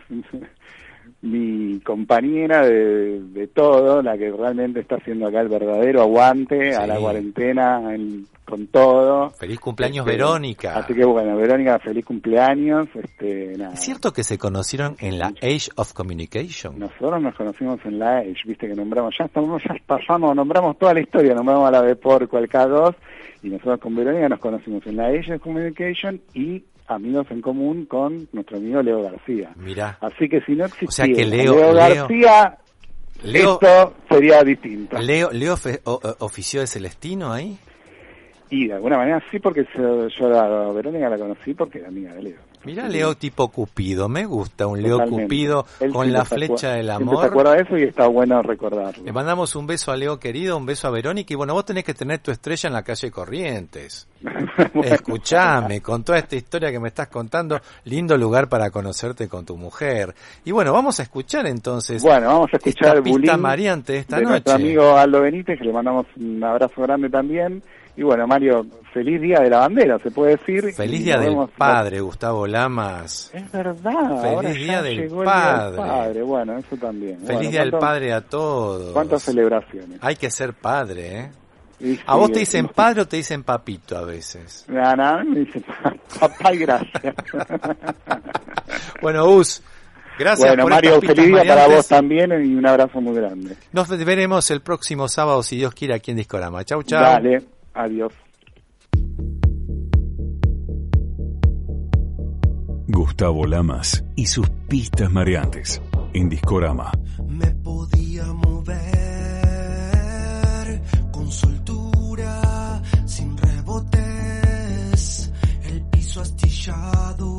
mi compañera de, de todo, la que realmente está haciendo acá el verdadero aguante a la cuarentena en- con todo. Feliz cumpleaños, Este, Verónica. Así que bueno, Verónica, feliz cumpleaños. Este, nada. ¿Es cierto que se conocieron en la Age of Communication? Nosotros nos conocimos en la Age, viste que nombramos, ya estamos, ya pasamos, nombramos toda la historia, nombramos a la de Porco, al K2, y nosotros con Verónica nos conocimos en la Age of Communication y amigos en común con nuestro amigo Leo García. Mirá. Así que si no existía que Leo- Leo, García, Leo- esto sería distinto. Leo, Leo o- o- ofició de Celestino ahí. Y de alguna manera sí, porque yo a Verónica la conocí porque era amiga de Leo. Mirá Leo tipo Cupido, me gusta un Leo Totalmente. Cupido Él con la flecha del siempre se amor. acuerda de eso y está bueno recordarlo. Le mandamos un beso a Leo querido, un beso a Verónica y bueno, vos tenés que tener tu estrella en la calle Corrientes. [LAUGHS] Escuchame, con toda esta historia que me estás contando, lindo lugar para conocerte con tu mujer. Y bueno, vamos a escuchar entonces Bueno, vamos a escuchar esta el pista de esta de noche. nuestro amigo Aldo Benítez, que le mandamos un abrazo grande también. Y bueno, Mario, feliz día de la bandera, se puede decir. Feliz día del padre, Gustavo Lamas. Es verdad, Feliz día del padre. el día del padre. Bueno, eso también. Feliz Bueno, día del ¿cuánto- padre a todos. ¿Cuántas celebraciones? Hay que ser padre, ¿eh? ¿A vos te es- dicen padre o te dicen papito a veces? No, no, me dice [LAUGHS] papá y gracias. [LAUGHS] Bueno, Us, gracias bueno, por Mario, feliz día para vos también y un abrazo muy grande. Nos veremos el próximo sábado, si Dios quiere, aquí en Discorama. Chau, chau. Dale, adiós. Gustavo Lamas y sus pistas mareantes en Discorama. Me podía mover con soltura, sin rebotes, el piso astillado,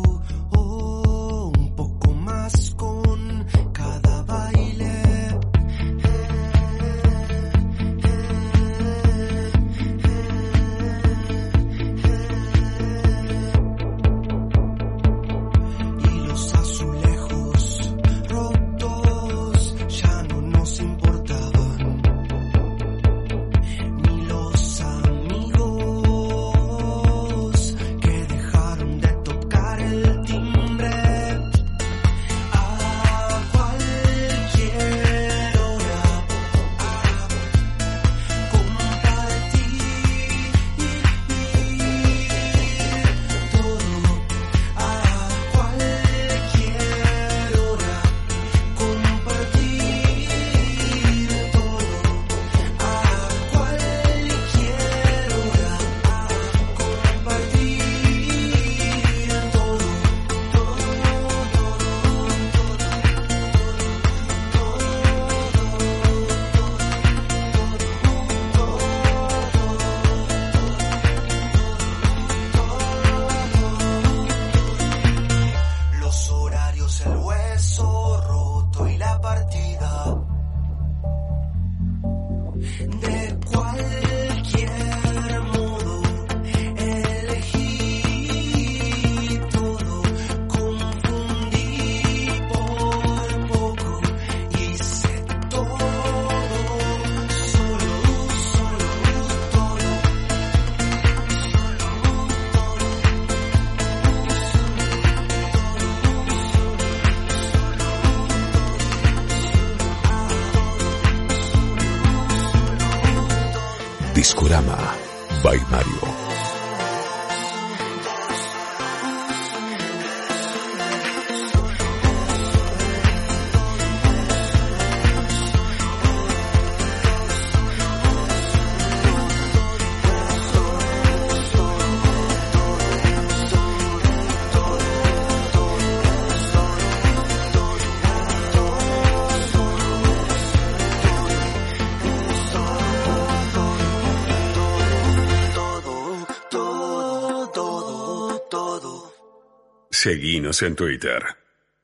Seguinos en Twitter.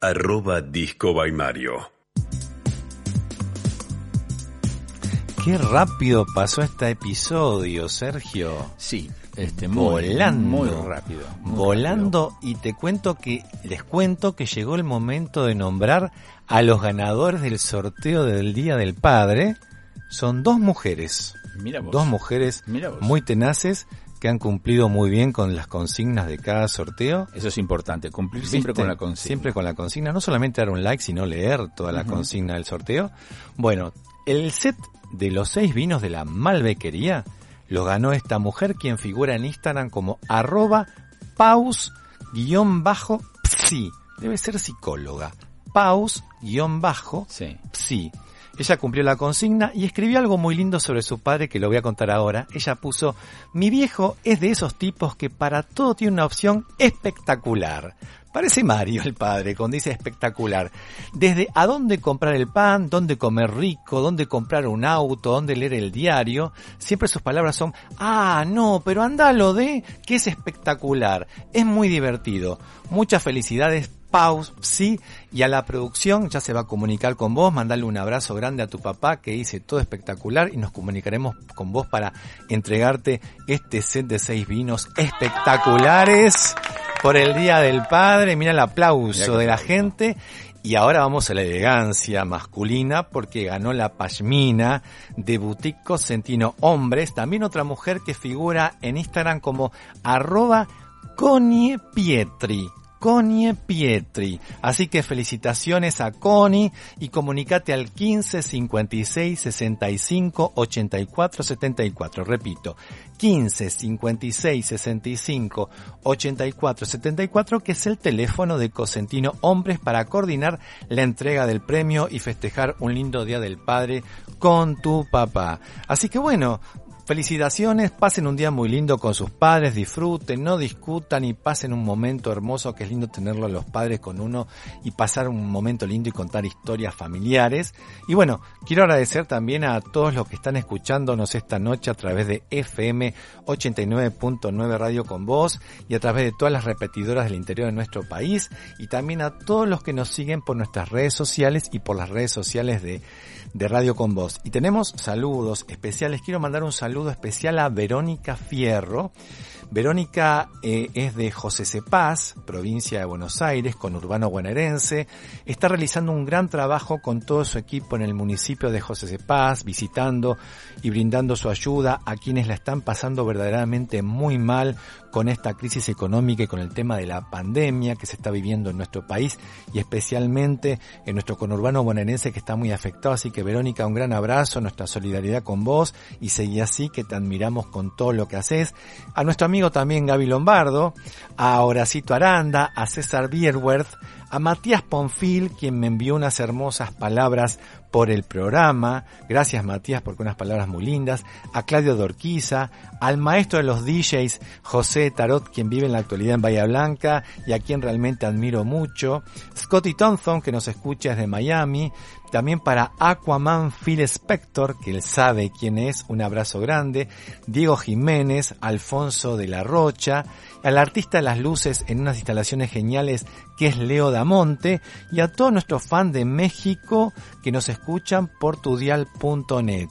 Arroba Disco by Mario. Qué rápido pasó este episodio, Sergio. Sí, este, muy, volando. muy rápido. muy volando y te cuento que, les cuento que llegó el momento de nombrar a los ganadores del sorteo del Día del Padre. Son dos mujeres. Mira vos. Dos mujeres Mira vos. muy tenaces que han cumplido muy bien con las consignas de cada sorteo. Eso es importante, cumplir siempre con la consigna. Siempre con la consigna, no solamente dar un like, sino leer toda la consigna del sorteo. Bueno, el set de los seis vinos de la Malbequería lo ganó esta mujer quien figura en Instagram como arroba paus-psi. Debe ser psicóloga. Paus-psi. Ella cumplió la consigna y escribió algo muy lindo sobre su padre que lo voy a contar ahora. Ella puso, mi viejo es de esos tipos que para todo tiene una opción espectacular. Parece Mario el padre, cuando dice espectacular. Desde a dónde comprar el pan, dónde comer rico, dónde comprar un auto, dónde leer el diario, siempre sus palabras son, ah, no, pero anda lo de que es espectacular, es muy divertido. Muchas felicidades, Pau, sí, y a la producción ya se va a comunicar con vos, mandarle un abrazo grande a tu papá que dice todo espectacular y nos comunicaremos con vos para entregarte este set de seis vinos espectaculares por el Día del Padre. Mira el aplauso de la gente. Y ahora vamos a la elegancia masculina porque ganó la Pashmina de Boutique Cosentino Hombres. También otra mujer que figura en Instagram como arroba Conie Pietri. Connie Pietri. Así que felicitaciones a Connie y comunicate al 15 56 65 84 74. Repito, 15 56 65 84 74, que es el teléfono de Cosentino Hombres para coordinar la entrega del premio y festejar un lindo Día del Padre con tu papá. Así que bueno, Felicitaciones, pasen un día muy lindo con sus padres, disfruten, no discutan y pasen un momento hermoso que es lindo tenerlo a los padres con uno y pasar un momento lindo y contar historias familiares. Y bueno, quiero agradecer también a todos los que están escuchándonos esta noche a través de FM 89.9 Radio con Voz y a través de todas las repetidoras del interior de nuestro país y también a todos los que nos siguen por nuestras redes sociales y por las redes sociales de de Radio con Voz. Y tenemos saludos especiales. Quiero mandar un saludo especial a Verónica Fierro. Verónica eh, es de José Cepaz, provincia de Buenos Aires, con Urbano Bonaerense. Está realizando un gran trabajo con todo su equipo en el municipio de José Cepaz, visitando y brindando su ayuda a quienes la están pasando verdaderamente muy mal con esta crisis económica y con el tema de la pandemia que se está viviendo en nuestro país y especialmente en nuestro conurbano bonaerense que está muy afectado. Así que Verónica, un gran abrazo, nuestra solidaridad con vos y seguí así que te admiramos con todo lo que haces. A nuestro amigo también Gaby Lombardo, a Horacito Aranda, a César Bierworth, a Matías Ponfil, quien me envió unas hermosas palabras por el programa. Gracias Matías por unas palabras muy lindas. A Claudio Dorquiza, al maestro de los DJs José Tarot, quien vive en la actualidad en Bahía Blanca y a quien realmente admiro mucho. Scotty Thompson, que nos escucha desde Miami. También para Aquaman Phil Spector, que él sabe quién es, un abrazo grande. Diego Jiménez, Alfonso de la Rocha, al artista de las luces en unas instalaciones geniales que es Leo Damonte, y a todos nuestros fans de México que nos escuchan por tudial.net.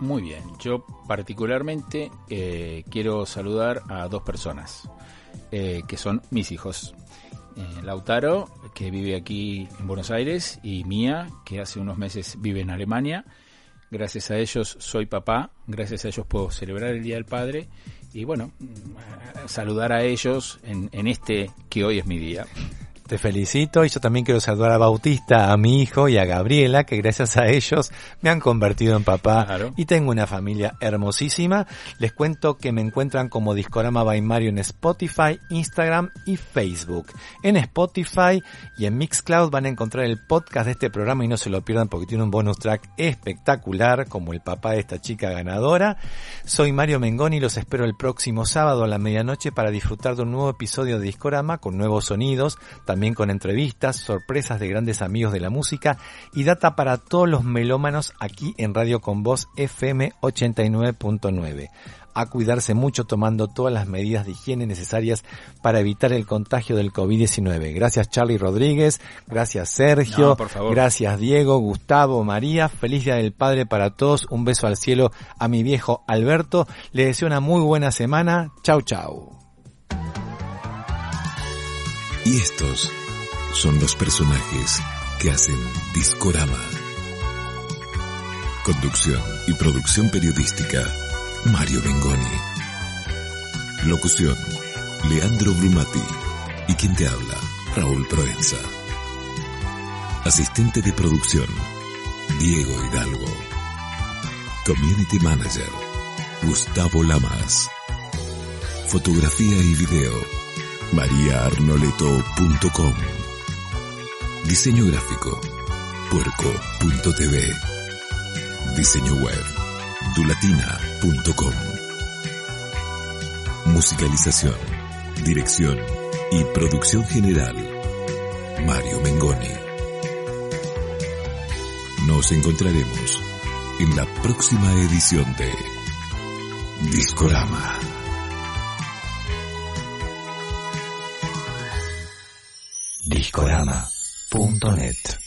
Muy bien, yo particularmente eh, quiero saludar a dos personas, eh, que son mis hijos. Eh, Lautaro, que vive aquí en Buenos Aires, y Mía, que hace unos meses vive en Alemania. Gracias a ellos soy papá, gracias a ellos puedo celebrar el Día del Padre y bueno, mm, saludar a ellos en, en este que hoy es mi día. Te felicito y yo también quiero saludar a Bautista, a mi hijo y a Gabriela, que gracias a ellos me han convertido en papá Claro. y tengo una familia hermosísima. Les cuento que me encuentran como Discorama by Mario en Spotify, Instagram y Facebook. En Spotify y en Mixcloud van a encontrar el podcast de este programa y no se lo pierdan porque tiene un bonus track espectacular como el papá de esta chica ganadora. Soy Mario Mengoni y los espero el próximo sábado a la medianoche para disfrutar de un nuevo episodio de Discorama con nuevos sonidos, también con entrevistas, sorpresas de grandes amigos de la música y data para todos los melómanos aquí en Radio Con Voz FM 89.9 a cuidarse mucho tomando todas las medidas de higiene necesarias para evitar el contagio del COVID-19. Gracias Charlie Rodríguez, gracias Sergio, No, por favor. gracias Diego, Gustavo, María, feliz Día del Padre para todos, un beso al cielo a mi viejo Alberto, le deseo una muy buena semana, chau chau. Y estos son los personajes que hacen Discorama. Conducción y producción periodística, Mario Bengoni. Locución, Leandro Brumati. Y quien te habla, Raúl Proenza. Asistente de producción, Diego Hidalgo. Community Manager, Gustavo Lamas. Fotografía y video, mariaarnoleto.com. Diseño gráfico, puerco.tv. Diseño web, dulatina.com. Musicalización, dirección y producción general, Mario Mengoni. Nos encontraremos en la próxima edición de Discorama. Discorama.net